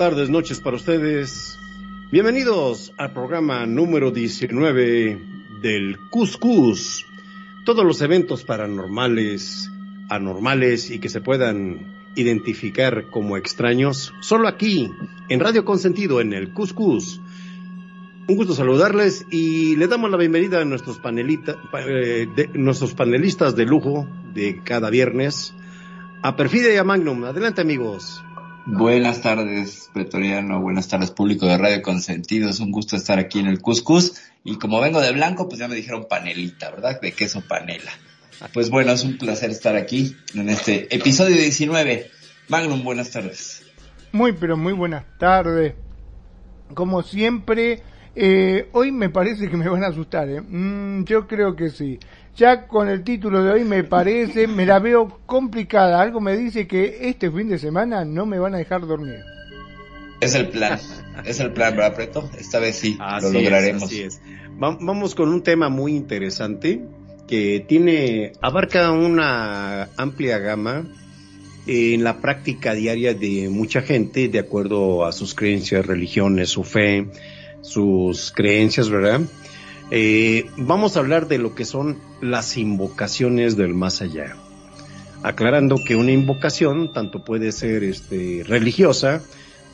tardes, noches para ustedes. Bienvenidos al programa número 19 del Cuscus. Todos los eventos paranormales, anormales y que se puedan identificar como extraños, solo aquí, en Radio Consentido, en el Cuscus. Un gusto saludarles y le damos la bienvenida a nuestros, panelita, pa- eh, de- nuestros panelistas de lujo de cada viernes, a Perfidia y a Magnum. Adelante amigos. Buenas tardes, Pretoriano. Buenas tardes, público de Radio Consentido. Es un gusto estar aquí en el Cuscus. Y como vengo de blanco, pues ya me dijeron panelita, ¿verdad? De queso panela. Pues bueno, es un placer estar aquí en este episodio 19. Magnum, buenas tardes. Muy, pero muy buenas tardes. Como siempre, eh, hoy me parece que me van a asustar. ¿eh? Mm, yo creo que sí. Ya con el título de hoy me parece, me la veo complicada. Algo me dice que este fin de semana no me van a dejar dormir. Es el plan. es el plan, ¿verdad, Preto? Esta vez sí, Así lo lograremos. Es, así es. Va- vamos con un tema muy interesante que tiene, abarca una amplia gama en la práctica diaria de mucha gente, de acuerdo a sus creencias, religiones, su fe, sus creencias, ¿verdad? Eh, vamos a hablar de lo que son las invocaciones del más allá. Aclarando que una invocación tanto puede ser este, religiosa,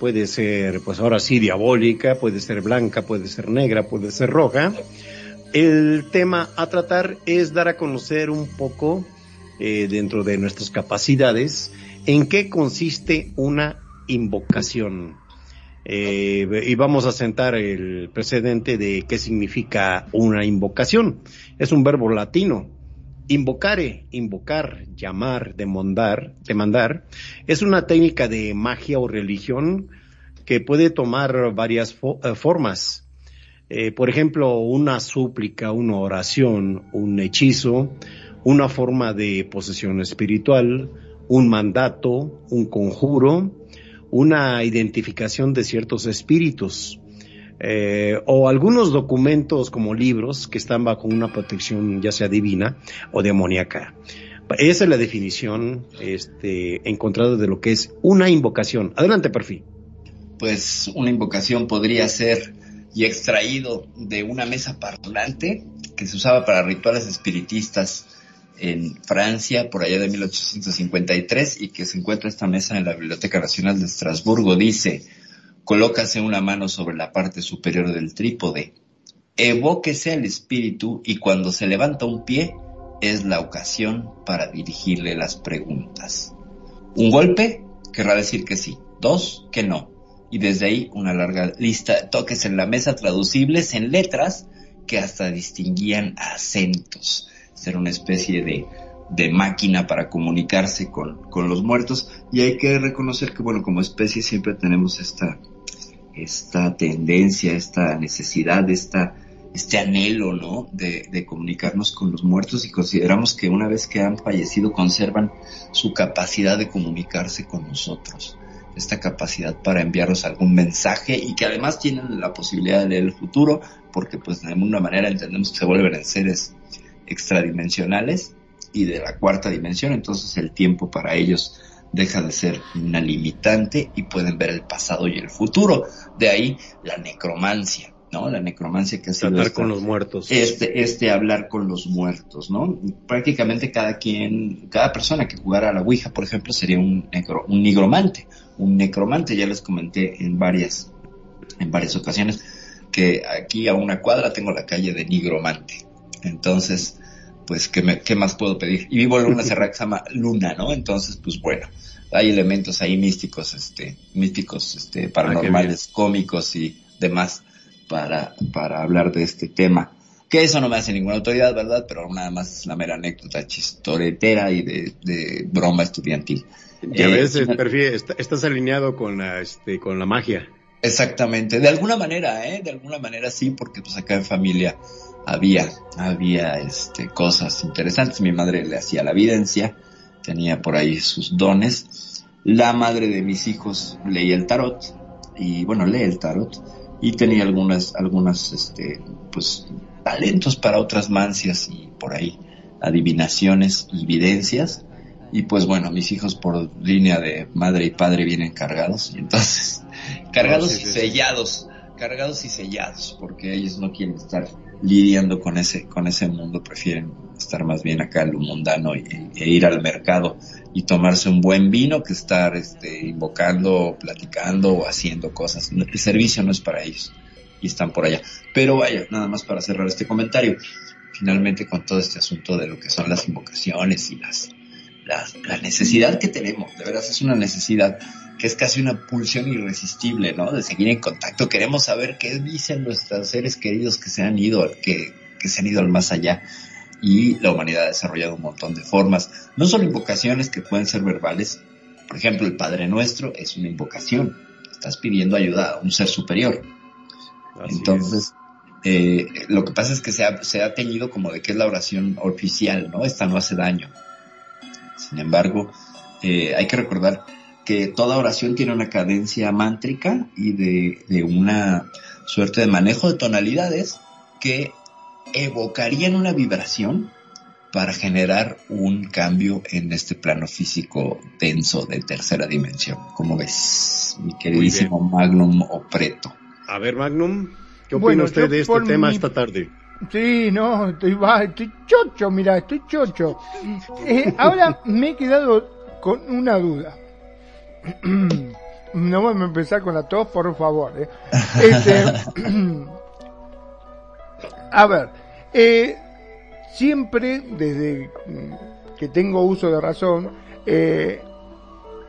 puede ser, pues ahora sí, diabólica, puede ser blanca, puede ser negra, puede ser roja. El tema a tratar es dar a conocer un poco, eh, dentro de nuestras capacidades, en qué consiste una invocación. Eh, y vamos a sentar el precedente de qué significa una invocación. Es un verbo latino. Invocare, invocar, llamar, demandar, demandar, es una técnica de magia o religión que puede tomar varias eh, formas. Eh, por ejemplo, una súplica, una oración, un hechizo, una forma de posesión espiritual, un mandato, un conjuro, una identificación de ciertos espíritus, eh, o algunos documentos como libros que están bajo una protección ya sea divina o demoníaca. Esa es la definición este, encontrada de lo que es una invocación. Adelante, perfil. Pues una invocación podría ser y extraído de una mesa parlante que se usaba para rituales espiritistas en Francia por allá de 1853 y que se encuentra esta mesa en la Biblioteca Nacional de Estrasburgo. Dice, colócase una mano sobre la parte superior del trípode, evóquese al espíritu y cuando se levanta un pie es la ocasión para dirigirle las preguntas. Un golpe querrá decir que sí, dos que no, y desde ahí una larga lista de toques en la mesa traducibles en letras que hasta distinguían acentos. Ser una especie de, de máquina para comunicarse con, con los muertos. Y hay que reconocer que bueno, como especie siempre tenemos esta, esta tendencia, esta necesidad, esta, este anhelo, ¿no? De, de comunicarnos con los muertos. Y consideramos que una vez que han fallecido conservan su capacidad de comunicarse con nosotros. Esta capacidad para enviarnos algún mensaje y que además tienen la posibilidad de leer el futuro porque pues de alguna manera entendemos que se vuelven en seres extradimensionales y de la cuarta dimensión, entonces el tiempo para ellos deja de ser una limitante y pueden ver el pasado y el futuro. De ahí la necromancia, ¿no? La necromancia que ha sido Tratar con los muertos. este, este hablar con los muertos, ¿no? Prácticamente cada quien, cada persona que jugara a la Ouija, por ejemplo, sería un, necro- un nigromante, un necromante, ya les comenté en varias en varias ocasiones, que aquí a una cuadra tengo la calle de Nigromante. Entonces, pues, ¿qué, me, qué más puedo pedir? Y vivo en una cerrada que se llama Luna, ¿no? Entonces, pues bueno, hay elementos ahí místicos, este, místicos, este, paranormales, cómicos y demás para, para hablar de este tema. Que eso no me hace ninguna autoridad, ¿verdad? Pero nada más es la mera anécdota chistoretera y de, de broma estudiantil. Y a Eh, veces, perfil, está- estás alineado con la, este, con la magia. Exactamente, de alguna manera, ¿eh? De alguna manera sí, porque pues acá en familia había, había, este, cosas interesantes. Mi madre le hacía la evidencia, tenía por ahí sus dones. La madre de mis hijos leía el tarot, y bueno, lee el tarot, y tenía algunas, algunas, este, pues, talentos para otras mancias y por ahí adivinaciones y evidencias. Y pues bueno, mis hijos por línea de madre y padre vienen cargados, y entonces, cargados Sí, y sí, sellados, cargados y sellados, porque ellos no quieren estar lidiando con ese, con ese mundo, prefieren estar más bien acá en lo mundano y, e ir al mercado y tomarse un buen vino que estar este, invocando, platicando o haciendo cosas. El servicio no es para ellos y están por allá. Pero vaya, nada más para cerrar este comentario. Finalmente con todo este asunto de lo que son las invocaciones y las, las la necesidad que tenemos, de veras es una necesidad que es casi una pulsión irresistible, ¿no? De seguir en contacto. Queremos saber qué dicen nuestros seres queridos que se han ido, que, que se han ido al más allá. Y la humanidad ha desarrollado un montón de formas, no solo invocaciones que pueden ser verbales. Por ejemplo, el Padre Nuestro es una invocación. Estás pidiendo ayuda a un ser superior. Así Entonces, eh, lo que pasa es que se ha, se ha teñido como de que es la oración oficial, ¿no? Esta no hace daño. Sin embargo, eh, hay que recordar que toda oración tiene una cadencia mántrica y de, de una suerte de manejo de tonalidades que evocarían una vibración para generar un cambio en este plano físico denso de tercera dimensión. ¿Cómo ves, mi queridísimo Magnum Opreto? A ver, Magnum, ¿qué opina Bueno, usted de este tema mi- esta tarde? Sí, no, estoy, estoy chocho, mira, estoy chocho. Eh, ahora me he quedado con una duda. No vamos a empezar con la tos, por favor. eh. Este, a ver, eh, siempre desde que tengo uso de razón, eh,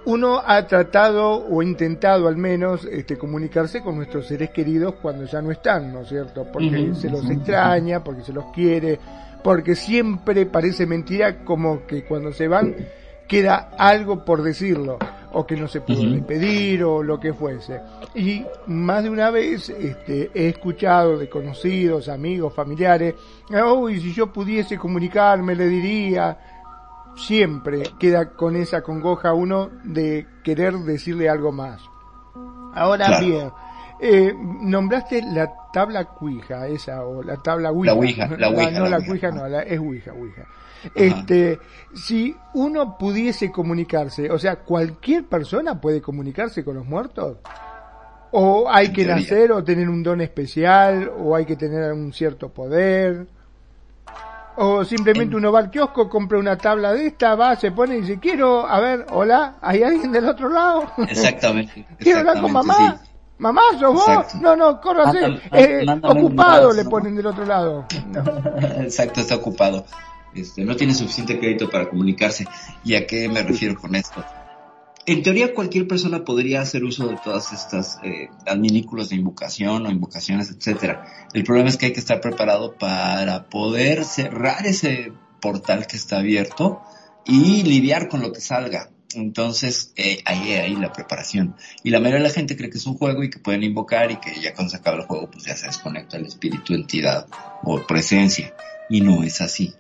uno ha tratado o intentado al menos este, comunicarse con nuestros seres queridos cuando ya no están, ¿no es cierto? Porque se los extraña, porque se los quiere, porque siempre parece mentira como que cuando se van queda algo por decirlo, o que no se pudo despedir, o lo que fuese. Y más de una vez este, he escuchado de conocidos, amigos, familiares, uy, si yo pudiese comunicarme, le diría, siempre queda con esa congoja uno de querer decirle algo más. Ahora Claro. bien, eh, nombraste la tabla cuija, esa, o la tabla ouija. La ouija, la ouija, no, la la ouija. cuija no, la, es ouija, ouija. Este, si uno pudiese comunicarse, o sea, cualquier persona puede comunicarse con los muertos, o hay En que teoría. nacer o tener un don especial, o hay que tener un cierto poder, o simplemente En- uno va al kiosco, compra una tabla de esta, va, se pone y dice, quiero, a ver, hola, ¿hay alguien del otro lado? Exactamente. quiero hablar con mamá. sí. Mamá, ¿sos vos? No, no, córrase. Eh, ocupado le ponen del otro lado. No. Exacto, está ocupado. Este, no tiene suficiente crédito para comunicarse. ¿Y a qué me refiero con esto? En teoría cualquier persona podría hacer uso de todas estas eh, de invocación o invocaciones, etcétera. El problema es que hay que estar preparado para poder cerrar ese portal que está abierto y lidiar con lo que salga. Entonces, eh, ahí, ahí la preparación. Y la mayoría de la gente cree que es un juego y que pueden invocar y que ya cuando se acaba el juego, pues ya se desconecta el espíritu, entidad o presencia. Y no es así.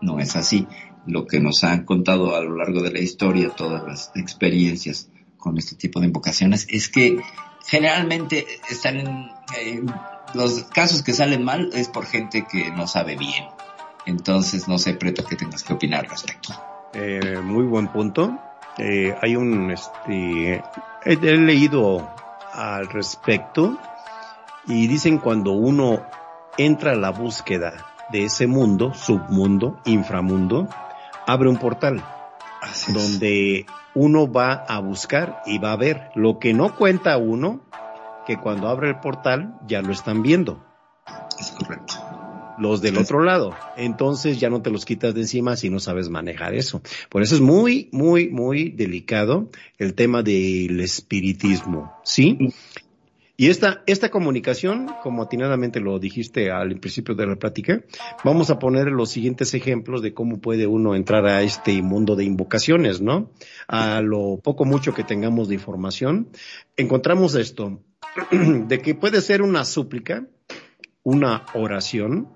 No es así. Lo que nos han contado a lo largo de la historia, todas las experiencias con este tipo de invocaciones, es que generalmente están en, eh, los casos que salen mal es por gente que no sabe bien. Entonces, no sé, Preto, qué tengas que opinar respecto. Eh, muy buen punto. Eh, hay un, este, he, he leído al respecto y dicen cuando uno entra a la búsqueda de ese mundo, submundo, inframundo, abre un portal Así es. donde uno va a buscar y va a ver lo que no cuenta uno, que cuando abre el portal ya lo están viendo. Es correcto. Los del otro lado. Entonces ya no te los quitas de encima si no sabes manejar eso. Por eso es muy, muy, muy delicado el tema del espiritismo. ¿Sí? Y esta, esta comunicación, como atinadamente lo dijiste al principio de la plática, vamos a poner los siguientes ejemplos de cómo puede uno entrar a este mundo de invocaciones, ¿no? A lo poco mucho que tengamos de información, encontramos esto, de que puede ser una súplica, una oración,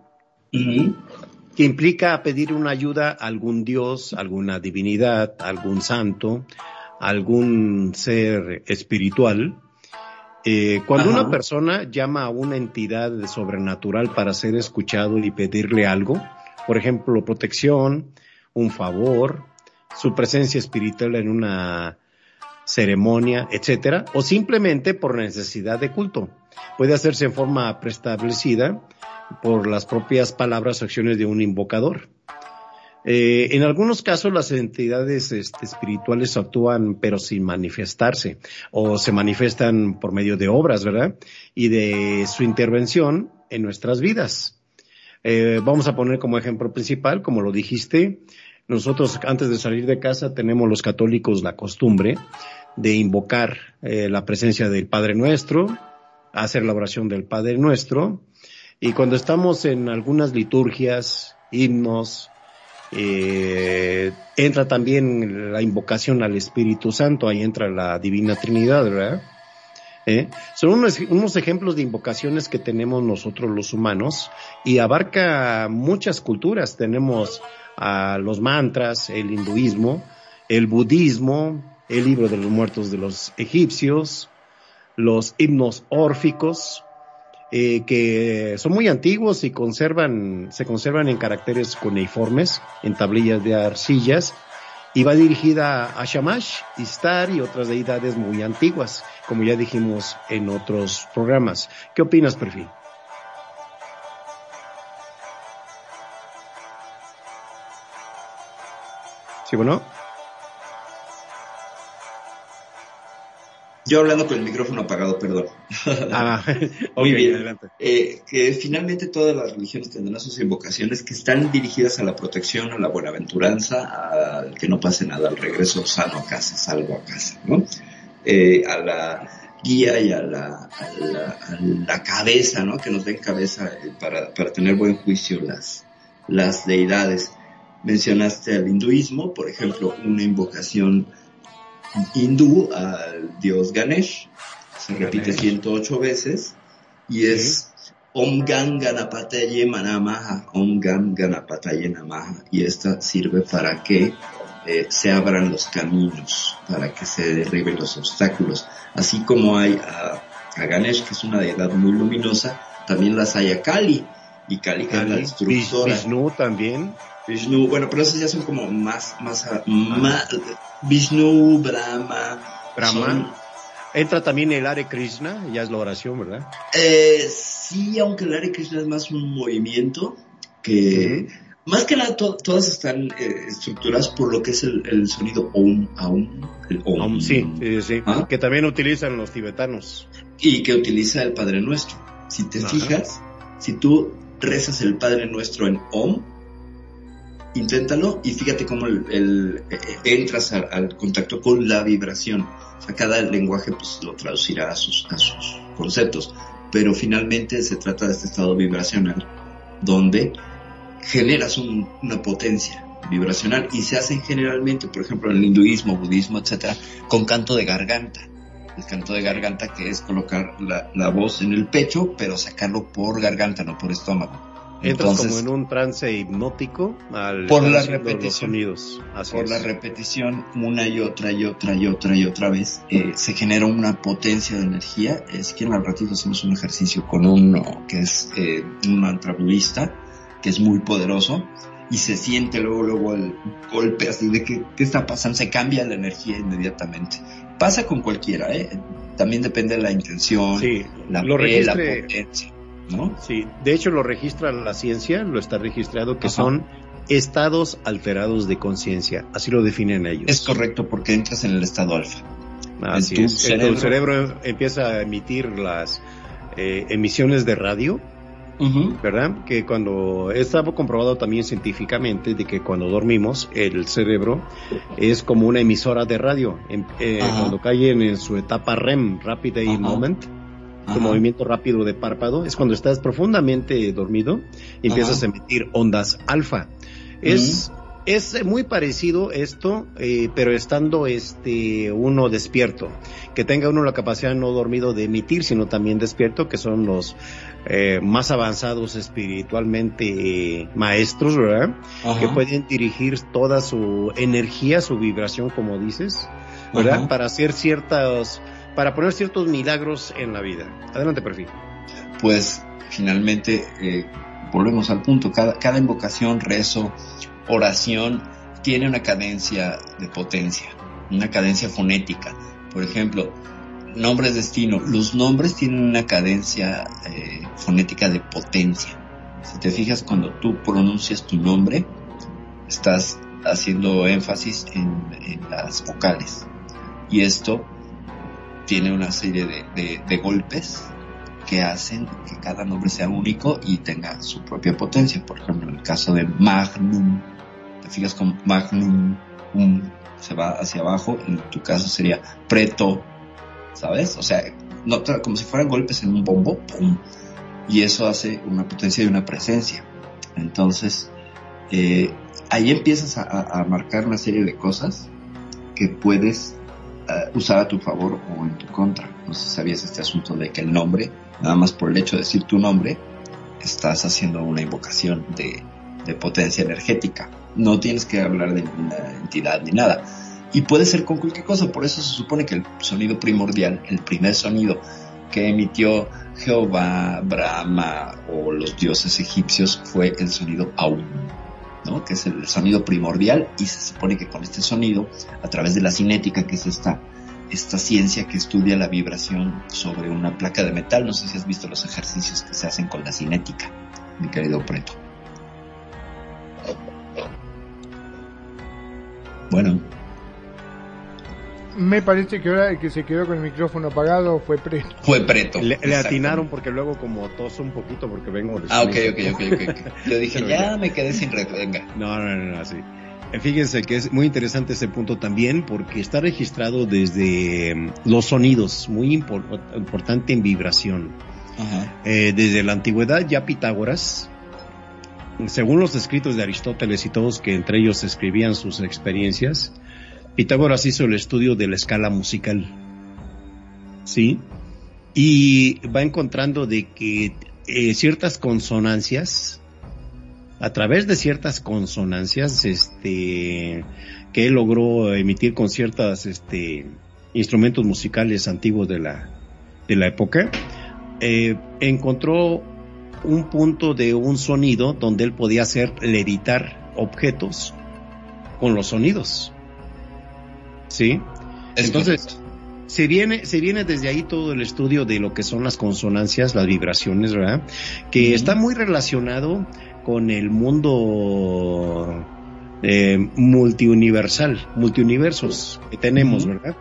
que implica pedir una ayuda a algún dios, alguna divinidad, algún santo, algún ser espiritual, eh, cuando una persona llama a una entidad sobrenatural para ser escuchado y pedirle algo, por ejemplo, protección, un favor, su presencia espiritual en una ceremonia, etcétera, o simplemente por necesidad de culto. Puede hacerse en forma preestablecida por las propias palabras o acciones de un invocador. Eh, en algunos casos las entidades este, espirituales actúan pero sin manifestarse o se manifiestan por medio de obras, ¿verdad? Y de su intervención en nuestras vidas. Eh, vamos a poner como ejemplo principal, como lo dijiste, nosotros antes de salir de casa tenemos los católicos la costumbre de invocar eh, la presencia del Padre Nuestro, hacer la oración del Padre Nuestro, y cuando estamos en algunas liturgias, himnos, eh, entra también la invocación al Espíritu Santo, ahí entra la Divina Trinidad, ¿verdad? ¿Eh? Son unos, unos, ejemplos de invocaciones que tenemos nosotros los humanos y abarca muchas culturas. Tenemos a los mantras, el hinduismo, el budismo, el libro de los muertos de los egipcios, los himnos órficos, eh, que son muy antiguos y conservan, se conservan en caracteres cuneiformes, en tablillas de arcillas, y va dirigida a Shamash, Istar y otras deidades muy antiguas, como ya dijimos en otros programas. ¿Qué opinas, Perfil? ¿Sí bueno? Yo hablando con el micrófono apagado, perdón. Ah, Muy bien. Adelante. Eh, que finalmente todas las religiones tendrán sus invocaciones que están dirigidas a la protección, a la buenaventuranza, al que no pase nada, al regreso sano a casa, salvo a casa, ¿no? Eh, a la guía y a la, a la, cabeza, ¿no? Que nos den cabeza eh, para, para tener buen juicio las, las deidades. Mencionaste al hinduismo, por ejemplo, una invocación hindú al dios Ganesh. Se repite 108 veces y es Om Gam Ganapataye Manamaha, Om Gam Ganapataye Namaha. Y esta sirve para que eh, se abran los caminos, para que se derriben los obstáculos. Así como hay a, Ganesh, que es una deidad muy luminosa, también las hay a Kali. Y Kali, que es la destructora. Vishnu también. Vishnu, bueno, pero esos ya son como más, más, más Vishnu, Brahma. Brahma. Entra también el Hare Krishna, ya es la oración, ¿verdad? Eh, sí, aunque el Hare Krishna es más un movimiento que... Más que nada, todas están eh, estructuradas por lo que es el, sonido Om, Aum, el Om. sí, sí, sí. ¿Ah? Que también utilizan los tibetanos. Y que utiliza el Padre Nuestro. Si te fijas, si tú rezas el Padre Nuestro en Om, inténtalo y fíjate cómo eh, entras al, contacto con la vibración. Cada lenguaje pues lo traducirá a sus, a sus conceptos, pero finalmente se trata de este estado vibracional donde generas una potencia vibracional y se hacen generalmente, por ejemplo, en el hinduismo, budismo, etcétera, con canto de garganta. El canto de garganta que es colocar la, la voz en el pecho, pero sacarlo por garganta, no por estómago. Entras como en un trance hipnótico al por la repetición, sonidos. por la repetición una y otra y otra y otra y otra vez eh, se genera una potencia de energía. Es que al ratito hacemos un ejercicio con uno que es eh, un mantra budista que es muy poderoso y se siente luego luego el golpe así de que qué está pasando se cambia la energía inmediatamente pasa con cualquiera ¿eh? también depende de la intención la, lo la potencia ¿no? Sí, de hecho lo registra la ciencia, lo está registrado que son estados alterados de conciencia, así lo definen ellos. Es correcto porque entras en el estado alfa. Así tu es. El- cerebro. El cerebro empieza a emitir las eh, emisiones de radio. ¿verdad? Que cuando está comprobado también científicamente de que cuando dormimos el cerebro es como una emisora de radio. Eh, cuando cae en, su etapa REM, Rapid Eye. Moment, Ajá. tu movimiento rápido de párpado, es cuando estás profundamente dormido y empiezas Ajá. a emitir ondas alfa. Es, es muy parecido esto, eh, pero estando este uno despierto, que tenga uno la capacidad no dormido de emitir, sino también despierto, que son los eh, más avanzados espiritualmente eh, maestros, ¿verdad? Ajá. Que pueden dirigir toda su energía, su vibración, como dices, ¿verdad? Para hacer ciertas, para poner ciertos milagros en la vida. Adelante, perfil. pues finalmente eh, volvemos al punto. Cada, invocación, rezo, oración tiene una cadencia de potencia, una cadencia fonética. Por ejemplo, nombres destino. Los nombres tienen una cadencia eh, fonética de potencia. Si te fijas, cuando tú pronuncias tu nombre, estás haciendo énfasis en, en las vocales. Y esto tiene una serie de, de- de golpes que hacen que cada nombre sea único y tenga su propia potencia. Por ejemplo, en el caso de Magnum, te fijas con Magnum, um, se va hacia abajo, en tu caso sería Preto, ¿sabes? O sea, no, como si fueran golpes en un bombo, ¡pum! Y eso hace una potencia y una presencia. Entonces, eh, ahí empiezas a, a- a marcar una serie de cosas que puedes eh, usar a tu favor o en tu contra. No sé si sabías este asunto de que el nombre, nada más por el hecho de decir tu nombre, estás haciendo una invocación de, de potencia energética. No tienes que hablar de ninguna entidad ni nada. Y puede ser con cualquier cosa, por eso se supone que el sonido primordial, el primer sonido que emitió Jehová, Brahma o los dioses egipcios fue el sonido Aum, ¿no? que es el sonido primordial y se supone que con este sonido, a través de la cinética, que es esta, esta ciencia que estudia la vibración sobre una placa de metal, no sé si has visto los ejercicios que se hacen con la cinética, mi querido Preto. Bueno, Me parece que ahora el que se quedó con el micrófono apagado fue Preto. fue Preto. Le, atinaron porque luego como toso un poquito porque vengo de Ah, ok, ok, ok. Yo dije, ya ya. me quedé sin red, venga. No, no, no, no, sí. Eh, Fíjense que es muy interesante ese punto también porque está registrado desde mm, los sonidos, muy impor- importante en vibración. Ajá. Eh, desde la antigüedad ya Pitágoras, según los escritos de Aristóteles y todos que entre ellos escribían sus experiencias, Pitágoras hizo el estudio de la escala musical. ¿Sí? Y va encontrando de que eh, ciertas consonancias, a través de ciertas consonancias, este, que él logró emitir con ciertas, este, instrumentos musicales antiguos de la, de la época, eh, encontró un punto de un sonido donde él podía hacer levitar objetos con los sonidos. ¿Sí? Es Entonces, correcto. se viene, se viene desde ahí todo el estudio de lo que son las consonancias, las vibraciones, ¿verdad? Que está muy relacionado con el mundo eh, multiuniversal, multiuniversos que tenemos. ¿verdad?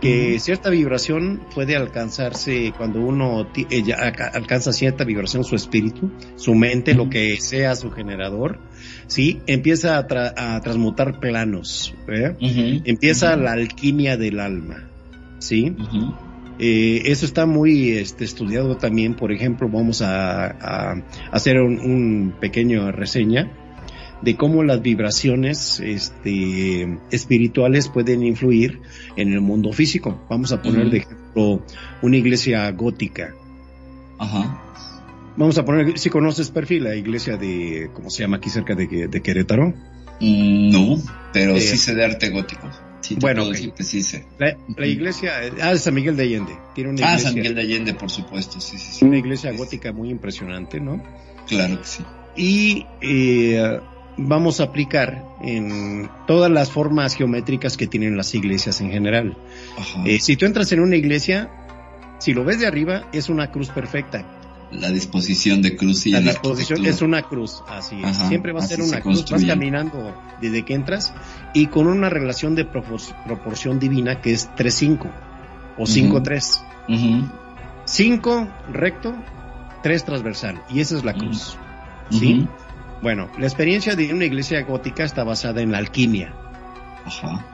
Que cierta vibración puede alcanzarse cuando uno ti- eh, alcanza cierta vibración su espíritu, su mente, lo que sea su generador, sí, empieza a, tra- a transmutar planos. Ujú. empieza la alquimia del alma, ¿sí? Eh, eso está muy este, estudiado también, por ejemplo, vamos a, a hacer un, un pequeño reseña de cómo las vibraciones este, espirituales pueden influir en el mundo físico. Vamos a poner de ejemplo una iglesia gótica. Ajá. Vamos a poner, si conoces perfil, la iglesia de, ¿cómo se llama aquí cerca de, de Querétaro? No, pero Eh, sí sé de arte gótico. Sí, bueno, puedo ok. decir que sí sé. La, la iglesia, ah, de San Miguel de Allende. Tiene una Ah, iglesia, San Miguel de Allende, por supuesto, sí, sí, sí. una iglesia gótica muy impresionante, ¿no? Claro que sí. y eh, vamos a aplicar en todas las formas geométricas que tienen las iglesias en general. Ajá. Eh, si tú entras en una iglesia, si lo ves de arriba, es una cruz perfecta. La disposición de cruz y la la disposición es una cruz, así es. Ajá, Siempre va a ser se una cruz. Vas caminando desde que entras y con una relación de propor- proporción divina que es 3-5. o 5-3. Ujú. 5 recto, 3 transversal. Y esa es la cruz. ¿Sí? Bueno, la experiencia de una iglesia gótica está basada en la alquimia. Ajá.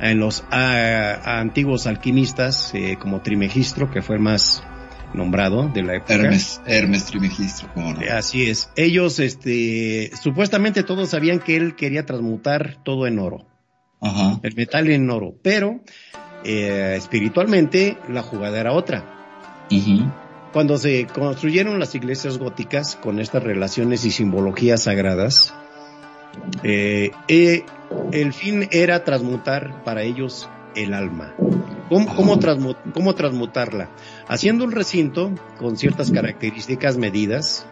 En los ah, antiguos alquimistas, eh, como Trimegistro, que fue más nombrado de la época. Hermes, Hermes Trimegistro, ¿cómo no? Eh, Así es. Ellos, este, supuestamente todos sabían que él quería transmutar todo en oro, Ajá. el metal en oro, pero eh, espiritualmente la jugada era otra. Cuando se construyeron las iglesias góticas con estas relaciones y simbologías sagradas, eh, eh, el fin era transmutar para ellos el alma. ¿Cómo, cómo transmu- cómo transmutarla? Haciendo un recinto con ciertas características medidas,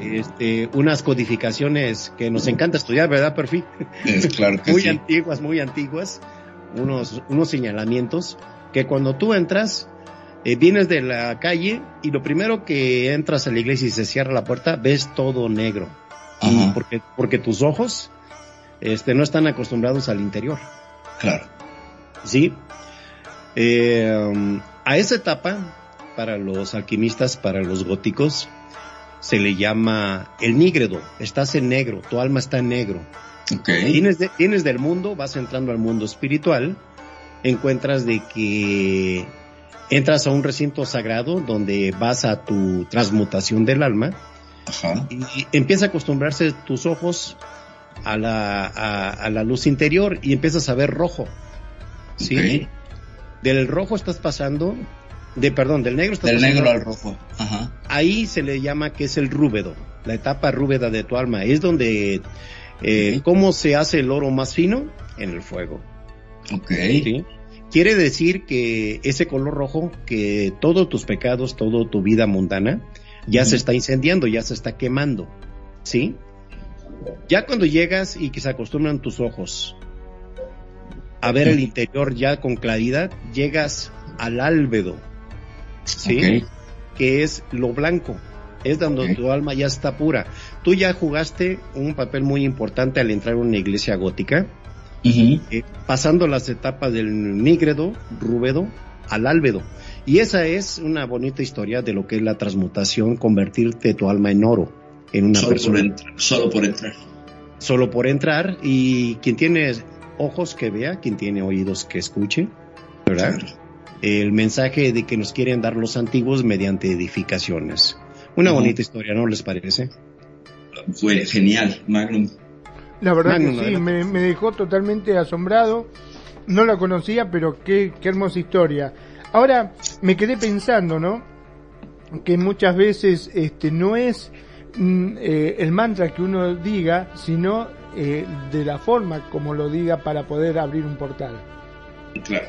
este, unas codificaciones que nos encanta estudiar, ¿verdad, Perfil? Es claro que Muy sí. antiguas, muy antiguas, unos, unos señalamientos que cuando tú entras, eh, vienes de la calle y lo primero que entras a la iglesia y se cierra la puerta, ves todo negro. Ajá. porque, porque tus ojos, este, no están acostumbrados al interior. Claro. ¿Sí? Eh, a esa etapa, para los alquimistas, para los góticos, se le llama el nígredo. Estás en negro, tu alma está en negro. Ok. Vienes, de- vienes del mundo, vas entrando al mundo espiritual, encuentras de que entras a un recinto sagrado donde vas a tu transmutación del alma Ajá. y empieza a acostumbrarse tus ojos a la, a, a la luz interior y empiezas a ver rojo. ¿Sí? Del rojo estás pasando, de perdón, del negro estás Del pasando. negro al rojo. Ajá. Ahí se le llama que es el rúbedo, la etapa rúbeda de tu alma. Es donde, eh. ¿cómo se hace el oro más fino? En el fuego. Ok. ¿sí? Quiere decir que ese color rojo, que todos tus pecados, toda tu vida mundana, ya se está incendiando, ya se está quemando, ¿sí? Ya cuando llegas y que se acostumbran tus ojos a ver el interior ya con claridad, llegas al álbedo, ¿sí? Que es lo blanco, es donde tu alma ya está pura. Tú ya jugaste un papel muy importante al entrar a una iglesia gótica, eh, pasando las etapas del nígredo, rúbedo, al álbedo. Y esa es una bonita historia de lo que es la transmutación, convertirte tu alma en oro, en una Solo por, persona. entrar, solo por entrar. Solo por entrar y quien tiene ojos que vea, quien tiene oídos que escuche, ¿verdad? Claro. El mensaje de que nos quieren dar los antiguos mediante edificaciones. Una Ujú. bonita historia, ¿no les parece? Fue genial, Magnum. La verdad Magnum, que sí, adelante. me, me dejó totalmente asombrado. No la conocía, pero qué, qué hermosa historia. Ahora me quedé pensando, ¿no? Que muchas veces este no es mm, eh, el mantra que uno diga, sino eh, de la forma como lo diga para poder abrir un portal. Claro.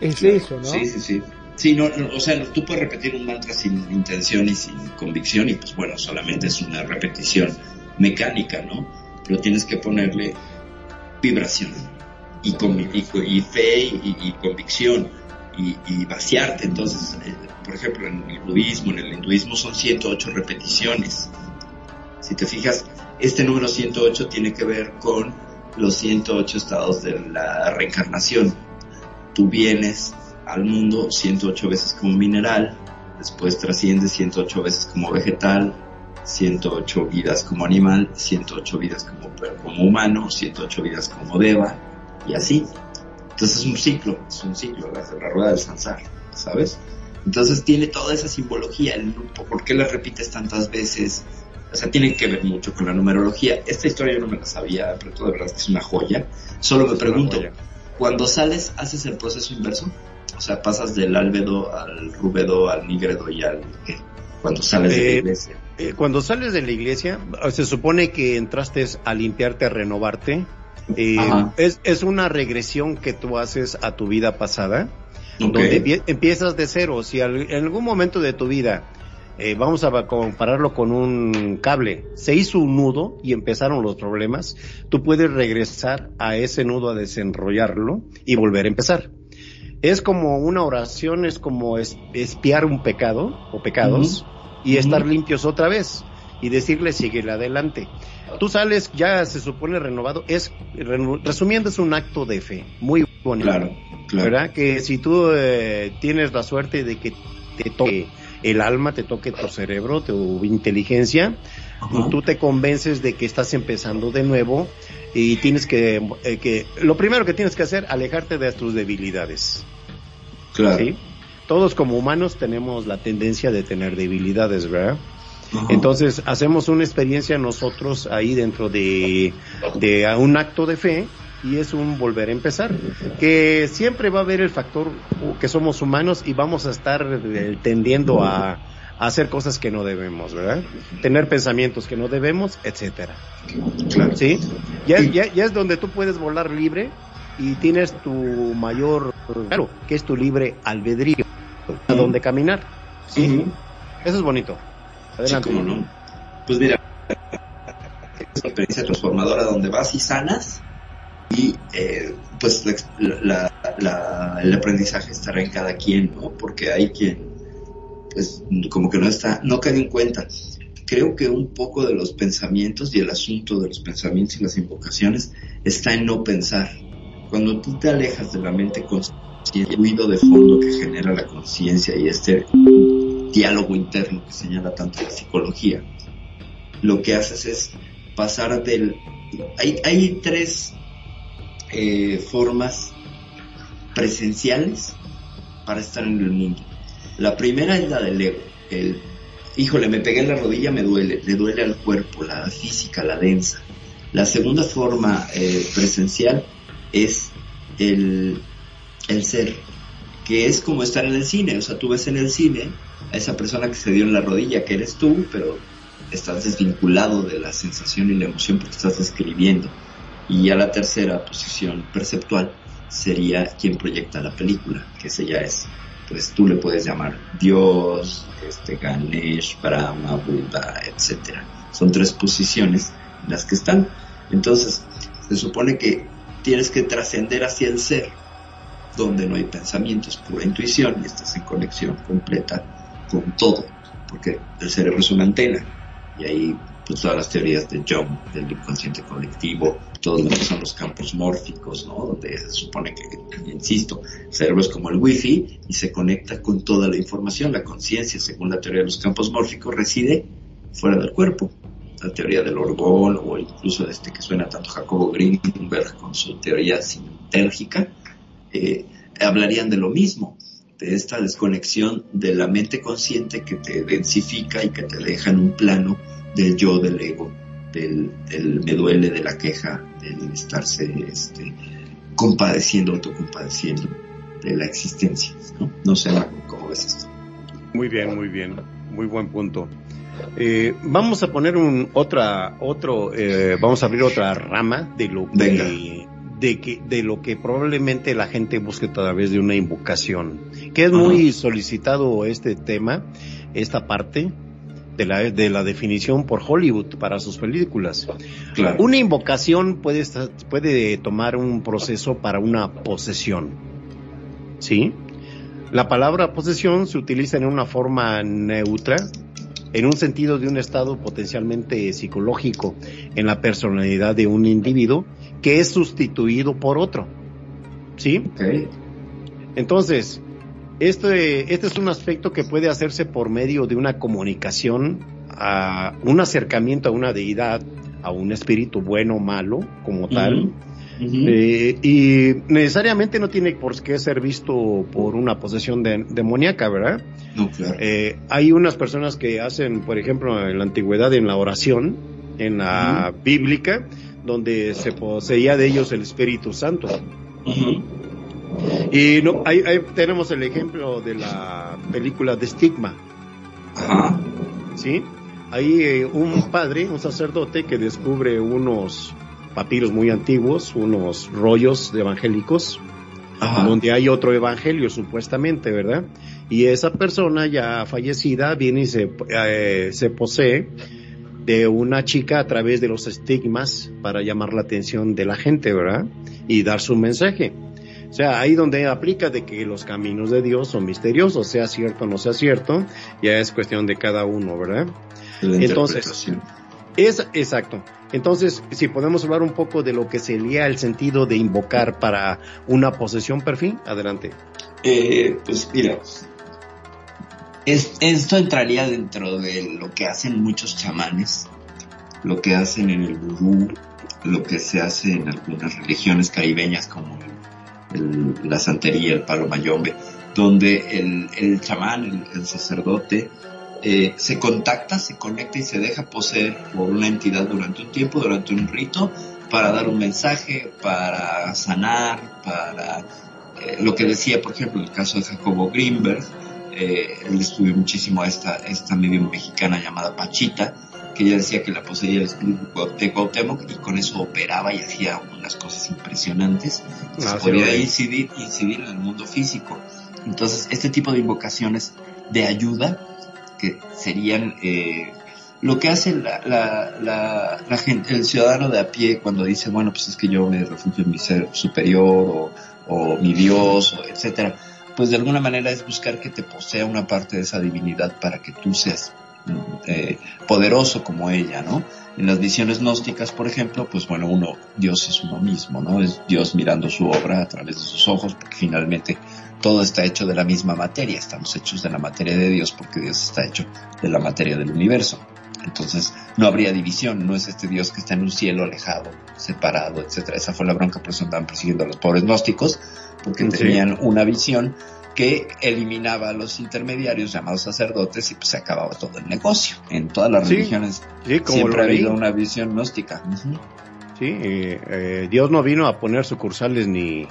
Es Claro. eso, ¿no? Sí, sí, sí. Sí, no, no, o sea, tú puedes repetir un mantra sin intención y sin convicción y pues bueno, solamente es una repetición mecánica, ¿no? Pero tienes que ponerle vibración y, convi- y, fe y, y convicción y, y vaciarte. Entonces, eh, por ejemplo, en el budismo, en el hinduismo son 108 repeticiones. Si te fijas, este número 108 tiene que ver con los 108 estados de la reencarnación. Tú vienes al mundo 108 veces como mineral, después trasciendes 108 veces como vegetal, 108 vidas como animal, 108 vidas como, humano, 108 vidas como deva, y así. Entonces es un ciclo, es un ciclo, la, la rueda del sansar, ¿sabes? Entonces tiene toda esa simbología, el, ¿por qué la repites tantas veces? O sea, tiene que ver mucho con la numerología. Esta historia yo no me la sabía, pero todo de verdad es que es una joya. Solo me pregunto, cuando sales, ¿haces el proceso inverso? O sea, pasas del álbedo al rúbedo, al nígredo y al... ¿qué? Cuando sales de la Eh, iglesia. Eh, cuando sales de la iglesia, se supone que entraste a limpiarte, a renovarte. Eh, es, es una regresión que tú haces a tu vida pasada, donde empie- empiezas de cero. Si al- en algún momento de tu vida, eh, vamos a compararlo con un cable, se hizo un nudo y empezaron los problemas, tú puedes regresar a ese nudo a desenrollarlo y volver a empezar. Es como una oración, es como es- espiar un pecado o pecados y estar limpios otra vez y decirle sigue adelante. Tú sales ya se supone renovado, es resumiendo es un acto de fe, muy bonito. Claro, Claro. ¿verdad? Que si tú eh, tienes la suerte de que te toque el alma, te toque tu cerebro, tu inteligencia, Ajá. tú te convences de que estás empezando de nuevo y tienes que, eh, que lo primero que tienes que hacer, alejarte de tus debilidades. Claro. ¿sí? Todos como humanos tenemos la tendencia de tener debilidades, ¿verdad? Ajá. Entonces hacemos una experiencia nosotros ahí dentro de, de un acto de fe y es un volver a empezar. Que siempre va a haber el factor que somos humanos y vamos a estar tendiendo a, a hacer cosas que no debemos, ¿verdad? Tener pensamientos que no debemos, etcétera. Claro. ¿Sí? Ya, ya, ya es donde tú puedes volar libre y tienes tu mayor, claro, que es tu libre albedrío, a dónde caminar. ¿Sí? Eso es bonito. Sí, Adelante. cómo no. Pues mira, es una experiencia transformadora donde vas y sanas y eh, pues la, la- la- el aprendizaje estará en cada quien, ¿no? Porque hay quien pues como que no está, no cae en cuenta. Creo que un poco de los pensamientos y el asunto de los pensamientos y las invocaciones está en no pensar. Cuando tú te alejas de la mente consciente, el ruido de fondo que genera la conciencia y este diálogo interno que señala tanto la psicología, lo que haces es pasar del... Hay, hay tres eh, formas presenciales para estar en el mundo. La primera es la del ego, el, híjole, me pegué en la rodilla, me duele, le duele al cuerpo, la física, la densa. La segunda forma eh, presencial es el, el ser, que es como estar en el cine, o sea, tú ves en el cine a esa persona que se dio en la rodilla, que eres tú, pero estás desvinculado de la sensación y la emoción porque estás describiendo. Y ya la tercera posición perceptual sería quien proyecta la película, que ese ya es, pues tú le puedes llamar Dios, este Ganesh, Brahma, Buda, etcétera. Son tres posiciones las que están. Entonces, se supone que tienes que trascender hacia el ser, donde no hay pensamientos, pura intuición y estás en conexión completa con todo, porque el cerebro es una antena y ahí todas las teorías de Jung, del inconsciente colectivo, todo lo que son los campos mórficos, ¿no? Donde se supone que, insisto, el cerebro es como el wifi y se conecta con toda la información. La conciencia, según la teoría de los campos mórficos, reside fuera del cuerpo. La teoría del orgón o incluso este que suena tanto Jacobo Greenberg con su teoría sinérgica, eh, hablarían de lo mismo, de esta desconexión de la mente consciente que te densifica y que te deja en un plano del yo, del ego, del, del me duele, de la queja, del estarse este, compadeciendo, autocompadeciendo de la existencia. No, no sé cómo ves esto. Muy bien, muy bien, muy buen punto. Eh, vamos a poner un otra otro eh, vamos a abrir otra rama de lo Venga. que de que de lo que probablemente la gente busque a través de una invocación que es Ajá. muy solicitado este tema esta parte de la de la definición por Hollywood para sus películas Claro. una invocación puede estar- puede tomar un proceso para una posesión sí la palabra posesión se utiliza en una forma neutra en un sentido de un estado potencialmente psicológico en la personalidad de un individuo que es sustituido por otro. ¿Sí? Entonces, este, este es un aspecto que puede hacerse por medio de una comunicación, a un acercamiento a una deidad, a un espíritu bueno o malo como tal. Eh, y necesariamente no tiene por qué ser visto por una posesión de- demoníaca, ¿verdad? no, claro. Eh, hay unas personas que hacen, por ejemplo, en la antigüedad, en la oración, en la bíblica, donde se poseía de ellos el Espíritu Santo. Ujú. Y no, ahí, ahí tenemos el ejemplo de la película de Stigma, Ajá. ¿sí? Ahí eh, un padre, un sacerdote que descubre unos papiros muy antiguos, unos rollos evangélicos, Ajá. donde hay otro evangelio supuestamente, ¿verdad? Y esa persona ya fallecida viene y se, eh, se posee de una chica a través de los estigmas para llamar la atención de la gente, ¿verdad? Y dar su mensaje. O sea, ahí donde aplica de que los caminos de Dios son misteriosos, sea cierto o no sea cierto, ya es cuestión de cada uno, ¿verdad? La entonces. Es exacto. Entonces, si podemos hablar un poco de lo que sería el sentido de invocar para una posesión perfil, adelante. Eh, pues mira, es, esto entraría dentro de lo que hacen muchos chamanes, lo que hacen en el vudú, lo que se hace en algunas religiones caribeñas como el, la santería, el palo mayombe, donde el, el chamán, el, sacerdote, eh, se contacta, se conecta y se deja poseer por una entidad durante un tiempo, durante un rito, para dar un mensaje, para sanar, para eh, lo que decía, por ejemplo, el caso de Jacobo Greenberg, eh, él estudió muchísimo a esta, esta medium mexicana llamada Pachita, que ella decía que la poseía el espíritu de Cuauhtémoc y con eso operaba y hacía unas cosas impresionantes. Ah, podía incidir, incidir en el mundo físico. Entonces, este tipo de invocaciones de ayuda, que serían eh, lo que hace la, la, la, gente, el ciudadano de a pie cuando dice, bueno, pues es que yo me refugio en mi ser superior o, o mi Dios, o etcétera pues de alguna manera es buscar que te posea una parte de esa divinidad para que tú seas eh, poderoso como ella, ¿no? En las visiones gnósticas, por ejemplo, pues bueno, uno, Dios es uno mismo, ¿no? Es Dios mirando su obra a través de sus ojos, porque finalmente todo está hecho de la misma materia, estamos hechos de la materia de Dios, porque Dios está hecho de la materia del universo. Entonces, no habría división, no es este Dios que está en un cielo alejado, separado, etcétera. Esa fue la bronca, por eso andaban persiguiendo a los pobres gnósticos, porque tenían una visión que eliminaba a los intermediarios llamados sacerdotes y pues se acababa todo el negocio. En todas las religiones siempre ha habido una visión gnóstica. Sí, eh, Dios no vino a poner sucursales ni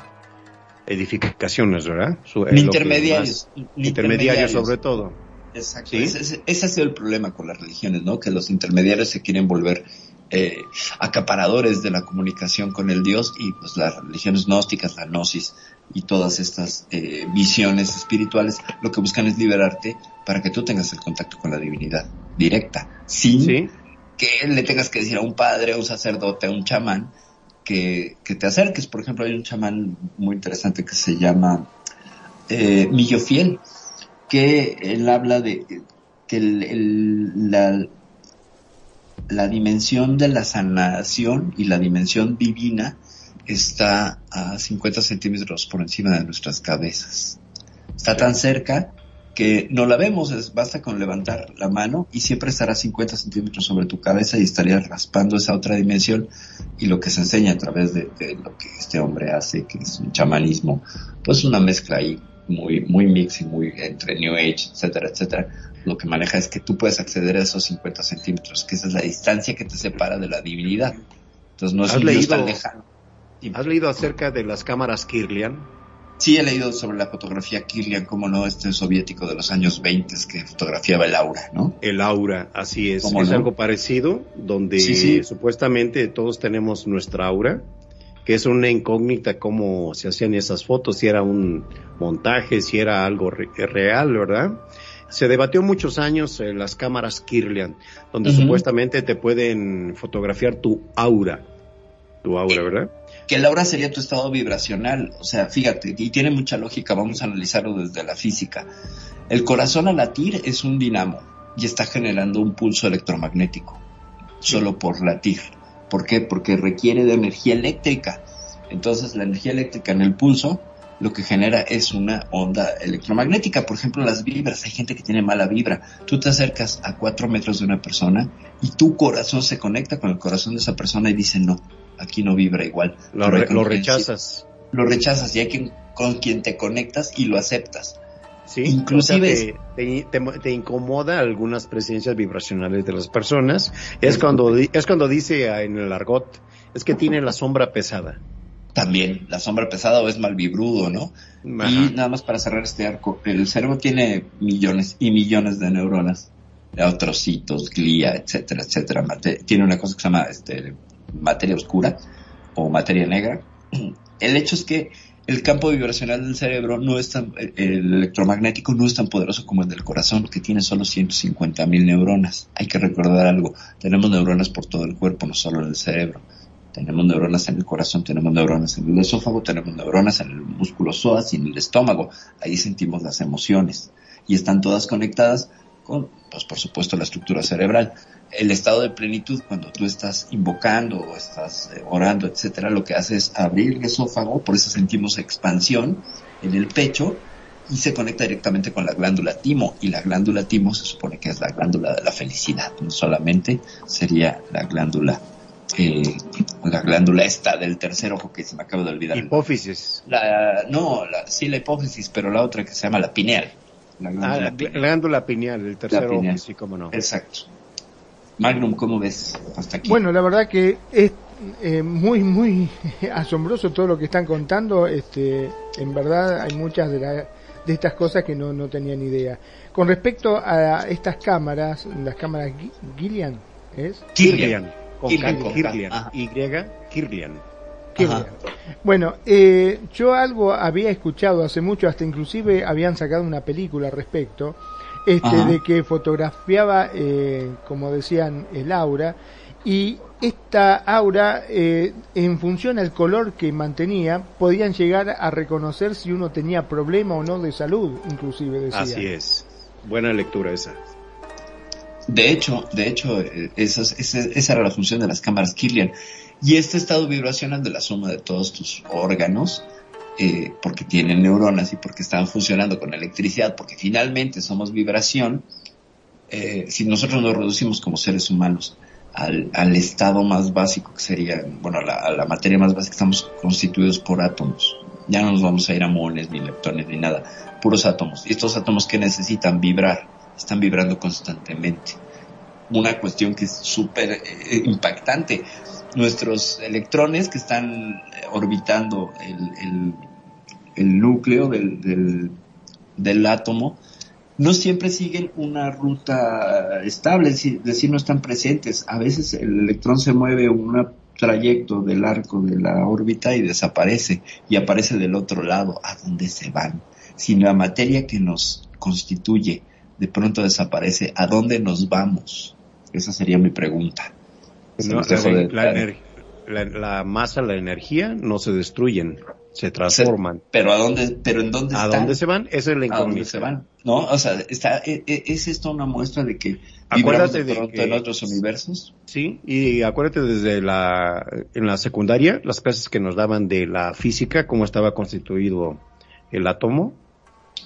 edificaciones, ¿verdad? ni intermediarios. intermediarios sobre todo. Exacto. Ese, ese, ha sido el problema con las religiones, ¿no? Que los intermediarios se quieren volver eh, acaparadores de la comunicación con el Dios y pues las religiones gnósticas, la gnosis y todas estas eh, visiones espirituales lo que buscan es liberarte para que tú tengas el contacto con la divinidad directa, sin que le tengas que decir a un padre, a un sacerdote, a un chamán que, que te acerques. Por ejemplo, hay un chamán muy interesante que se llama eh, Millo Fiel, que él habla de que el, el, la, la dimensión de la sanación y la dimensión divina está a 50 centímetros por encima de nuestras cabezas. Está tan cerca que no la vemos, es, basta con levantar la mano y siempre estará 50 centímetros sobre tu cabeza y estarías raspando esa otra dimensión y lo que se enseña a través de, lo que este hombre hace, que es un chamanismo, pues una mezcla ahí muy, muy mix y muy entre New Age, etcétera, etcétera, lo que maneja es que tú puedes acceder a esos 50 centímetros, que esa es la distancia que te separa de la divinidad. Entonces no es un leído, tan lejano. ¿Has leído acerca de las cámaras Kirlian? Sí, he leído sobre la fotografía Kirlian, como no, este soviético de los años 20 que fotografiaba el aura, ¿no? El aura, así es. Es algo parecido, donde supuestamente todos tenemos nuestra aura, que es una incógnita cómo se hacían esas fotos, si era un montaje, si era algo real, ¿verdad? se debatió muchos años en las cámaras Kirlian, donde supuestamente te pueden fotografiar tu aura. Tu aura, ¿verdad? Que el aura sería tu estado vibracional. O sea, fíjate, y tiene mucha lógica, vamos a analizarlo desde la física. El corazón al latir es un dinamo y está generando un pulso electromagnético, solo por latir. ¿Por qué? Porque requiere de energía eléctrica. Entonces la energía eléctrica en el pulso lo que genera es una onda electromagnética. Por ejemplo, las vibras. Hay gente que tiene mala vibra. Tú te acercas a cuatro metros de una persona y tu corazón se conecta con el corazón de esa persona y dice, no, aquí no vibra igual. Lo, rechazas. Lo rechazas y hay quien, con quien te conectas y lo aceptas. Sí, inclusive te, incomoda algunas presencias vibracionales de las personas. Es cuando, es cuando dice en el argot, es que tiene la sombra pesada también la sombra pesada o es malvibrudo, ¿no? Y nada más para cerrar este arco, el cerebro tiene millones y millones de neuronas, trocitos, glía, etcétera, etcétera. tiene una cosa que se llama este, materia oscura o materia negra. El hecho es que el campo vibracional del cerebro no es tan, el electromagnético no es tan poderoso como el del corazón, que tiene solo 150 mil neuronas. Hay que recordar algo, tenemos neuronas por todo el cuerpo, no solo en el cerebro. Tenemos neuronas en el corazón, tenemos neuronas en el esófago, tenemos neuronas en el músculo psoas y en el estómago. Ahí sentimos las emociones y están todas conectadas con, pues por supuesto, la estructura cerebral. El estado de plenitud, cuando tú estás invocando o estás eh, orando, etcétera, lo que hace es abrir el esófago, por eso sentimos expansión en el pecho y se conecta directamente con la glándula timo. Y la glándula timo se supone que es la glándula de la felicidad, no solamente sería la glándula, eh, la glándula esta del tercer ojo que se me acaba de olvidar. Hipófisis. La, no, la, sí la hipófisis, pero la otra que se llama la pineal. La glándula, ah, la, pineal. glándula pineal, el tercer ojo, sí, cómo no. Exacto. Magnum, ¿cómo ves hasta aquí? Bueno, la verdad que es eh, muy, muy asombroso todo lo que están contando. Este, en verdad hay muchas de, la, de estas cosas que no, no tenía ni idea. Con respecto a estas cámaras, las cámaras Gillian, ¿es? Kirlian. Con Kirlian. Y, Kirlian. Bueno, eh, yo algo había escuchado hace mucho, hasta inclusive habían sacado una película al respecto, este, de que fotografiaba, eh, como decían, el aura, y esta aura, eh, en función al color que mantenía, podían llegar a reconocer si uno tenía problema o no de salud, inclusive decía. Así es. Buena lectura esa. De hecho, de hecho, eh, esa, esa, era la función de las cámaras Kirlian. Y este estado vibracional de la suma de todos tus órganos, eh, porque tienen neuronas y porque están funcionando con electricidad, porque finalmente somos vibración, si nosotros nos reducimos como seres humanos al, al, estado más básico que sería, bueno, a la, materia más básica, estamos constituidos por átomos. Ya no nos vamos a ir a moles, ni leptones, ni nada, puros átomos. Y estos átomos que necesitan vibrar, están vibrando constantemente. Una cuestión que es súper eh, impactante. Nuestros electrones que están orbitando el, el núcleo del, del, del átomo, no siempre siguen una ruta estable, es decir, no están presentes. A veces el electrón se mueve un trayecto del arco de la órbita y desaparece y aparece del otro lado, a donde se van. Si la materia que nos constituye de pronto desaparece, ¿a dónde nos vamos? Esa sería mi pregunta. la, la, masa, la energía no se destruyen, se transforman. pero a dónde, pero en dónde ¿A dónde se van? Esa es la incógnita. ¿A dónde se van? No, o sea, está, e, e, es, esto una muestra de que acuérdate de, que, en otros universos. Sí, y acuérdate desde la, en la secundaria, las clases que nos daban de la física, cómo estaba constituido el átomo.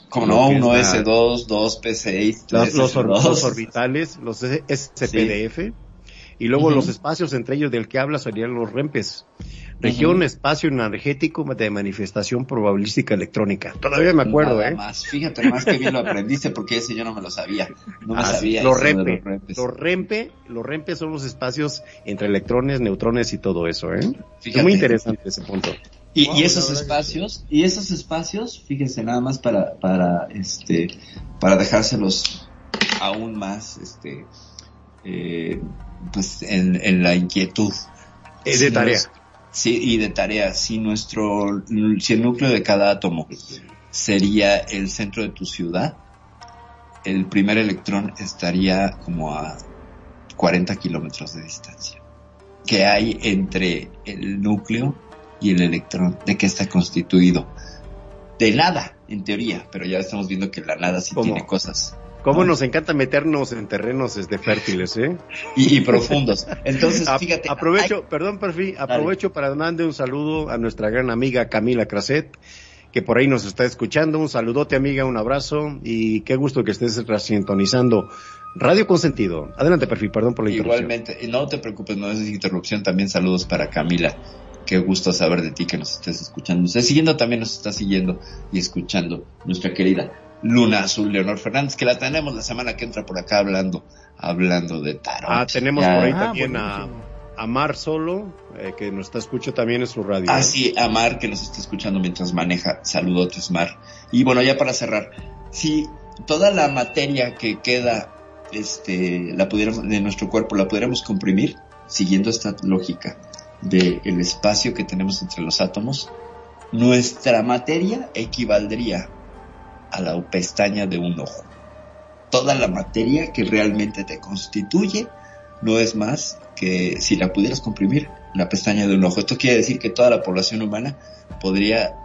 Como no, uno S2, 2 P6, los, los, los, orbitales, los SPDF, y luego los espacios entre ellos del que habla serían los REMPES. Región Espacio Energético de Manifestación Probabilística Electrónica. Todavía me acuerdo, Nada ¿eh? Más. Fíjate más que bien lo aprendiste porque ese yo no me lo sabía. No me ah, sabía. Los REMPE. Los, REMPE. Los REMPE son los espacios entre electrones, neutrones y todo eso, ¿eh? Fíjate. Es muy interesante ese punto. Y, y esos espacios, y esos espacios, fíjense nada más para, para, este, para dejárselos aún más, este, eh, pues en, en la inquietud. Es de tarea. Sí, y de tarea. Si nuestro, si el núcleo de cada átomo sería el centro de tu ciudad, el primer electrón estaría como a 40 kilómetros de distancia. ¿Qué hay entre el núcleo y el electrón? ¿De qué está constituido? De nada, en teoría, pero ya estamos viendo que la nada sí tiene cosas. Cómo nos encanta meternos en terrenos este, fértiles, ¿eh? Y, profundos. Entonces, fíjate. Aprovecho, perdón, Perfi, aprovecho para darle un saludo a nuestra gran amiga Camila Craset, que por ahí nos está escuchando. Un saludote, amiga, un abrazo y qué gusto que estés sintonizando Radio Consentido. Adelante, Perfi, perdón por la interrupción. Igualmente, y no te preocupes, no es interrupción, también saludos para Camila. Qué gusto saber de ti que nos estés escuchando. Nos está siguiendo, también nos está siguiendo y escuchando nuestra querida Luna Azul Leonor Fernández, que la tenemos la semana que entra por acá hablando, hablando de tarot. Ah, tenemos por ahí ah, también a, a, Mar Solo, eh, que nos está escuchando también en su radio. Ah, sí, a Mar, que nos está escuchando mientras maneja. Saludotes, Mar. Y bueno, ya para cerrar, si toda la materia que queda, este, la pudiéramos, de nuestro cuerpo, la pudiéramos comprimir, siguiendo esta lógica del el espacio que tenemos entre los átomos, nuestra materia equivaldría a la pestaña de un ojo. Toda la materia que realmente te constituye no es más que si la pudieras comprimir, la pestaña de un ojo. Esto quiere decir que toda la población humana podría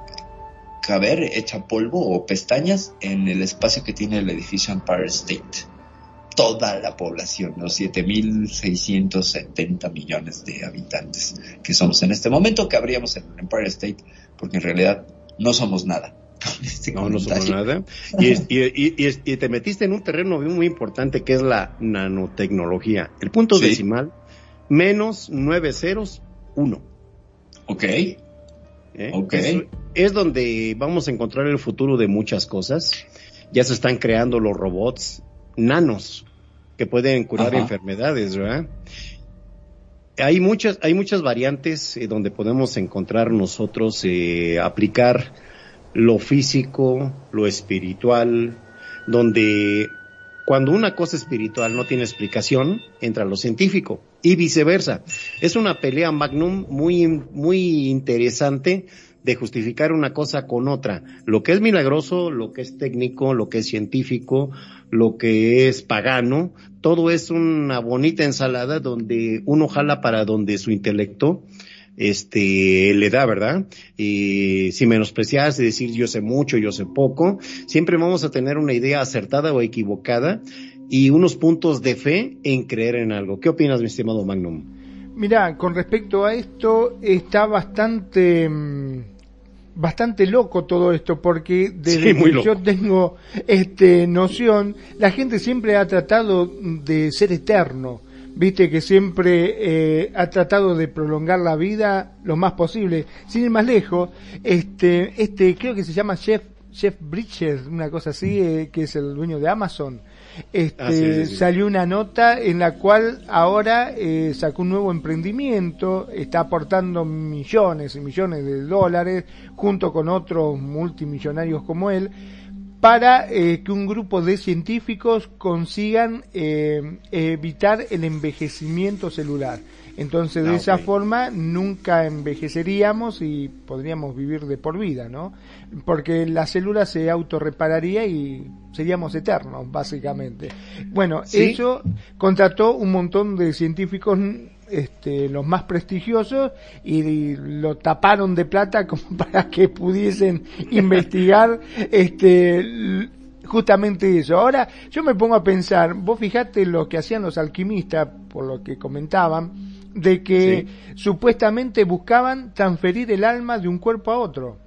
caber hecha polvo o pestañas en el espacio que tiene el edificio Empire State. toda la población, los 7.670 millones de habitantes que somos en este momento, que habríamos en Empire State, porque en realidad no somos nada. Este no, no somos nada. Y, y, te metiste en un terreno muy importante que es la nanotecnología. El punto decimal, menos nueve ceros, uno. Ok. ¿Eh? Es, es, donde vamos a encontrar el futuro de muchas cosas. Ya se están creando los robots nanos que pueden curar enfermedades, ¿verdad? Hay muchas, hay muchas variantes eh, donde podemos encontrar nosotros eh, aplicar lo físico, lo espiritual, donde cuando una cosa espiritual no tiene explicación, entra lo científico y viceversa. Es una pelea magnum muy, muy interesante de justificar una cosa con otra. Lo que es milagroso, lo que es técnico, lo que es científico, lo que es pagano, todo es una bonita ensalada donde uno jala para donde su intelecto este le da, ¿verdad? Y sin menospreciarse, decir yo sé mucho, yo sé poco, siempre vamos a tener una idea acertada o equivocada y unos puntos de fe en creer en algo. ¿Qué opinas, mi estimado Magnum? Mira, con respecto a esto está bastante mm, bastante loco todo esto porque desde que yo tengo este noción la gente siempre ha tratado de ser eterno viste que siempre eh, ha tratado de prolongar la vida lo más posible. Sin ir más lejos este este creo que se llama Jeff Jeff Bridges una cosa así eh, que es el dueño de Amazon. Este, ah, salió una nota en la cual ahora eh, sacó un nuevo emprendimiento, está aportando millones y millones de dólares junto con otros multimillonarios como él para eh, que un grupo de científicos consigan eh, evitar el envejecimiento celular. Entonces, de ah, esa forma, nunca envejeceríamos y podríamos vivir de por vida, ¿no? Porque la célula se autorrepararía y seríamos eternos, básicamente. Bueno, eso contrató un montón de científicos este, los más prestigiosos y lo taparon de plata como para que pudiesen investigar este justamente eso. Ahora yo me pongo a pensar, vos fijate lo que hacían los alquimistas, por lo que comentaban, de que supuestamente buscaban transferir el alma de un cuerpo a otro.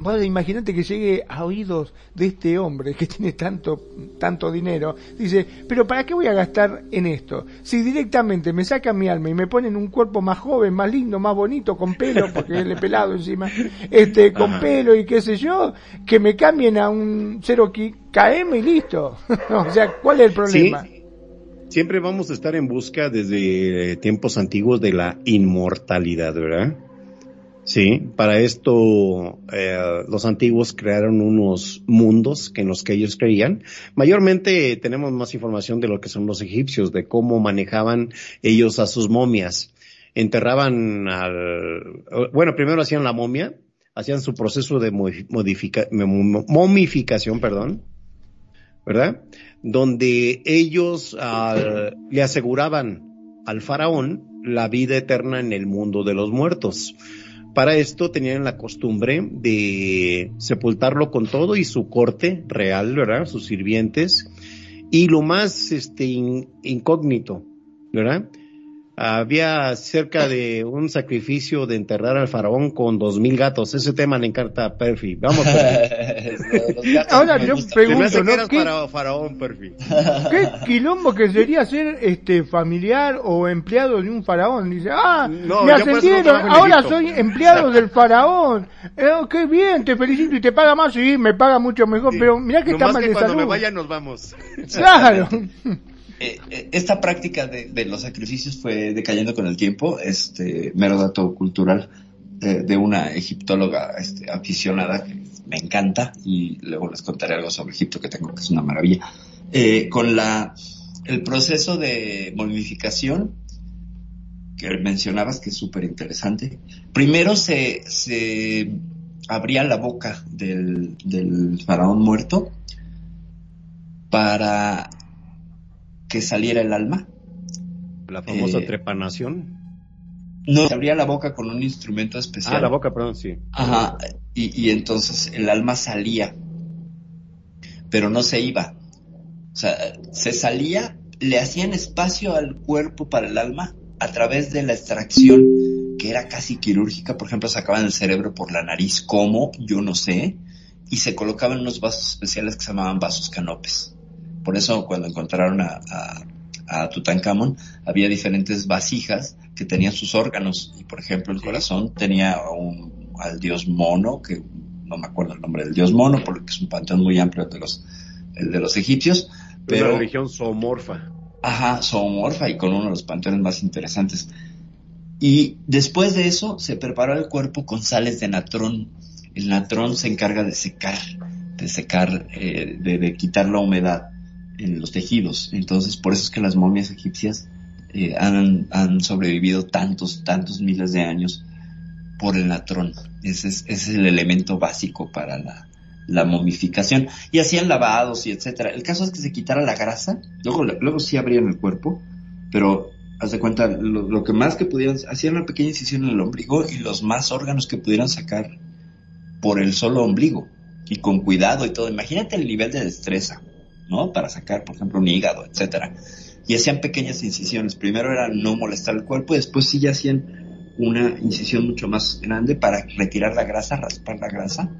Vos imagínate que llegue a oídos de este hombre que tiene tanto, tanto dinero. Dice, pero ¿para qué voy a gastar en esto? Si directamente me sacan mi alma y me ponen un cuerpo más joven, más lindo, más bonito, con pelo, porque él es pelado encima, este, con pelo y qué sé yo, que me cambien a un 0 KM y listo. o sea, ¿cuál es el problema? siempre vamos a estar en busca desde tiempos antiguos de la inmortalidad, ¿verdad? Sí, para esto eh, los antiguos crearon unos mundos en los que ellos creían. Mayormente tenemos más información de lo que son los egipcios, de cómo manejaban ellos a sus momias. Enterraban al, bueno, primero hacían la momia, hacían su proceso de momificación, perdón, ¿verdad? donde ellos le aseguraban al faraón la vida eterna en el mundo de los muertos. Para esto tenían la costumbre de sepultarlo con todo y su corte real, ¿verdad? Sus sirvientes. Y lo más este, incógnito, ¿verdad? Había cerca de un sacrificio de enterrar al faraón con dos mil gatos. Ese tema le encanta a Perfi. Vamos, Ahora yo pregunto, ¿no? ¿Qué, para faraón, Perfi? ¿Qué quilombo que sería ser este familiar o empleado de un faraón? Dice, ah, me ascendieron, ahora soy empleado del faraón. Eh, qué bien, te felicito y te paga más. Sí, me paga mucho mejor, pero mira que está mal que cuando me vaya nos vamos. Claro. Eh, eh, esta práctica de, los sacrificios fue decayendo con el tiempo, este mero dato cultural eh, de una egiptóloga este, aficionada que me encanta y luego les contaré algo sobre Egipto que tengo que es una maravilla. con la el proceso de momificación que mencionabas que es súper interesante. Primero se, se abría la boca del, del faraón muerto para que saliera el alma. La famosa eh, trepanación. No, se abría la boca con un instrumento especial. Ah, la boca, perdón, sí. Ajá, y, y entonces el alma salía, pero no se iba, sea, se salía, le hacían espacio al cuerpo para el alma a través de la extracción que era casi quirúrgica, por ejemplo, sacaban el cerebro por la nariz, ¿cómo? Yo no sé, y se colocaban unos vasos especiales que se llamaban vasos canopes. Por eso cuando encontraron a, a, a Tutankamón, había diferentes vasijas que tenían sus órganos, y por ejemplo el corazón tenía un, al dios mono, que no me acuerdo el nombre del dios mono, porque es un panteón muy amplio de los, el de los egipcios, pero... Una religión zoomorfa. Ajá, zoomorfa y con uno de los panteones más interesantes. Y después de eso se preparó el cuerpo con sales de natrón. El natrón se encarga de secar, de secar, eh, de, de, quitar la humedad en los tejidos. Entonces, por eso es que las momias egipcias eh, han, han, sobrevivido tantos, tantos miles de años por el natrón. Ese es, ese es el elemento básico para la, la, momificación. Y hacían lavados y etcétera. El caso es que se quitara la grasa, luego, luego sí abrían el cuerpo, pero haz de cuenta, lo, lo, que más que pudieran, hacían una pequeña incisión en el ombligo y los más órganos que pudieran sacar por el solo ombligo y con cuidado y todo. Imagínate el nivel de destreza, ¿no? Para sacar, por ejemplo, un hígado, etcétera. Y hacían pequeñas incisiones. Primero era no molestar el cuerpo y después sí ya hacían una incisión mucho más grande para retirar la grasa, raspar la grasa,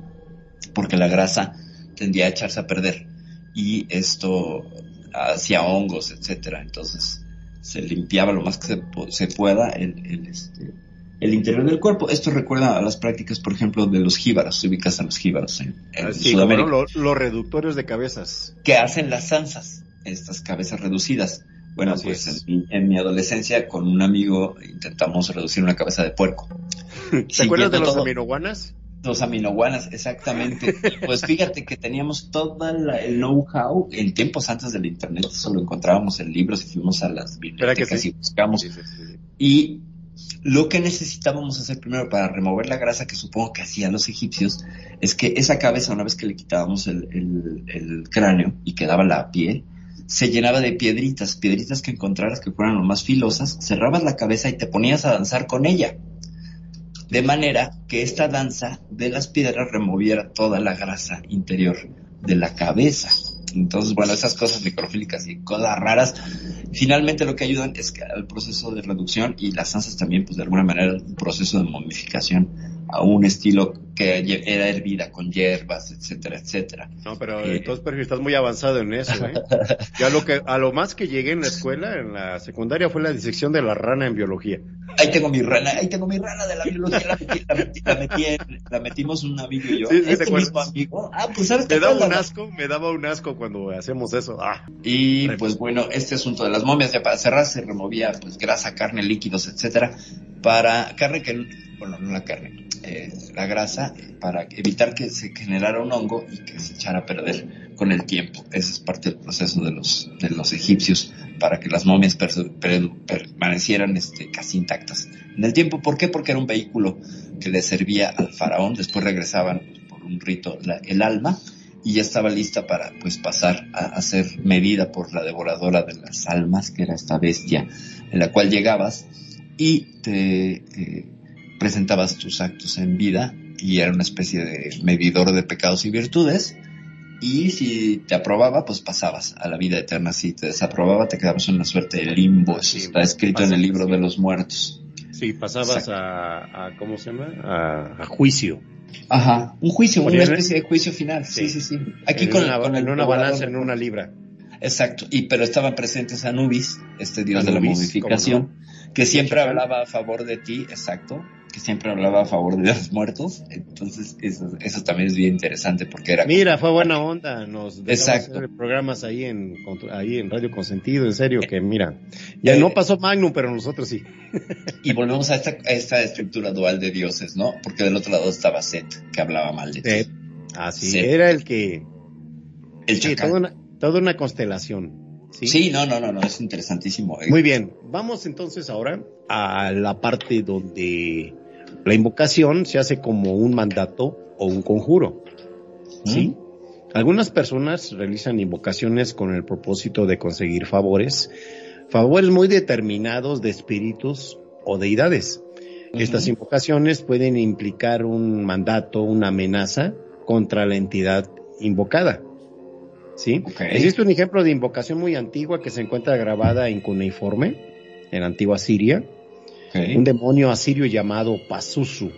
porque la grasa tendía a echarse a perder y esto hacía hongos, etcétera. Entonces, se limpiaba lo más que se, se pueda el, el, este, el, interior del cuerpo. Esto recuerda a las prácticas, por ejemplo, de los jíbaros, se ubicas a los jíbaros en, en sí, Sudamérica. Los, los, reductores de cabezas. Que hacen las zanzas, estas cabezas reducidas. Bueno, Así pues en mi, en mi, adolescencia con un amigo intentamos reducir una cabeza de puerco. ¿Te acuerdas de los todo, aminoguanas? Los aminoguanas, exactamente. pues fíjate que teníamos todo el know-how en tiempos antes del internet, eso lo encontrábamos en libros y fuimos a las bibliotecas sí? y buscamos. Sí, sí, y lo que necesitábamos hacer primero para remover la grasa, que supongo que hacían los egipcios, es que esa cabeza, una vez que le quitábamos el, cráneo y quedaba la piel, se llenaba de piedritas, piedritas que encontraras que fueran lo más filosas, cerrabas la cabeza y te ponías a danzar con ella. De manera que esta danza de las piedras removiera toda la grasa interior de la cabeza. Entonces, bueno, esas cosas microfílicas y cosas raras, finalmente lo que ayudan es que al proceso de reducción y las danzas también, pues de alguna manera, un proceso de momificación a un estilo que era hervida con hierbas, etcétera, etcétera. No, pero eh, entonces, Perry, estás muy avanzado en eso, ¿eh? Ya lo que, a lo más que llegué en la escuela, en la secundaria, fue la disección de la rana en biología. Ahí tengo mi rana, ahí tengo mi rana de la biología, la, metí, la, metí, la, metí en, la metimos un amigo y yo. Sí, sí, este mismo amigo. Ah, pues sabes Me daba un asco, me daba un asco cuando hacemos eso. Ah. Y pues bueno, este asunto de las momias, ya para cerrar, se removía pues grasa, carne, líquidos, etcétera, para carne que, bueno, no la carne, eh, la grasa para evitar que se generara un hongo y que se echara a perder con el tiempo. Ese es parte del proceso de los, de los egipcios para que las momias per, per, permanecieran este, casi intactas. En el tiempo, ¿por qué? Porque era un vehículo que le servía al faraón, después regresaban por un rito el alma y ya estaba lista para pues pasar a, a ser medida por la devoradora de las almas, que era esta bestia en la cual llegabas y te eh, presentabas tus actos en vida y era una especie de medidor de pecados y virtudes. Y si te aprobaba, pues pasabas a la vida eterna. Si te desaprobaba, te quedabas en una suerte de limbo. Eso sí, está escrito en el libro de los muertos. Sí, pasabas a, a, ¿cómo se llama? A, a, juicio. Ajá, un juicio, una especie de juicio final. Sí, sí, sí. sí. Aquí en con, una, con el en una balanza, en una libra. Exacto. Y pero estaban presentes Anubis, este dios Anubis, de la momificación, no? Que siempre hablaba a favor de ti, exacto, que siempre hablaba a favor de los muertos. Entonces, eso, eso también es bien interesante porque era. Mira, fue buena onda. Nos Exacto. programas ahí en, ahí en Radio Consentido, en serio, que mira, ya eh, no pasó Magnum, pero nosotros sí. y volvemos a esta, a esta estructura dual de dioses, ¿no? Porque del otro lado estaba Set, que hablaba mal de Set. Así, era el que. El sí, toda una, toda una constelación. ¿Sí? sí, no, no, no, no, es interesantísimo. Muy bien, vamos entonces ahora a la parte donde la invocación se hace como un mandato o un conjuro. ¿Sí? ¿Mm? Algunas personas realizan invocaciones con el propósito de conseguir favores, favores muy determinados de espíritus o deidades. Uh -huh. Estas invocaciones pueden implicar un mandato, una amenaza contra la entidad invocada. ¿Sí? Existe un ejemplo de invocación muy antigua que se encuentra grabada en cuneiforme, en la antigua Siria, un demonio asirio llamado Pazuzu.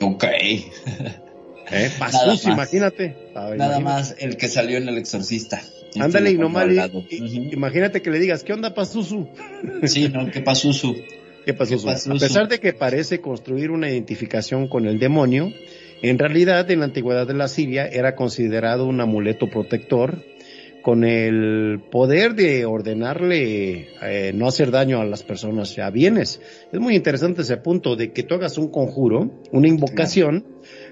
Ok. ¿eh? Pazuzu, imagínate. Ah, Nada imagínate. más el que salió en El Exorcista. Este Ándale, y nomás Ujú. imagínate que le digas, ¿qué onda Pazuzu? Sí, ¿no? ¿Qué pasó, su? ¿Qué pasó, A pesar de que parece construir una identificación con el demonio, en realidad en la antigüedad de la Siria era considerado un amuleto protector con el poder de ordenarle eh, no hacer daño a las personas a bienes. Es muy interesante ese punto de que tú hagas un conjuro, una invocación,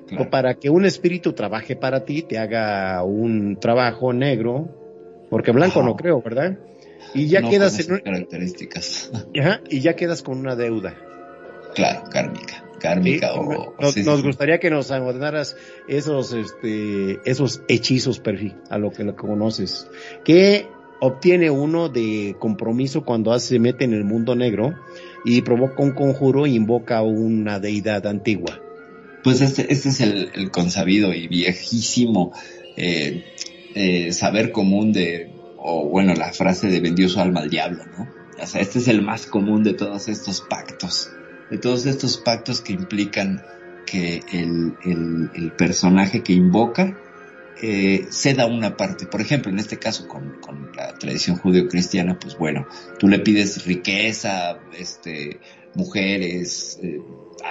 Claro. para que un espíritu trabaje para ti, te haga un trabajo negro, porque blanco Ajá. no creo, ¿verdad? Y ya No quedas con en características. Ajá, y ya quedas con una deuda. claro, kármica. Sí, Kármica o... nos, sí, gustaría que nos ordenaras esos, este, esos hechizos, Perfi, a lo que lo conoces. ¿Qué obtiene uno de compromiso cuando se mete en el mundo negro y provoca un conjuro e invoca a una deidad antigua? Pues este, este es el, el consabido y viejísimo eh, eh, saber común de, o bueno, la frase de vendió su alma al diablo, ¿no? O sea, este es el más común de todos estos pactos, de todos estos pactos que implican que el, personaje que invoca eh, ceda una parte. Por ejemplo, en este caso con, con la tradición judeo-cristiana, pues bueno, tú le pides riqueza, este, mujeres, eh,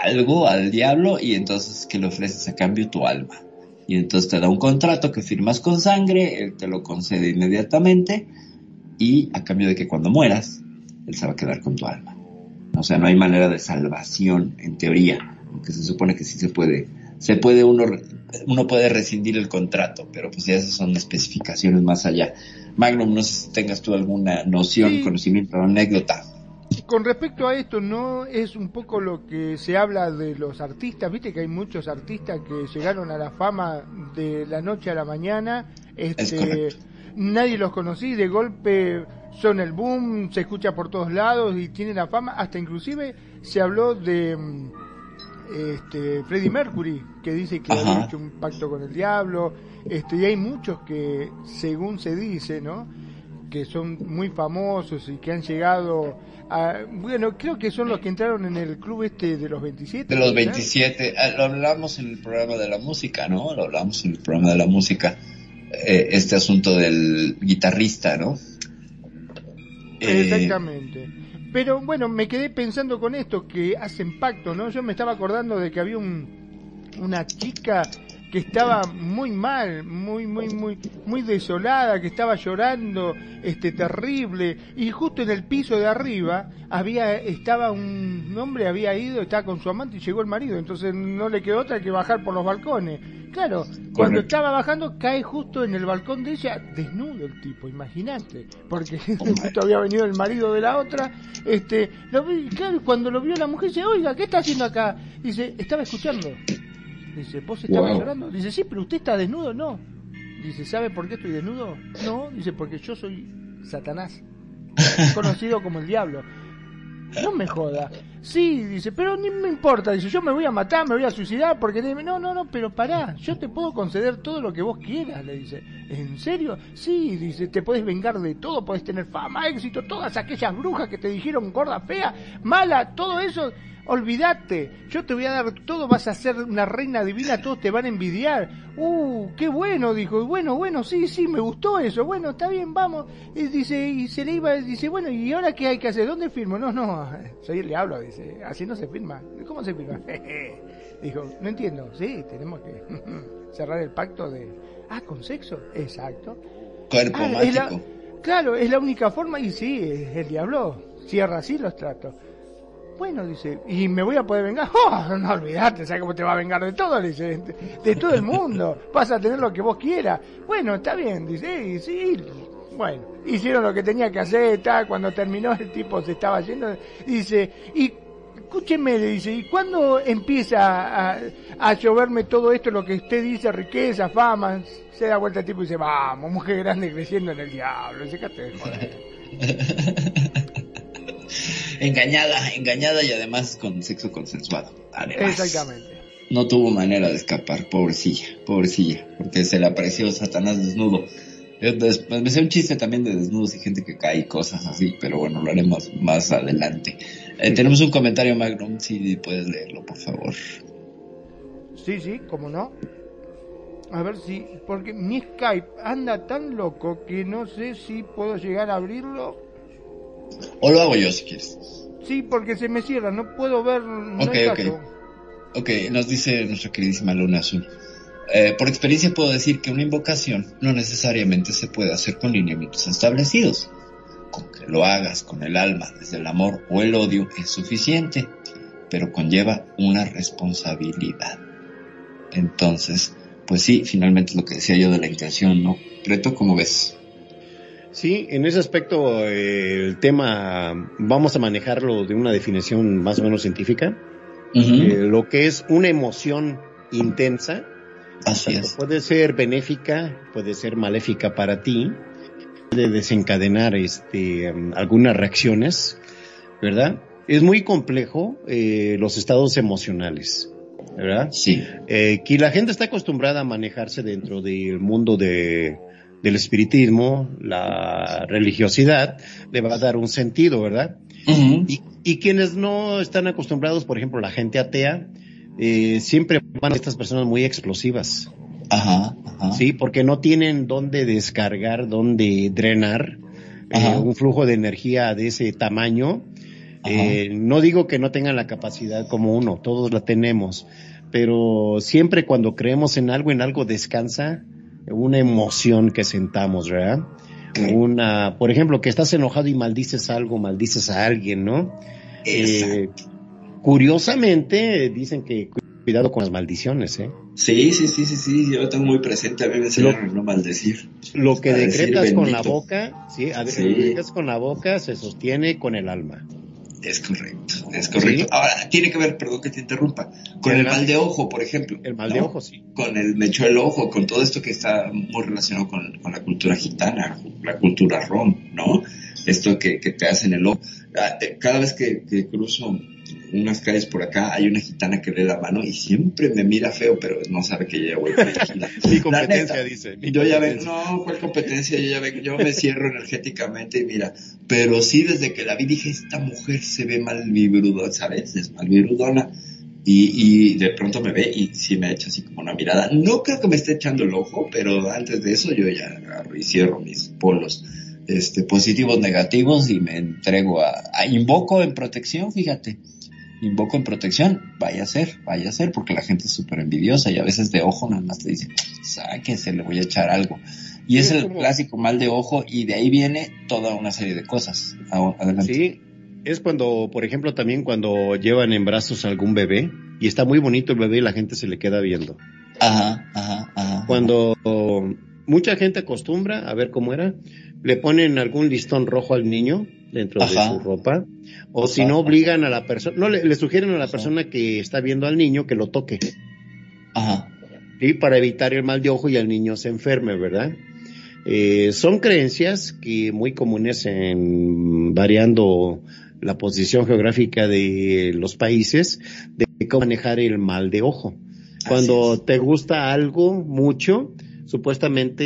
algo al diablo y entonces que le ofreces a cambio tu alma. Y entonces te da un contrato que firmas con sangre, él te lo concede inmediatamente y a cambio de que cuando mueras, él se va a quedar con tu alma. O sea, no hay manera de salvación en teoría, aunque se supone que sí se puede, se puede uno, uno puede rescindir el contrato, pero pues ya esas son especificaciones más allá. Magnum, no sé si tengas tú alguna noción, Sí. conocimiento o anécdota. Con respecto a esto, no es un poco lo que se habla de los artistas, viste que hay muchos artistas que llegaron a la fama de la noche a la mañana, Es este, nadie los conocí, de golpe son el boom, se escucha por todos lados y tienen la fama, hasta inclusive se habló de mm, este Freddie Mercury, que dice que Ajá. había hecho un pacto con el diablo, este, y hay muchos que, según se dice, ¿no? que son muy famosos y que han llegado a, bueno, creo que son los que entraron en el club este de los 27. De los ¿no? 27, ah, lo hablamos en el programa de la música, ¿no? Lo hablamos en el programa de la música, eh, este asunto del guitarrista, ¿no? Eh, Exactamente. Pero bueno, me quedé pensando con esto, que hacen pacto, ¿no? Yo me estaba acordando de que había un, una chica que estaba muy mal, muy, muy, muy, muy desolada, que estaba llorando, este, terrible, y justo en el piso de arriba había, estaba un hombre, había ido, estaba con su amante y llegó el marido, entonces no le quedó otra que bajar por los balcones. Claro, cuando Correcto. estaba bajando cae justo en el balcón de ella, desnudo el tipo, imagínate, porque justo había venido el marido de la otra, este, lo vi, claro, y cuando lo vio la mujer dice, oiga, ¿qué está haciendo acá? Dice, estaba escuchando. Dice, ¿vos estabas Wow. llorando? Dice, sí, pero usted está desnudo, no. Dice, ¿sabe por qué estoy desnudo? No, dice, porque yo soy Satanás, conocido como el diablo. No me joda. Sí, dice, pero ni me importa. Dice, yo me voy a matar, me voy a suicidar porque... No, no, no, pero pará, yo te puedo conceder todo lo que vos quieras, le dice. ¿En serio? Sí, dice, te puedes vengar de todo, puedes tener fama, éxito, todas aquellas brujas que te dijeron gorda, fea, mala, todo eso, olvídate. Yo te voy a dar todo, vas a ser una reina divina, todos te van a envidiar. Uh, qué bueno, dijo. Bueno, bueno, sí, sí, me gustó eso. Bueno, está bien, vamos. Y dice, y se le iba, dice, bueno, ¿y ahora qué hay que hacer? ¿Dónde firmo? No, no, soy el diablo, dice. Así no se firma. ¿Cómo se firma? dijo, no entiendo. Sí, tenemos que cerrar el pacto de... Ah, con sexo. Exacto. Cuerpo Ah, es la- mágico. claro, es la única forma y sí, el diablo cierra así los tratos. Bueno, dice, ¿y me voy a poder vengar? ¡Oh, no olvidate! ¿Sabes cómo te va a vengar de todo? Dice, de, de todo el mundo. Vas a tener lo que vos quieras. Bueno, está bien, dice, y sí. Bueno, hicieron lo que tenía que hacer, tal. Cuando terminó el tipo se estaba yendo. Dice, y escúcheme, le dice, ¿y cuándo empieza a, a lloverme todo esto, lo que usted dice, riqueza, fama? Se da vuelta el tipo y dice, vamos, mujer grande creciendo en el diablo, déjate de joder. Engañada, engañada y además con sexo consensuado. Además, Exactamente. No tuvo manera de escapar, pobrecilla, pobrecilla, porque se le apareció Satanás desnudo des- me sé un chiste también de desnudos y gente que cae y cosas así, pero bueno, lo haremos más adelante. Eh, tenemos un comentario, Magnum, si puedes leerlo, por favor. Sí, sí, cómo no. A ver si, porque mi Skype anda tan loco que no sé si puedo llegar a abrirlo. O lo hago yo si quieres. Sí, porque se me cierra, no puedo ver, no Ok, ok. Ok, nos dice nuestra queridísima Luna Azul. Eh, por experiencia puedo decir que una invocación no necesariamente se puede hacer con lineamientos establecidos. Con que lo hagas con el alma, desde el amor o el odio es suficiente, pero conlleva una responsabilidad. Entonces, pues sí, finalmente lo que decía yo de la intención, ¿no? Preto, ¿cómo ves? Sí, en ese aspecto eh, el tema vamos a manejarlo de una definición más o menos científica. Eh, lo que es una emoción intensa, Así es. puede ser benéfica, puede ser maléfica para ti, puede desencadenar este algunas reacciones, ¿verdad? Es muy complejo eh, los estados emocionales, ¿verdad? Sí. Que la gente está acostumbrada a manejarse dentro del mundo de, del espiritismo, la religiosidad, le va a dar un sentido, ¿verdad? Y, y quienes no están acostumbrados, por ejemplo, la gente atea, eh, siempre van a estas personas muy explosivas, Ajá, ajá. ¿sí? Porque no tienen dónde descargar, dónde drenar eh, un flujo de energía de ese tamaño. Eh, no digo que no tengan la capacidad como uno, todos la tenemos, pero siempre cuando creemos en algo, en algo descansa una emoción que sentamos, ¿verdad? Una, por ejemplo, que estás enojado y maldices algo, maldices a alguien, ¿no? Eh, curiosamente, dicen que cu- cuidado con las maldiciones, ¿eh? Sí, sí, sí, sí, sí, yo lo tengo muy presente, a mí me enseñaron a no maldecir. Lo que decir decretas con la boca, sí, a ver, Sí. lo que decretas con la boca se sostiene con el alma. Es correcto, es correcto. Sí. Ahora, tiene que ver, perdón que te interrumpa, con el mal de ojo, por ejemplo. El mal de ojo, sí. Con el me echó el ojo, con todo esto que está muy relacionado con, con la cultura gitana, la cultura rom, ¿no? Esto que, que te hacen el ojo. Ah, Cada vez que, que cruzo unas calles por acá, hay una gitana que le da mano y siempre me mira feo, pero no sabe que yo ya voy dirigida. Mi La competencia, neta, dice. mi Yo ya vengo, no, ¿cuál competencia? Yo ya vengo, yo me cierro energéticamente y mira, pero sí desde que la vi dije, esta mujer se ve mal vibrudona, ¿sabes? Es mal vibrudona. Y, y de pronto me ve y sí me echa así como una mirada. No creo que me esté echando el ojo, pero antes de eso yo ya agarro y cierro mis polos este, positivos, negativos y me entrego a, a invoco en protección, fíjate. Invoco en protección, vaya a ser, vaya a ser, porque la gente es súper envidiosa y a veces de ojo nada más te dice, sáquese, le voy a echar algo. Y es el como- clásico mal de ojo y de ahí viene toda una serie de cosas. Adelante. Sí, es cuando, por ejemplo, también cuando llevan en brazos a algún bebé y está muy bonito el bebé y la gente se le queda viendo. Ajá, ajá, ajá. Cuando mucha gente acostumbra a ver cómo era, le ponen algún listón rojo al niño dentro Ajá. de su ropa, o si no obligan a la persona, no le, le sugieren a la persona que está viendo al niño que lo toque, Ajá. ¿sí? para evitar el mal de ojo y al niño se enferme, ¿verdad? Eh, son creencias que muy comunes en variando la posición geográfica de los países de cómo manejar el mal de ojo. Cuando te gusta algo mucho, supuestamente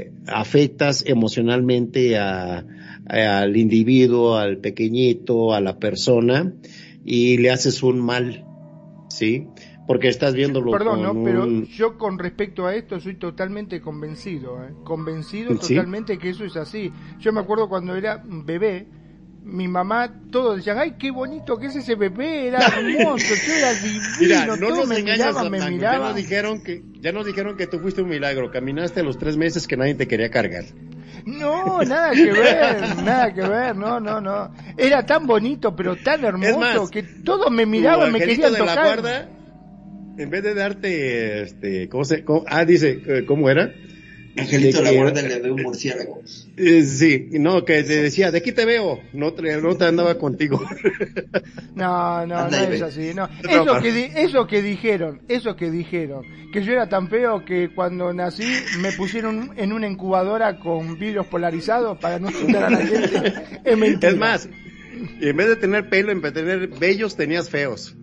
eh, afectas emocionalmente a- a- al individuo, al pequeñito, a la persona y le haces un mal, ¿sí? Porque estás viéndolo Perdón, con ¿no? Pero un- yo con respecto a esto soy totalmente convencido, ¿eh? convencido ¿Sí? totalmente que eso es así. Yo me acuerdo cuando era bebé, mi mamá, todos decían, ay, qué bonito que es ese bebé, era hermoso, yo era divino, Mira, no todos nos me engañas, miraban, me Mango. Ya miraban. nos dijeron que, ya nos dijeron que tú fuiste un milagro. Caminaste a los tres meses que nadie te quería cargar. No, nada que ver, nada que ver, no, no, no. Era tan bonito, pero tan hermoso más, que todos me miraban, me querían de la tocar. guarda, en vez de darte, este, ¿cómo se, cómo- ah, dice, eh, ¿cómo era? Angelito de la que- guarda le ve un murciélago. Eh, sí, no, que te decía, de aquí te veo, no te, no te andaba contigo. No, no, Anda no es así, no. Eso que, di- eso que dijeron, eso que dijeron, que yo era tan feo que cuando nací me pusieron en una incubadora con vidrios polarizados para no asustar a la gente. Es. Es más, en vez de tener pelo, en vez de tener bellos, tenías feos.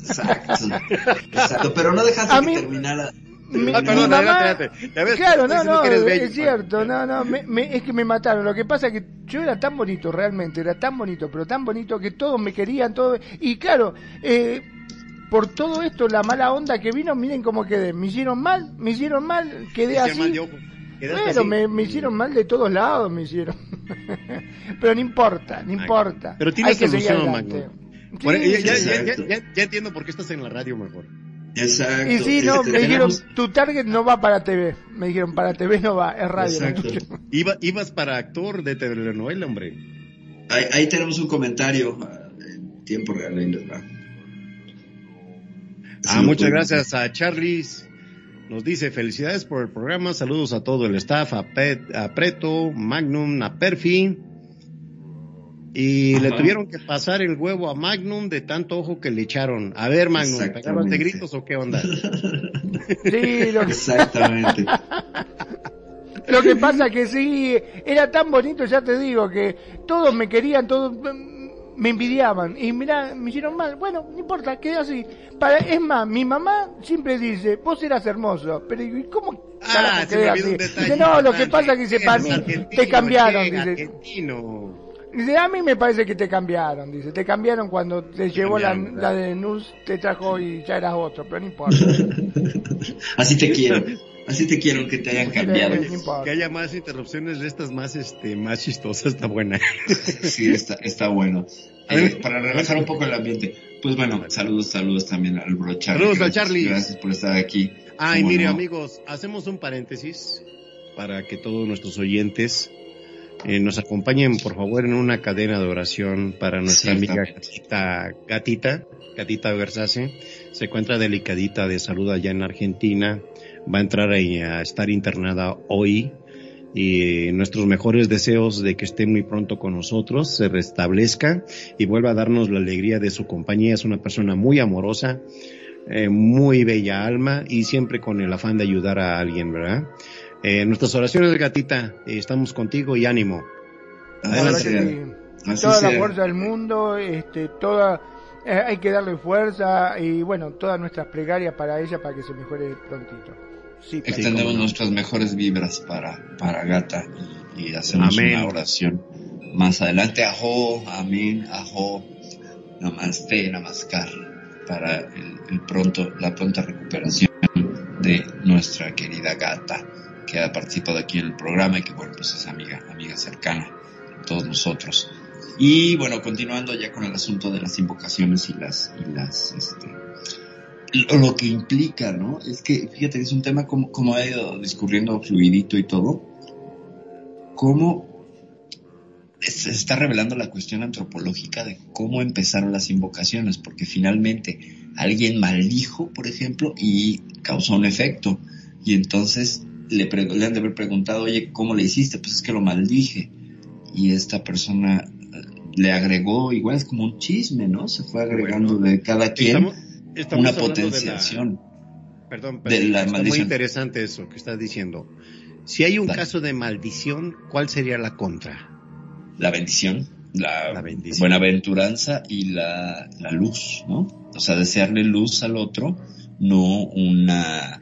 Exacto. Exacto. Pero no dejaste A que mí- terminara. Mi, Ah, mi perdón, mamá, adelante, adelante. Ya ves, claro, no, no, bello, es cierto, no, no, me- me- es que me mataron. Lo que pasa es que yo era tan bonito, realmente, era tan bonito, pero tan bonito que todos me querían, todos, y claro, eh, por todo esto, la mala onda que vino, miren cómo quedé. Me hicieron mal, me hicieron mal, quedé así. mal. Quedaste Bueno, me, me hicieron mal de todos lados, me hicieron. pero no importa, no importa. Pero tienes Hay que seguir adelante. Sí, ya, ya- ya- ya entiendo por qué estás en la radio mejor. Exacto. Y sí, no, Este, me dijeron, tu target no va para TV. Me dijeron, para TV no va, es radio. Exacto. Iba, ibas para actor de telenovela, hombre. Ahí, ahí tenemos un comentario ah, en tiempo real, ahí les va. Ah, Sí, muchas gracias a Charlis. Nos dice felicidades por el programa, saludos a todo el staff, a, Pet, a Preto, Magnum, a Perfi. Y le tuvieron que pasar el huevo a Magnum de tanto ojo que le echaron. A ver, Magnum, ¿pegabas de Exactamente. gritos o qué onda? Sí, lo que, Exactamente. lo que pasa que sí, era tan bonito, ya te digo, que todos me querían, todos me envidiaban. Y mirá, me hicieron mal. Bueno, no importa, quedé así. Para, es más, mi mamá siempre dice, vos eras hermoso. Pero ¿y cómo Ah, carajo se quedé me olvidó así? un detalle. Dice, no, lo que pasa que dice, para mí te cambiaron. Dice, argentino. Dice, a mí me parece que te cambiaron, dice, te cambiaron cuando te llevó la, cambiaron, la de Nus, te trajo y ya eras otro, pero no importa. Así te quiero. Así te quiero que te hayan cambiado. Que haya más interrupciones de estas más, este, más chistosas, está buena. Sí, está, está bueno. Eh, para relajar un poco el ambiente. Pues bueno, saludos, saludos también al bro Charlie. Saludos al Gracias- Charlie. Gracias por estar aquí. Ay, mire, no. amigos, hacemos un paréntesis para que todos nuestros oyentes eh, nos acompañen, por favor, en una cadena de oración para nuestra amiga gatita, gatita, gatita Versace. Se encuentra delicadita de salud allá en Argentina. Va a entrar ahí a estar internada hoy. Y nuestros mejores deseos de que esté muy pronto con nosotros, se restablezca y vuelva a darnos la alegría de su compañía. Es una persona muy amorosa, eh, muy bella alma y siempre con el afán de ayudar a alguien, ¿verdad? Eh, nuestras oraciones, gatita, eh, estamos contigo y ánimo. La verdad que sea. toda la fuerza del mundo, este, toda, eh, hay que darle fuerza y bueno, todas nuestras plegarias para ella para que se mejore prontito. Sí. Extendemos nuestras mejores vibras para, para Gata y, y hacemos Amén. una oración más adelante. Ajo, amén, ajo, namaste, namaskar, para el, el pronto, la pronta recuperación de nuestra querida Gata, que ha participado aquí en el programa y que bueno, pues es amiga, amiga cercana de todos nosotros. Y bueno, continuando ya con el asunto de las invocaciones y las, y las, este, lo, lo que implica, ¿no? Es que, fíjate es un tema como, como ha ido discurriendo fluidito y todo, cómo se está revelando la cuestión antropológica de cómo empezaron las invocaciones, porque finalmente alguien maldijo, por ejemplo, y causó un efecto, y entonces le, le han de haber preguntado, oye, ¿cómo le hiciste? Pues es que lo maldije, y esta persona eh, le agregó, igual es como un chisme, ¿no? Se fue agregando Bueno, de cada quien Estamos, estamos una hablando de la- potenciación. perdón, de perdón, la está muy interesante eso que estás diciendo. Si hay un Dale. caso de maldición, ¿cuál sería la contra? la bendición, la, La bendición. buenaventuranza y la, la luz, ¿no? O sea, desearle luz al otro, no una,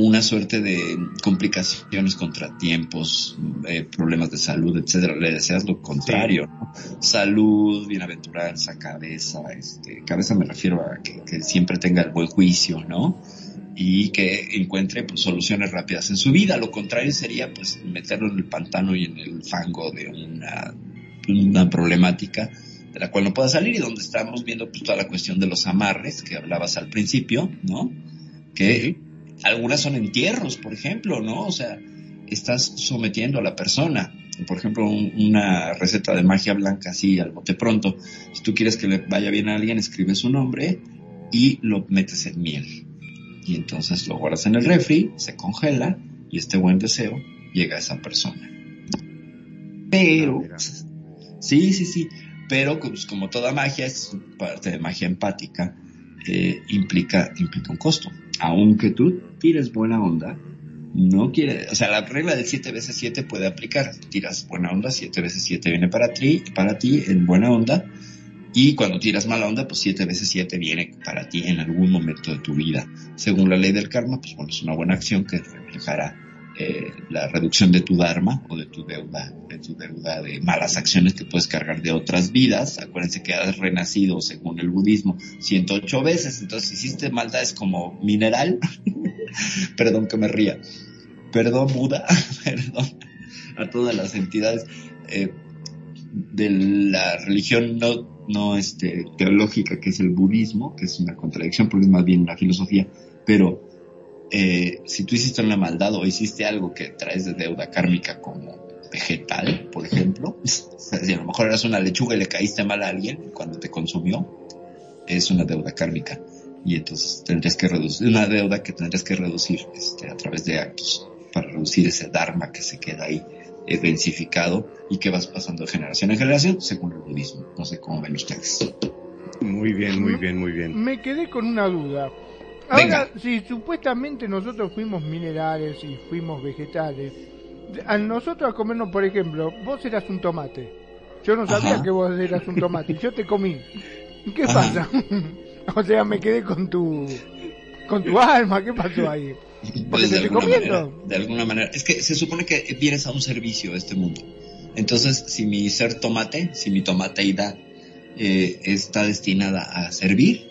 una suerte de complicaciones, contratiempos, eh, problemas de salud, etcétera. Le deseas lo contrario, ¿no? Salud, bienaventuranza, cabeza, este, cabeza me refiero a que, que siempre tenga el buen juicio, ¿no? y que encuentre pues, soluciones rápidas en su vida. Lo contrario sería pues meterlo en el pantano y en el fango de una, una problemática de la cual no pueda salir y donde estamos viendo pues toda la cuestión de los amarres que hablabas al principio, ¿no? Que algunas son entierros, por ejemplo, ¿no? O sea, estás sometiendo a la persona. Por ejemplo, un- una receta de magia blanca así al bote pronto. Si tú quieres que le vaya bien a alguien, escribes su nombre y lo metes en miel y entonces lo guardas en el refri, se congela y este buen deseo llega a esa persona. Pero, Ah, sí, sí, sí, pero pues, como toda magia es parte de magia empática, eh, implica, implica un costo. Aunque tú tires buena onda, no quiere, o sea, la regla del 7 veces 7 puede aplicar. Tiras buena onda, 7 veces 7 viene para ti, para ti en buena onda, Y cuando tiras mala onda, pues siete veces siete viene para ti en algún momento de tu vida. Según la ley del karma, pues bueno, es una buena acción que reflejará eh, la reducción de tu dharma o de tu deuda, de tu deuda de malas acciones que puedes cargar de otras vidas. Acuérdense que has renacido, según el budismo, 108 veces. Entonces, hiciste maldades como mineral, perdón que me ría, perdón Buda, perdón a todas las entidades eh, de la religión no, no este, teológica que es el budismo, que es una contradicción porque es más bien una filosofía, pero eh, si tú hiciste una maldad o hiciste algo que traes de deuda kármica como vegetal, por ejemplo, si a lo mejor eras una lechuga y le caíste mal a alguien cuando te consumió, es una deuda kármica. Y entonces tendrías que reducir, una deuda que tendrías que reducir este, a través de actos para reducir ese dharma que se queda ahí eh, densificado y que vas pasando de generación en generación según el budismo. No sé cómo ven ustedes. Muy bien, muy bien, muy bien. Me quedé con una duda. Ahora, si supuestamente nosotros fuimos minerales y fuimos vegetales, a nosotros a comernos, por ejemplo, vos eras un tomate. Yo no sabía que vos eras un tomate yo te comí. ¿Qué pasa? o sea, me quedé con tu con tu alma. ¿Qué pasó ahí? Pues de, alguna manera, de alguna manera. Es que se supone que vienes a un servicio a este mundo. Entonces, si mi ser tomate, si mi tomateidad eh, está destinada a servir,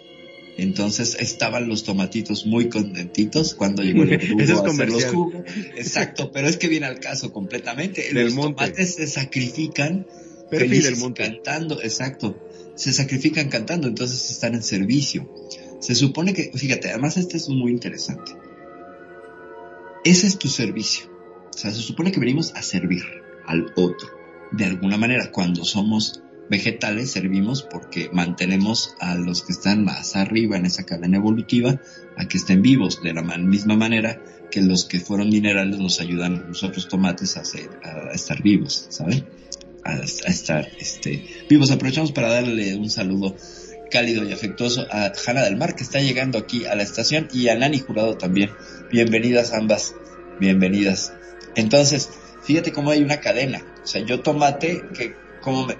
entonces estaban los tomatitos muy contentitos cuando llegó el Eso a hacer los jugos. Exacto, pero es que viene al caso completamente. los tomates se sacrifican felices, cantando, exacto. Se sacrifican cantando, entonces están en servicio. Se supone que, fíjate, además este es muy interesante. Ese es tu servicio. O sea, se supone que venimos a servir al otro. De alguna manera, cuando somos vegetales servimos porque mantenemos a los que están más arriba en esa cadena evolutiva a que estén vivos de la misma manera que los que fueron minerales nos ayudan a nosotros tomates a, a estar vivos, ¿saben? A, estar este, vivos. Aprovechamos para darle un saludo cálido y afectuoso a Hanna del Mar que está llegando aquí a la estación y a Nani Jurado también. Bienvenidas ambas, bienvenidas. Entonces, fíjate cómo hay una cadena. O sea, yo tomate que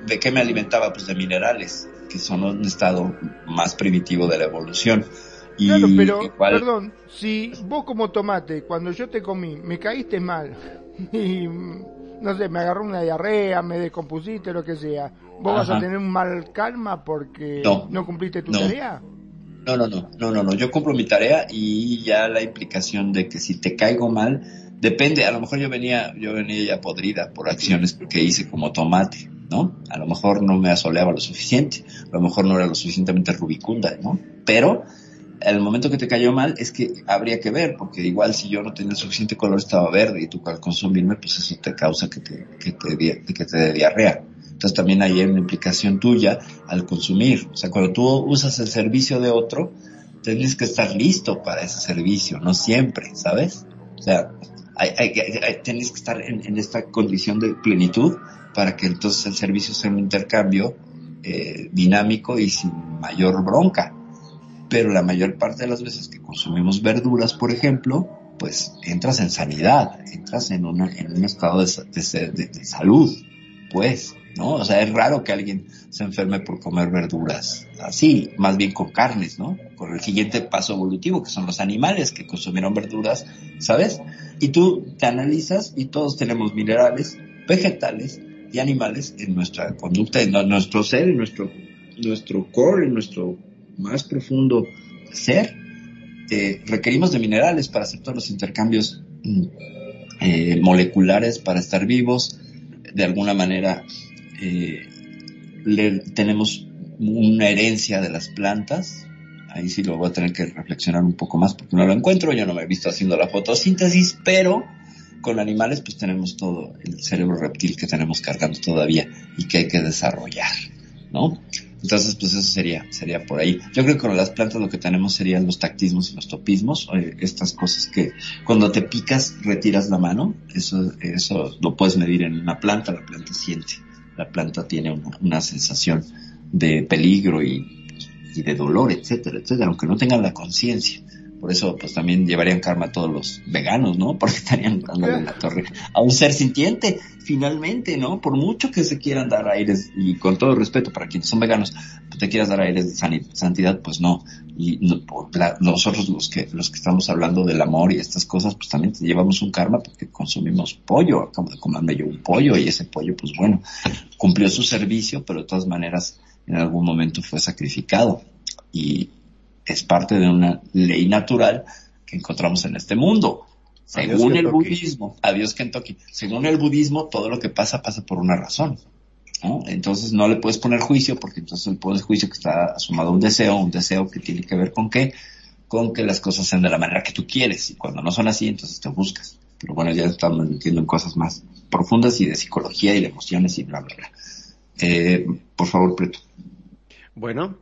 ¿De qué me alimentaba? Pues de minerales, que son un estado más primitivo de la evolución. Y claro, pero, perdón, si vos como tomate, cuando yo te comí, me caíste mal y, no sé, me agarró una diarrea, me descompusiste, lo que sea, ¿vos vas a tener un mal calma porque no, cumpliste tu tarea? No, no, no, no, no, no, yo cumplo mi tarea y ya la implicación de que si te caigo mal, depende, a lo mejor yo venía, yo venía ya podrida por acciones que hice como tomate ¿no? A lo mejor no me asoleaba lo suficiente, a lo mejor no era lo suficientemente rubicunda, ¿no? Pero el momento que te cayó mal es que habría que ver, porque igual si yo no tenía suficiente color estaba verde y tú al consumirme, pues eso te causa que te, que te, que te dé diarrea. Entonces también hay una implicación tuya al consumir. O sea, cuando tú usas el servicio de otro, tienes que estar listo para ese servicio, no siempre, ¿sabes? O sea, hay, hay, tienes que estar en, esta condición de plenitud para que entonces el servicio sea un intercambio eh, dinámico y sin mayor bronca. Pero la mayor parte de las veces que consumimos verduras, por ejemplo, pues entras en sanidad, entras en, una, en un estado de, de, salud, pues, ¿no? O sea, es raro que alguien se enferme por comer verduras así, más bien con carnes, ¿no? Con el siguiente paso evolutivo, que son los animales que consumieron verduras, ¿sabes? Y tú te analizas y todos tenemos minerales, vegetales, y animales en nuestra conducta, en nuestro ser, en nuestro, nuestro core, en nuestro más profundo ser. Eh, requerimos de minerales para hacer todos los intercambios mm, eh, moleculares para estar vivos. De alguna manera eh, tenemos una herencia de las plantas. Ahí sí lo voy a tener que reflexionar un poco más porque no lo encuentro. Yo no me he visto haciendo la fotosíntesis, pero con animales pues tenemos todo el cerebro reptil que tenemos cargando todavía y que hay que desarrollar, ¿no? Entonces, pues eso sería, sería por ahí. Yo creo que con las plantas lo que tenemos serían los tactismos y los topismos, eh, estas cosas que cuando te picas retiras la mano, eso, eso lo puedes medir en una planta, la planta siente, la planta tiene una, sensación de peligro y, y, de dolor, etcétera, etcétera, aunque no tengan la conciencia. Por eso, pues también llevarían karma a todos los veganos, ¿no? Porque estarían dándole la torre a un ser sintiente, finalmente, ¿no? Por mucho que se quieran dar aires, y con todo respeto para quienes son veganos, pues te quieras dar aires de santidad, pues no. Y nosotros los que, los que estamos hablando del amor y estas cosas, pues también te llevamos un karma porque consumimos pollo, acabo de comerme yo un pollo y ese pollo, pues bueno, cumplió su servicio, pero de todas maneras en algún momento fue sacrificado. Y, es parte de una ley natural que encontramos en este mundo. Según el budismo, adiós Kentucky, según el budismo, todo lo que pasa pasa por una razón. Entonces no le puedes poner juicio porque entonces le pones juicio que está sumado a un deseo, un deseo que tiene que ver con qué, con que las cosas sean de la manera que tú quieres y cuando no son así entonces te buscas. Pero bueno, ya estamos metiendo en cosas más profundas y de psicología y de emociones y bla, bla, bla. Eh, por favor, Preto. Bueno,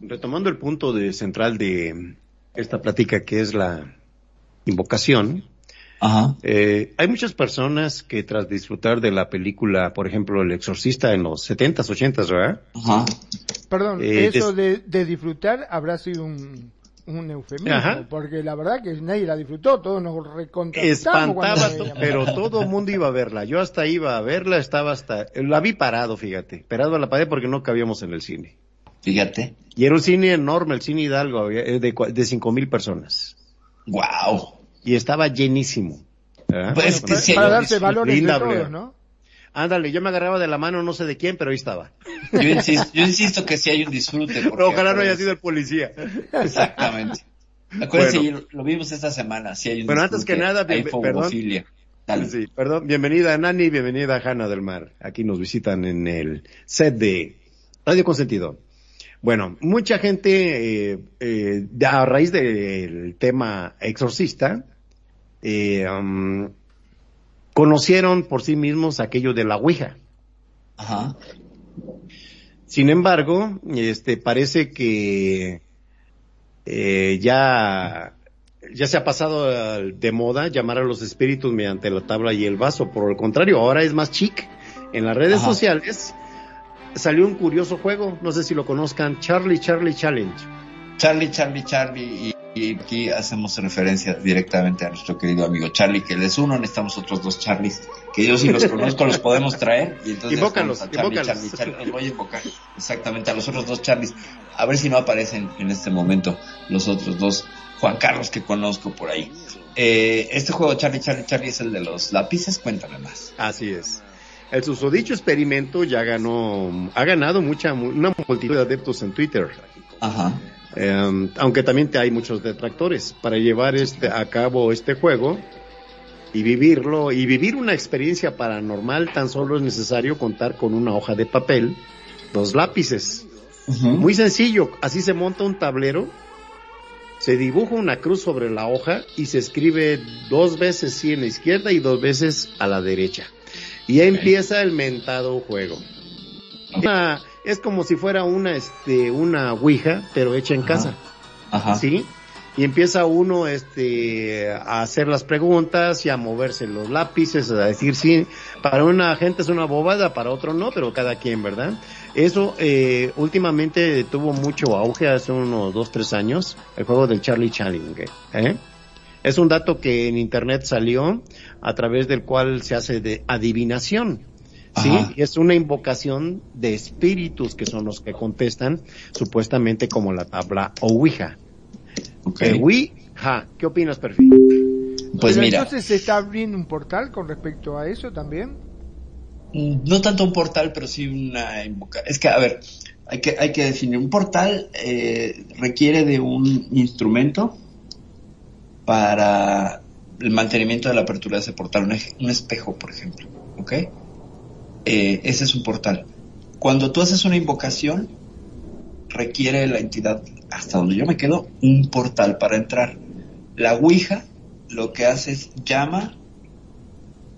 retomando el punto de central de esta plática que es la invocación, eh, hay muchas personas que tras disfrutar de la película, por ejemplo, El Exorcista en los 70s, 80s, ¿verdad? Ajá. Perdón, eh, eso de, disfrutar habrá sido un, eufemismo, porque la verdad que nadie la disfrutó, todos nos recontamos. Espantaba, pero todo el mundo iba a verla. Yo hasta iba a verla, estaba hasta, la vi parado, fíjate, parado a la pared porque no cabíamos en el cine. Fíjate. Y era un cine enorme, el cine Hidalgo, de, de cinco mil personas. Wow. Y estaba llenísimo. Pues que para, darse valores de todos, ¿no? Ándale, yo me agarraba de la mano no sé de quién, pero ahí estaba. Yo insisto, yo insisto que sí hay un disfrute. Pero ojalá no haya sido el policía. Exactamente. Acuérdense, lo vimos esta semana, sí hay un Pero antes que nada, bien, perdón. Sí, perdón, bienvenida Nani, bienvenida a Hanna del Mar. Aquí nos visitan en el set de Radio Consentido. Bueno, mucha gente, eh, eh, a raíz del tema exorcista, eh, um, conocieron por sí mismos aquello de la Ouija. Ajá. Sin embargo, este, parece que ya, ya se ha pasado de moda llamar a los espíritus mediante la tabla y el vaso. Por el contrario, ahora es más chic. En las redes sociales salió un curioso juego, no sé si lo conozcan, Charlie Charlie Challenge. Charlie Charlie Charlie y, aquí hacemos referencia directamente a nuestro querido amigo Charlie, que él es uno, necesitamos otros dos Charlies, que yo si los conozco los podemos traer y entonces invócalos, a Charlie, Charlie, voy a invocar exactamente a los otros dos Charlies, a ver si no aparecen en este momento los otros dos Juan Carlos que conozco por ahí. Eh, este juego Charlie Charlie Charlie es el de los lápices, cuéntame más. Así es. El susodicho experimento ya ganó, ha ganado mucha, una multitud de adeptos en Twitter. Ajá. Em, aunque también hay muchos detractores. Para llevar este, a cabo este juego y vivirlo, y vivir una experiencia paranormal, tan solo es necesario contar con una hoja de papel, dos lápices. Muy sencillo, así se monta un tablero, se dibuja una cruz sobre la hoja y se escribe dos veces sí en la izquierda y dos veces a la derecha. Y ahí empieza el mentado juego. es como si fuera una, este, una ouija, pero hecha en casa. Ajá. ¿Sí? Y empieza uno, este, a hacer las preguntas y a moverse los lápices, a decir sí. Para una gente es una bobada, para otro no, pero cada quien, ¿verdad? Eso, eh, últimamente tuvo mucho auge hace unos dos, tres años, el juego del Charlie Challenge, ¿eh? Es un dato que en internet salió a través del cual se hace de adivinación. Sí, es una invocación de espíritus que son los que contestan supuestamente como la tabla Ouija. Okay. Ouija, ¿qué opinas, Perfil? Pues mira. Entonces se está abriendo un portal con respecto a eso también. Mm, no tanto un portal, pero sí una invocación. Es que, a ver, hay que, hay que definir. Un portal eh, requiere de un instrumento para el mantenimiento de la apertura de ese portal, un, espejo, por ejemplo, ¿ok? Eh, ese es un portal. Cuando tú haces una invocación, requiere la entidad, hasta donde yo me quedo, un portal para entrar. La Ouija lo que hace es llama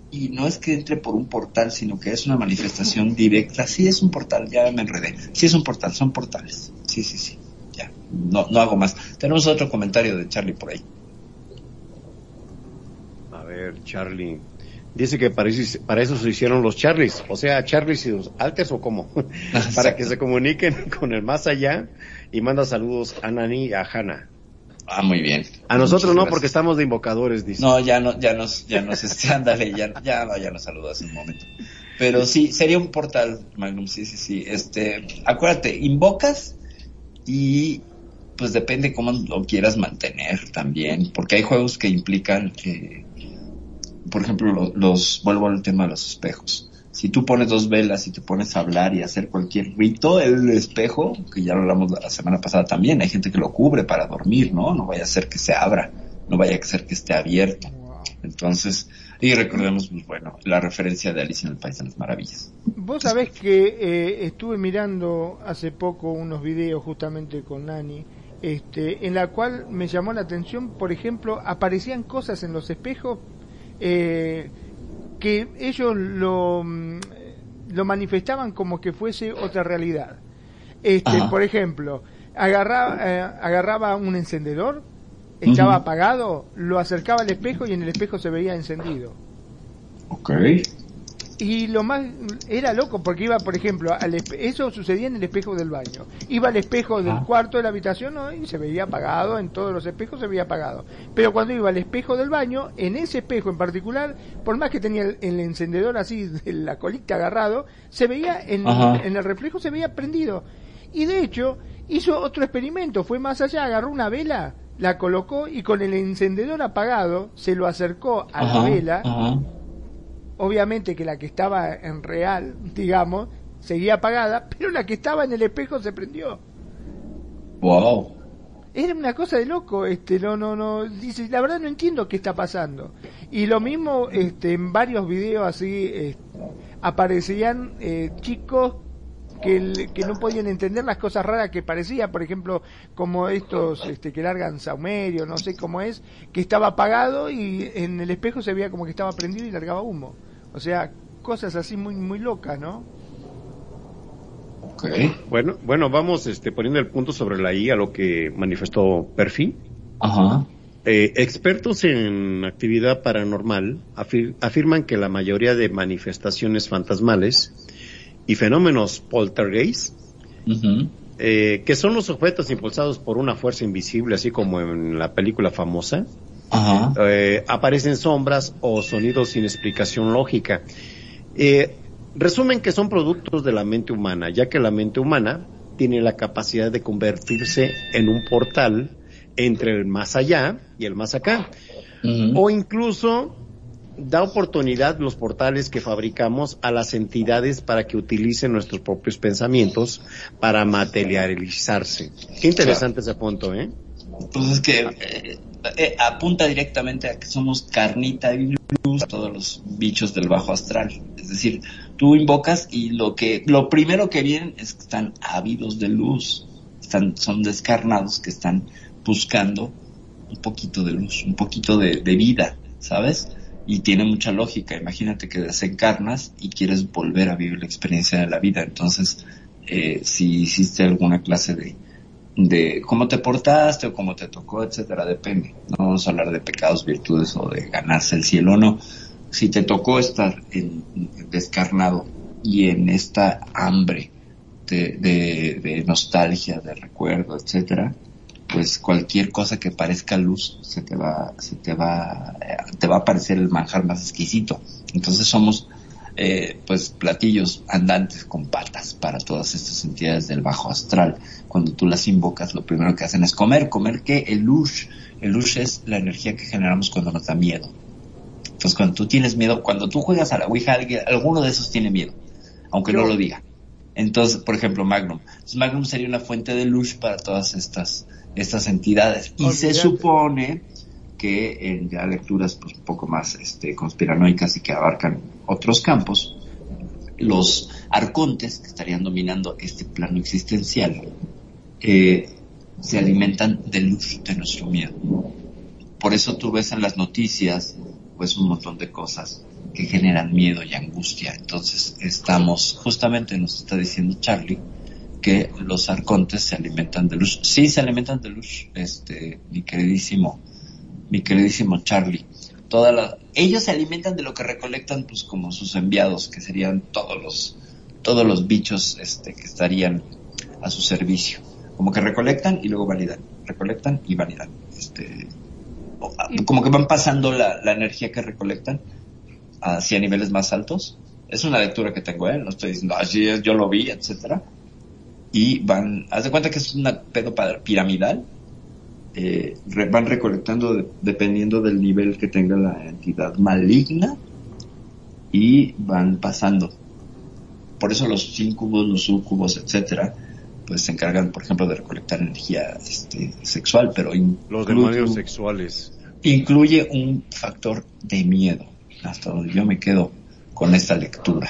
y no es que entre por un portal, sino que es una manifestación directa. Sí es un portal, ya me enredé. Sí es un portal, son portales. Sí, sí, sí. Ya, no, no hago más. Tenemos otro comentario de Charlie por ahí. Charlie. Dice que para eso, para eso se hicieron los Charlies, o sea, Charlies y los Alters o cómo, para que se comuniquen con el más allá y manda saludos a Nani y a Hannah. Ah, muy bien. A nosotros Muchas no, gracias. porque estamos de invocadores, dice. No, ya no, ya nos, ya nos, este, ándale, ya, ya, no, ya nos saludas un momento. Pero sí, sería un portal, Magnum, sí, sí, sí. Este, acuérdate, invocas y pues depende cómo lo quieras mantener también, porque hay juegos que implican que, por ejemplo, lo- los, vuelvo al tema de los espejos. Si tú pones dos velas y te pones a hablar y hacer cualquier rito, el espejo, que ya lo hablamos la semana pasada también, hay gente que lo cubre para dormir, ¿no? No vaya a ser que se abra, no vaya a ser que esté abierto. Entonces, y recordemos, pues bueno, la referencia de Alicia en el País de las Maravillas. Vos sabés que eh, estuve mirando hace poco unos videos justamente con Nani, este, en la cual me llamó la atención, por ejemplo, aparecían cosas en los espejos eh, que ellos lo, mm, lo manifestaban como que fuese otra realidad. Este, Ajá. por ejemplo, agarraba, eh, agarraba un encendedor, estaba apagado, lo acercaba al espejo y en el espejo se veía encendido. Ok. Y lo más era loco porque iba, por ejemplo, al espe- eso sucedía en el espejo del baño. Iba al espejo del Ah. cuarto de la habitación ¿no? y se veía apagado, en todos los espejos se veía apagado. Pero cuando iba al espejo del baño, en ese espejo en particular, por más que tenía el, el encendedor así de la colita agarrado, se veía en, el reflejo se veía prendido. Y de hecho, hizo otro experimento, fue más allá, agarró una vela, la colocó y con el encendedor apagado se lo acercó a la vela ajá. Obviamente que la que estaba en real, digamos, seguía apagada, pero la que estaba en el espejo se prendió. Wow. Era una cosa de loco, este, no, no, no, dice, la verdad no entiendo qué está pasando. Y lo mismo, este, en varios videos así, eh, aparecían eh, chicos que, el- que no podían entender las cosas raras que parecía, por ejemplo, como estos este, que largan saumerio, no sé cómo es, que estaba apagado y en el espejo se veía como que estaba prendido y largaba humo. O sea, cosas así muy, muy locas, ¿no? Ok. Bueno, bueno, vamos este, poniendo el punto sobre la I a lo que manifestó Perfil. Ajá. Eh, expertos en actividad paranormal afir- afirman que la mayoría de manifestaciones fantasmales y fenómenos poltergeist, eh, que son los objetos impulsados por una fuerza invisible, así como en la película famosa, Ajá. eh, aparecen sombras o sonidos sin explicación lógica. Eh, resumen que son productos de la mente humana, ya que la mente humana tiene la capacidad de convertirse en un portal entre el más allá y el más acá. O incluso da oportunidad los portales que fabricamos a las entidades para que utilicen nuestros propios pensamientos para materializarse. Qué interesante ese punto, ¿eh? Pues es que eh, eh, apunta directamente a que somos carnita y luz a todos los bichos del bajo astral. Es decir, tú invocas y lo que lo primero que vienen es que están ávidos de luz. Están, son descarnados que están buscando un poquito de luz, un poquito de, de vida, ¿sabes? Y tiene mucha lógica. Imagínate que desencarnas y quieres volver a vivir la experiencia de la vida. Entonces, eh, si hiciste alguna clase de, de cómo te portaste o cómo te tocó, etcétera, depende. No vamos a hablar de pecados, virtudes o de ganarse el cielo o no. Si te tocó estar en, descarnado y en esta hambre de, de, nostalgia, de recuerdo, etcétera, pues cualquier cosa que parezca luz se te va, se te va, eh, te va a parecer el manjar más exquisito. Entonces somos eh, pues platillos andantes con patas para todas estas entidades del bajo astral. Cuando tú las invocas, lo primero que hacen es comer. ¿Comer qué? El lush. El lush es la energía que generamos cuando nos da miedo. Entonces, cuando tú tienes miedo, cuando tú juegas a la Ouija, alguien- alguno de esos tiene miedo, aunque no lo diga. Entonces, por ejemplo, Magnum. Entonces, Magnum sería una fuente de luz para todas estas, estas entidades. Y se supone que en ya lecturas pues, un poco más este, conspiranoicas y que abarcan otros campos, los arcontes que estarían dominando este plano existencial eh, se alimentan de luz de nuestro miedo. Por eso tú ves en las noticias pues un montón de cosas que generan miedo y angustia. Entonces estamos, justamente nos está diciendo Charlie, que los arcontes se alimentan de luz. Sí, se alimentan de luz, este, mi queridísimo, mi queridísimo Charlie. Toda la, ellos se alimentan de lo que recolectan, pues como sus enviados, que serían todos los, todos los bichos, este, que estarían a su servicio. Como que recolectan y luego validan, recolectan y validan. este, como que van pasando la, la energía que recolectan hacia niveles más altos. Es una lectura que tengo, ¿eh? No estoy diciendo, así es, yo lo vi, etcétera. Y van, haz de cuenta que es una pedo piramidal. Eh, van recolectando dependiendo del nivel que tenga la entidad maligna y van pasando. Por eso los incubos, los sucubos, etcétera, pues se encargan, por ejemplo, de recolectar energía este, sexual, pero los demonios sexuales incluye un factor de miedo, hasta donde yo me quedo con esta lectura.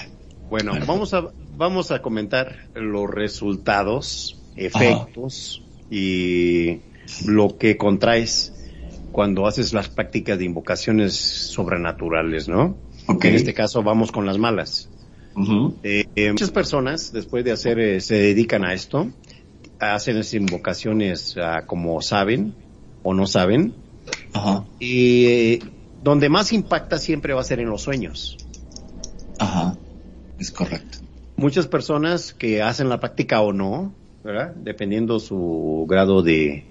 Bueno, vamos a vamos a comentar los resultados, efectos y lo que contraes cuando haces las prácticas de invocaciones sobrenaturales, ¿no? En este caso vamos con las malas. Eh, eh, muchas personas, después de hacer, eh, se dedican a esto, hacen esas invocaciones ah, como saben o no saben. Y donde más impacta siempre va a ser en los sueños. Ajá, es correcto. Muchas personas que hacen la práctica o no, ¿verdad? Dependiendo su grado de,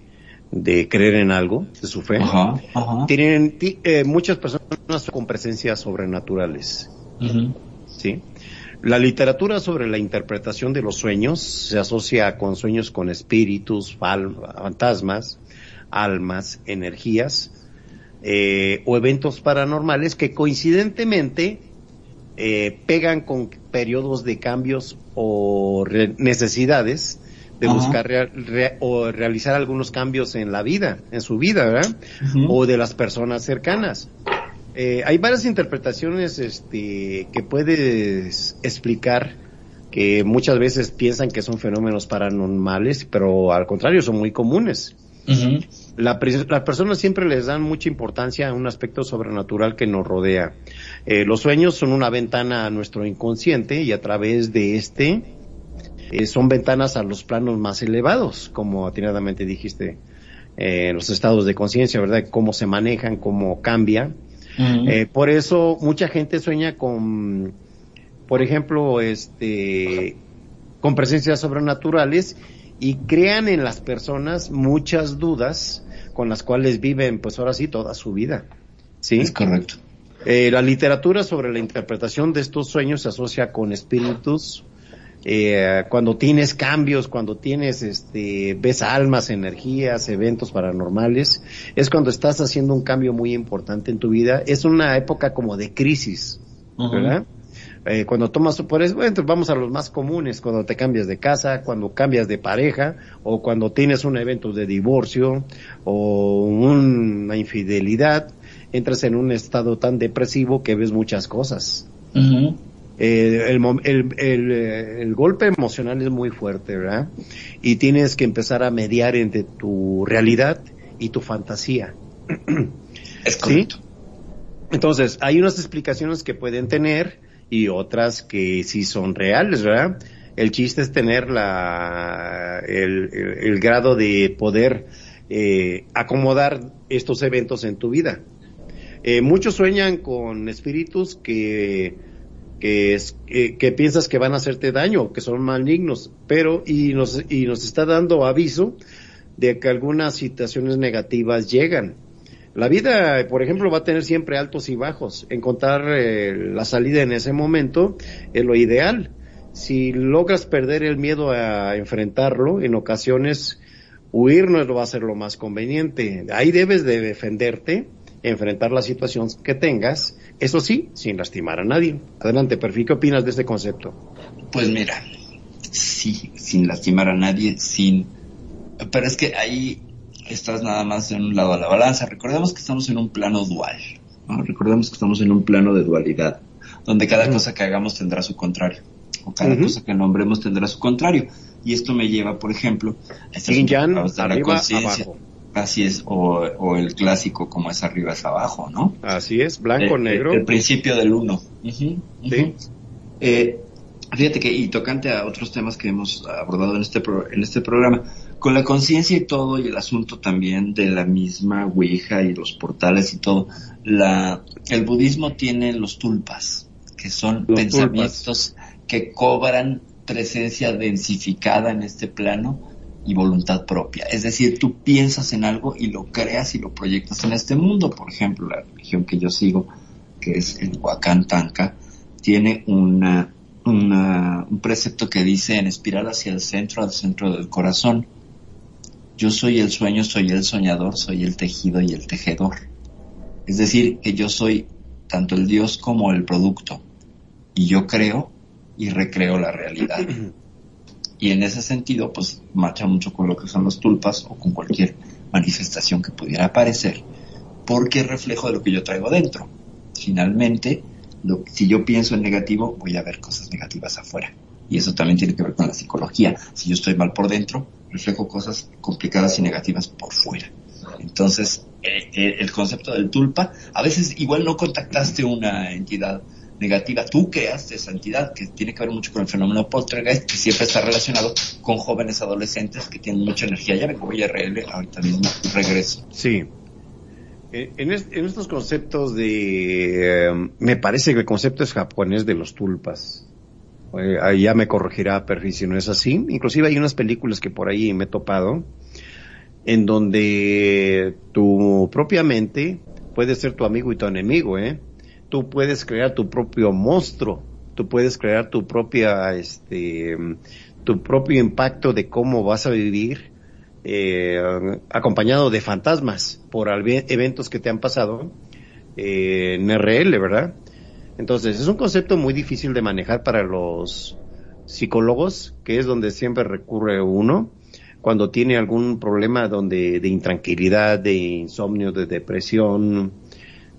de creer en algo, de su fe, tienen muchas personas con presencias sobrenaturales. ¿Sí? La literatura sobre la interpretación de los sueños se asocia con sueños con espíritus, fantasmas, almas, energías eh, o eventos paranormales que coincidentemente eh, pegan con periodos de cambios o necesidades de buscar o realizar algunos cambios en la vida, en su vida, ¿verdad? O de las personas cercanas. Eh, hay varias interpretaciones este, que puedes explicar que muchas veces piensan que son fenómenos paranormales, pero al contrario son muy comunes. Las personas siempre les dan mucha importancia a un aspecto sobrenatural que nos rodea. Eh, los sueños son una ventana a nuestro inconsciente y a través de este eh, son ventanas a los planos más elevados, como atinadamente dijiste, eh, los estados de conciencia, ¿verdad? Cómo se manejan, cómo cambia. Eh, por eso mucha gente sueña con, por ejemplo, este, con presencias sobrenaturales y crean en las personas muchas dudas con las cuales viven, pues ahora sí, toda su vida. ¿Sí? Es correcto. Eh, la literatura sobre la interpretación de estos sueños se asocia con espíritus, eh, cuando tienes cambios, cuando tienes, este, ves almas, energías, eventos paranormales, es cuando estás haciendo un cambio muy importante en tu vida. Es una época como de crisis, ¿verdad? Eh, cuando tomas, por eso, bueno, vamos a los más comunes, cuando te cambias de casa, cuando cambias de pareja, o cuando tienes un evento de divorcio, o una infidelidad, entras en un estado tan depresivo que ves muchas cosas. Eh, el, el, eh, el, golpe emocional es muy fuerte, ¿verdad? Y tienes que empezar a mediar entre tu realidad y tu fantasía. Es correcto. Entonces, hay unas explicaciones que pueden tener y otras que sí son reales, ¿verdad? El chiste es tener la, el, el, grado de poder eh, acomodar estos eventos en tu vida. Eh, muchos sueñan con espíritus que que, es, que piensas que van a hacerte daño, que son malignos, pero y nos, y nos está dando aviso de que algunas situaciones negativas llegan. La vida, por ejemplo, va a tener siempre altos y bajos. Encontrar eh, la salida en ese momento es lo ideal. Si logras perder el miedo a enfrentarlo, en ocasiones huir no va a ser lo más conveniente. Ahí debes de defenderte, enfrentar la situación que tengas eso sí, sin lastimar a nadie. Adelante, Perfil, ¿qué opinas de este concepto? Pues mira, sí, sin lastimar a nadie, sin... Pero es que ahí estás nada más en un lado de la balanza. Recordemos que estamos en un plano dual. Recordemos que estamos en un plano de dualidad, donde cada cosa que hagamos tendrá su contrario. O cada cosa que nombremos tendrá su contrario. Y esto me lleva, por ejemplo, a estar arriba, abajo. Así es, o, el clásico como es arriba es abajo, ¿no? Así es, blanco, negro. El, principio del uno. Sí. Eh, fíjate que, y tocante a otros temas que hemos abordado en este, en este programa, con la conciencia y todo, y el asunto también de la misma Ouija y los portales y todo, la, el budismo tiene los tulpas, que son pensamientos que cobran presencia densificada en este plano y voluntad propia. Es decir, tú piensas en algo y lo creas y lo proyectas en este mundo. Por ejemplo, la religión que yo sigo, que es el Huacán Tanca, tiene una, un precepto que dice en espiral hacia el centro, al centro del corazón. Yo soy el sueño, soy el soñador, soy el tejido y el tejedor. Es decir, que yo soy tanto el Dios como el producto. Y yo creo y recreo la realidad. Y en ese sentido, pues marcha mucho con lo que son los tulpas o con cualquier manifestación que pudiera aparecer, porque es reflejo de lo que yo traigo dentro. Finalmente, lo, si yo pienso en negativo, voy a ver cosas negativas afuera. Y eso también tiene que ver con la psicología. Si yo estoy mal por dentro, reflejo cosas complicadas y negativas por fuera. Entonces, eh, eh, el concepto del tulpa, a veces igual no contactaste una entidad negativa, tú creaste esa entidad, que tiene que ver mucho con el fenómeno poltergeist, que siempre está relacionado con jóvenes adolescentes que tienen mucha energía. Ya vengo, voy a RL, ahorita mismo regreso. Sí. Eh, en, estos conceptos de... Eh, me parece que el concepto es japonés de los tulpas. Eh, ahí ya me corregirá Perfi si no es así. Inclusive hay unas películas que por ahí me he topado en donde tu propia mente puede ser tu amigo y tu enemigo, ¿eh? Tú puedes crear tu propio monstruo, tú puedes crear tu propia, este, tu propio impacto de cómo vas a vivir eh, acompañado de fantasmas por eventos que te han pasado eh, en RL, ¿verdad? Entonces es un concepto muy difícil de manejar para los psicólogos, que es donde siempre recurre uno cuando tiene algún problema donde de intranquilidad, de insomnio, de depresión,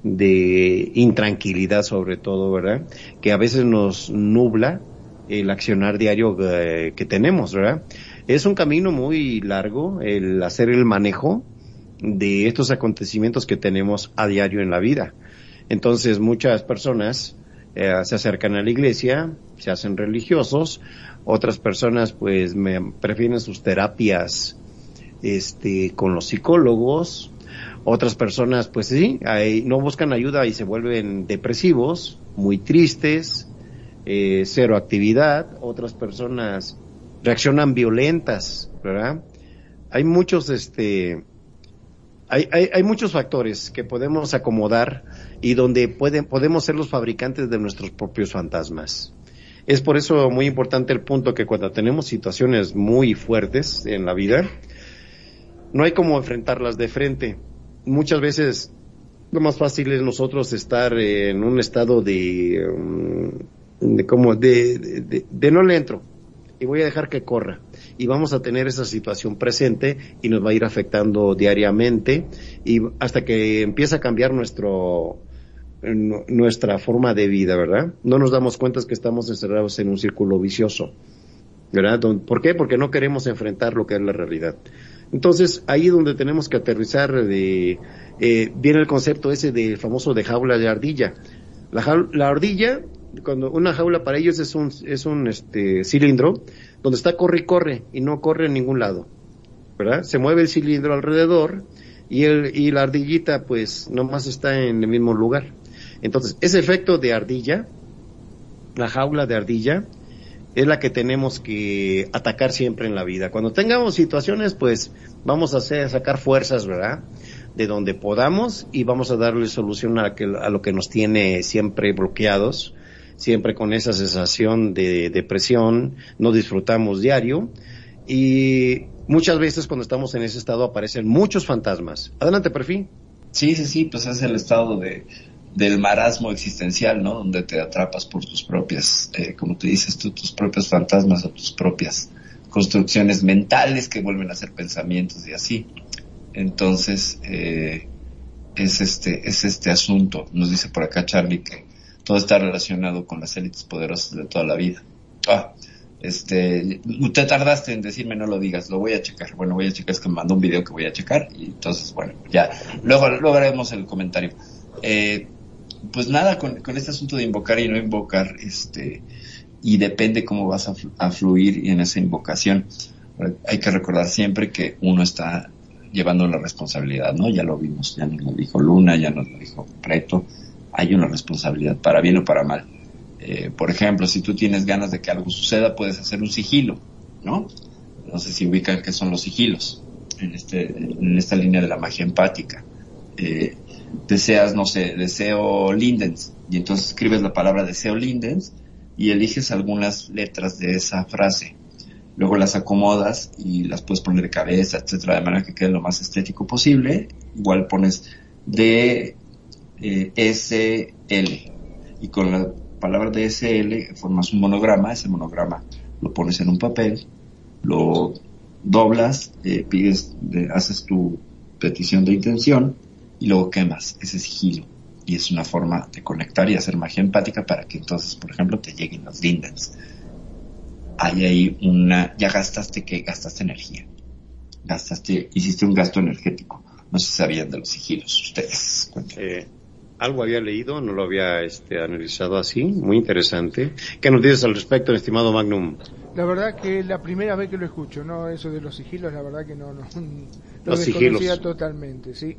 de intranquilidad sobre todo, ¿verdad? Que a veces nos nubla el accionar diario eh, que tenemos, ¿verdad? Es un camino muy largo el hacer el manejo de estos acontecimientos que tenemos a diario en la vida. Entonces muchas personas eh, se acercan a la iglesia, se hacen religiosos, otras personas pues me prefieren sus terapias este con los psicólogos, otras personas, pues sí, no buscan ayuda y se vuelven depresivos, muy tristes, eh, cero actividad. Otras personas reaccionan violentas, ¿verdad? Hay muchos, este, hay, hay, hay, muchos factores que podemos acomodar y donde pueden, podemos ser los fabricantes de nuestros propios fantasmas. Es por eso muy importante el punto que cuando tenemos situaciones muy fuertes en la vida, no hay como enfrentarlas de frente muchas veces lo más fácil es nosotros estar en un estado de, um, de como de, de, no le entro y voy a dejar que corra y vamos a tener esa situación presente y nos va a ir afectando diariamente y hasta que empieza a cambiar nuestro nuestra forma de vida, ¿verdad? No nos damos cuenta que estamos encerrados en un círculo vicioso, ¿verdad? ¿Por qué? Porque no queremos enfrentar lo que es la realidad. Entonces, ahí es donde tenemos que aterrizar de, eh, viene el concepto ese del famoso de jaula de ardilla. La, la ardilla, cuando una jaula para ellos es un, es un este, cilindro donde está corre y corre y no corre en ningún lado, ¿verdad? Se mueve el cilindro alrededor y, el, y la ardillita pues nomás está en el mismo lugar. Entonces, ese efecto de ardilla, la jaula de ardilla, es la que tenemos que atacar siempre en la vida. Cuando tengamos situaciones, pues vamos a hacer, sacar fuerzas, ¿verdad? De donde podamos y vamos a darle solución a, a lo que nos tiene siempre bloqueados, siempre con esa sensación de depresión, no disfrutamos diario y muchas veces cuando estamos en ese estado aparecen muchos fantasmas. Adelante, perfil. Sí, sí, sí, pues es el estado de del marasmo existencial, ¿no? Donde te atrapas por tus propias, eh, como te dices tú, tus propios fantasmas o tus propias construcciones mentales que vuelven a ser pensamientos y así. Entonces, eh, es este, es este asunto. Nos dice por acá Charlie que todo está relacionado con las élites poderosas de toda la vida. Ah, este, usted tardaste en decirme no lo digas, lo voy a checar. Bueno, voy a checar, es que me mandó un video que voy a checar y entonces, bueno, ya, luego, luego haremos el comentario. Eh, pues nada, con, este asunto de invocar y no invocar, este, y depende cómo vas a, fluir en esa invocación. Hay que recordar siempre que uno está llevando la responsabilidad, ¿no? Ya lo vimos, ya nos lo dijo Luna, ya nos lo dijo Preto, hay una responsabilidad, para bien o para mal. Eh, por ejemplo, si tú tienes ganas de que algo suceda, puedes hacer un sigilo, ¿no? no sé si ubican qué son los sigilos en, este, en esta línea de la magia empática. Eh, deseas, no sé, deseo Lindens, y entonces escribes la palabra deseo Lindens y eliges algunas letras de esa frase. Luego las acomodas y las puedes poner de cabeza, etcétera, de manera que quede lo más estético posible. Igual pones D, eh, S, L. Y con la palabra DSL formas un monograma, ese monograma lo pones en un papel, lo doblas, eh, pides, haces tu petición de intención y luego quemas ese sigilo. Y es una forma de conectar y hacer magia empática para que entonces, por ejemplo, te lleguen los lindens. Hay ahí una, ya gastaste que gastaste energía. Gastaste, hiciste un gasto energético. No sé si sabían de los sigilos ustedes. Eh, algo había leído, no lo había este, analizado así, muy interesante. ¿Qué nos dices al respecto, estimado Magnum? La verdad que es la primera vez que lo escucho, ¿no? Eso de los sigilos, la verdad que no, no lo los desconocía totalmente, sí.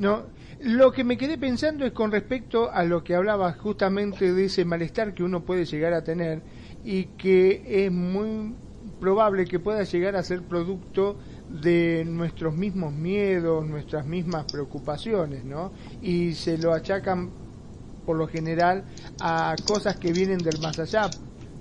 No, lo que me quedé pensando es con respecto a lo que hablaba justamente de ese malestar que uno puede llegar a tener y que es muy probable que pueda llegar a ser producto de nuestros mismos miedos, nuestras mismas preocupaciones, ¿no? Y se lo achacan por lo general a cosas que vienen del más allá,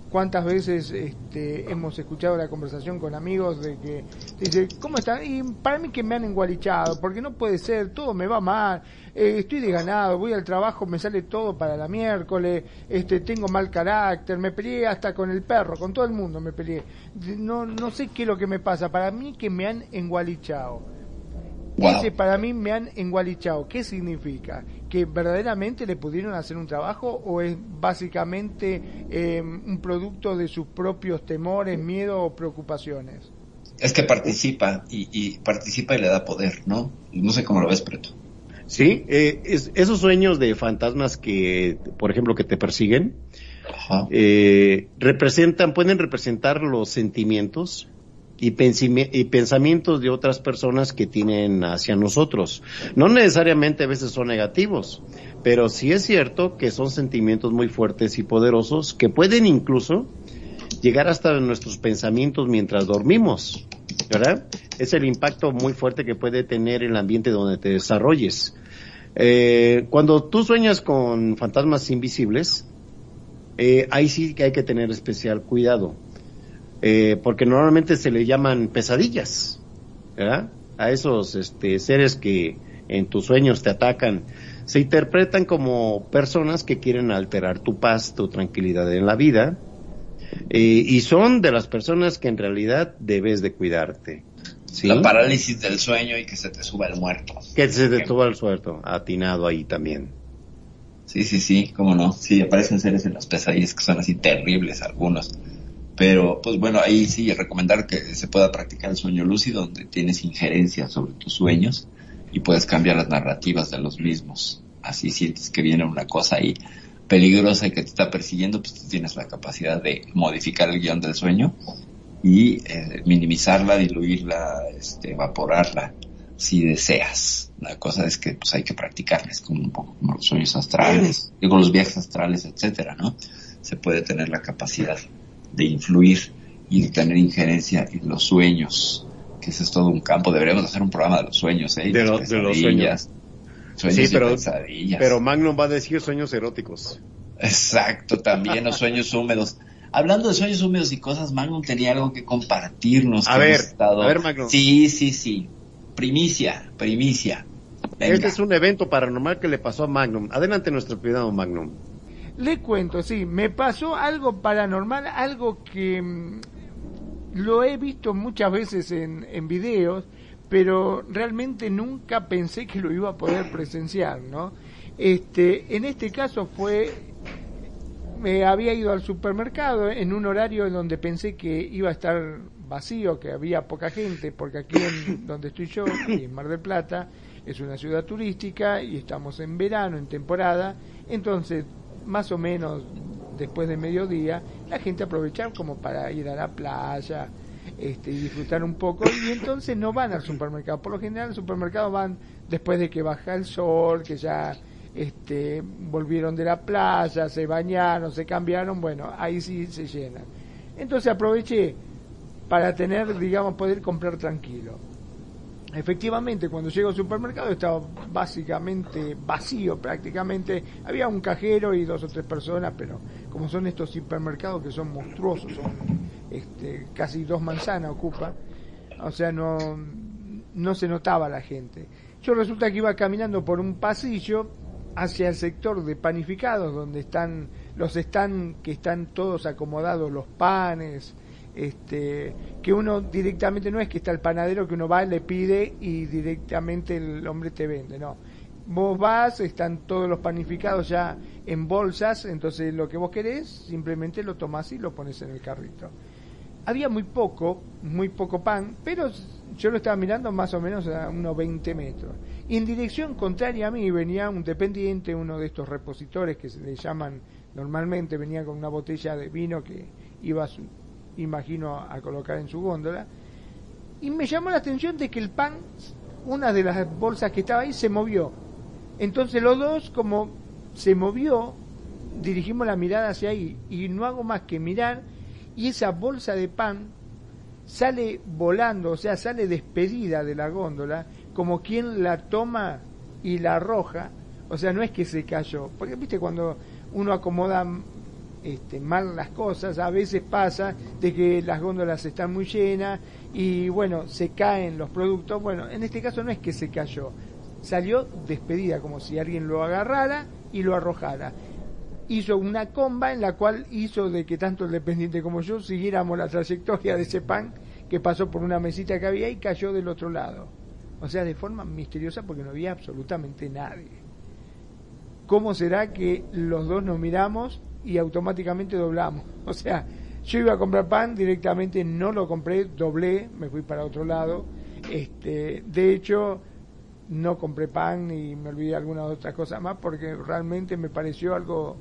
cuántas veces este, hemos escuchado la conversación con amigos de que dice, ¿cómo están? Y para mí que me han engualichado, porque no puede ser, todo me va mal, eh, estoy desganado, voy al trabajo, me sale todo para la miércoles, este, tengo mal carácter, me peleé hasta con el perro, con todo el mundo me peleé. No, no sé qué es lo que me pasa, para mí que me han engualichado. Ese para mí me han engualichado. ¿Qué significa? ¿Que verdaderamente le pudieron hacer un trabajo o es básicamente eh, un producto de sus propios temores, miedos o preocupaciones? Es que participa y, participa y le da poder, ¿no? No sé cómo lo ves, Preto. Sí, eh, esos sueños de fantasmas que, por ejemplo, que te persiguen, eh, representan, pueden representar los sentimientos, y, pensamientos de otras personas que tienen hacia nosotros. No necesariamente a veces son negativos, pero sí es cierto que son sentimientos muy fuertes y poderosos que pueden incluso llegar hasta nuestros pensamientos mientras dormimos, ¿verdad? Es el impacto muy fuerte que puede tener el ambiente donde te desarrolles. Eh, cuando tú sueñas con fantasmas invisibles, eh, ahí sí que hay que tener especial cuidado eh, porque normalmente se le llaman pesadillas, ¿verdad? A esos este, seres que en tus sueños te atacan, se interpretan como personas que quieren alterar tu paz, tu tranquilidad en la vida, eh, y son de las personas que en realidad debes de cuidarte. La parálisis del sueño y que se te suba el muerto. Que se te suba el suelto, atinado ahí también. Sí, sí, sí, cómo no. Sí, aparecen seres en las pesadillas que son así terribles algunos. Pero, pues bueno, ahí sí recomendar que se pueda practicar el sueño lúcido, donde tienes injerencia sobre tus sueños y puedes cambiar las narrativas de los mismos. Así sientes que viene una cosa ahí peligrosa y que te está persiguiendo, pues tú tienes la capacidad de modificar el guion del sueño y eh, minimizarla, diluirla, este, evaporarla, si deseas. La cosa es que pues hay que practicarles como un poco como los sueños astrales, digo los viajes astrales, etcétera, ¿no? Se puede tener la capacidad de influir y de tener injerencia en los sueños, que ese es todo un campo. Deberíamos hacer un programa de los sueños, ¿eh? De, los sueños. sí, pero, pero Magnum va a decir sueños eróticos. Exacto, también los sueños húmedos. Hablando de sueños húmedos y cosas, Magnum tenía algo que compartirnos. A ver, a ver, Magnum. Sí, sí, sí. Primicia, primicia. Este es un evento paranormal que le pasó a Magnum. Adelante nuestro cuidado, Magnum. Le cuento, sí, me pasó algo paranormal, algo que mm, lo he visto muchas veces en, en videos, pero realmente nunca pensé que lo iba a poder presenciar, ¿no? Este, en este caso fue, me había ido al supermercado en un horario en donde pensé que iba a estar vacío, que había poca gente, porque aquí en donde estoy yo, en Mar del Plata, es una ciudad turística y estamos en verano, en temporada, entonces más o menos después de mediodía, la gente aprovechar como para ir a la playa este, y disfrutar un poco y entonces no van al supermercado. Por lo general al supermercado van después de que baja el sol, que ya este, volvieron de la playa, se bañaron, se cambiaron, bueno, ahí sí se llenan. Entonces aproveché para tener, digamos, poder comprar tranquilo. Efectivamente, cuando llego al supermercado estaba básicamente vacío prácticamente. Había un cajero y dos o tres personas, pero como son estos supermercados que son monstruosos, son este, casi dos manzanas ocupa, o sea, no, no se notaba la gente. Yo resulta que iba caminando por un pasillo hacia el sector de panificados, donde están los están que están todos acomodados los panes, este, que uno directamente no es que está el panadero que uno va, le pide y directamente el hombre te vende, no. Vos vas, están todos los panificados ya en bolsas, entonces lo que vos querés simplemente lo tomás y lo pones en el carrito. Había muy poco, muy poco pan, pero yo lo estaba mirando más o menos a unos 20 metros. Y en dirección contraria a mí venía un dependiente, uno de estos repositores que se le llaman normalmente, venía con una botella de vino que iba a su, imagino, a colocar en su góndola. Y me llamó la atención de que el pan, una de las bolsas que estaba ahí, se movió. Entonces los dos, como se movió, dirigimos la mirada hacia ahí y no hago más que mirar y esa bolsa de pan sale volando, o sea, sale despedida de la góndola, como quien la toma y la arroja, o sea, no es que se cayó, porque viste cuando uno acomoda este, mal las cosas, a veces pasa de que las góndolas están muy llenas y bueno, se caen los productos. Bueno, en este caso no es que se cayó, salió despedida, como si alguien lo agarrara y lo arrojara. Hizo una comba en la cual hizo de que tanto el dependiente como yo siguiéramos la trayectoria de ese pan que pasó por una mesita que había y cayó del otro lado. O sea, de forma misteriosa porque no había absolutamente nadie. ¿Cómo será que los dos nos miramos y automáticamente doblamos. O sea, yo iba a comprar pan, directamente no lo compré, doblé, me fui para otro lado. Este, de hecho, no compré pan y me olvidé alguna otra cosa más porque realmente me pareció algo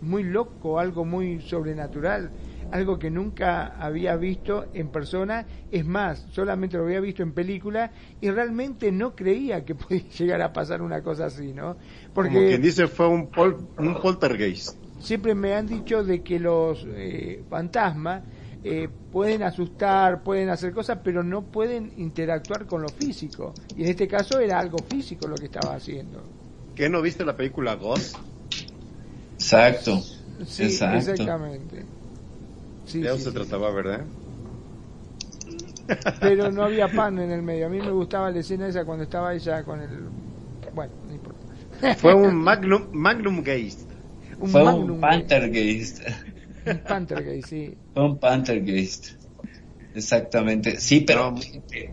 muy loco, algo muy sobrenatural, algo que nunca había visto en persona, es más, solamente lo había visto en película y realmente no creía que podía llegar a pasar una cosa así, ¿no? Porque Como quien dice fue un, pol, un poltergeist siempre me han dicho de que los eh, fantasmas eh, pueden asustar, pueden hacer cosas, pero no pueden interactuar con lo físico. Y en este caso era algo físico lo que estaba haciendo. ¿Qué no viste la película Ghost? Exacto. Sí, exactamente. de eso se trataba, ¿verdad? Pero no había pan en el medio. A mí me gustaba la escena esa cuando estaba ella con el... Bueno, no importa. Fue un Magnum, Magnum Fue un Panthergeist. Un Panthergeist, sí. Fue un Panthergeist. Exactamente. Sí, pero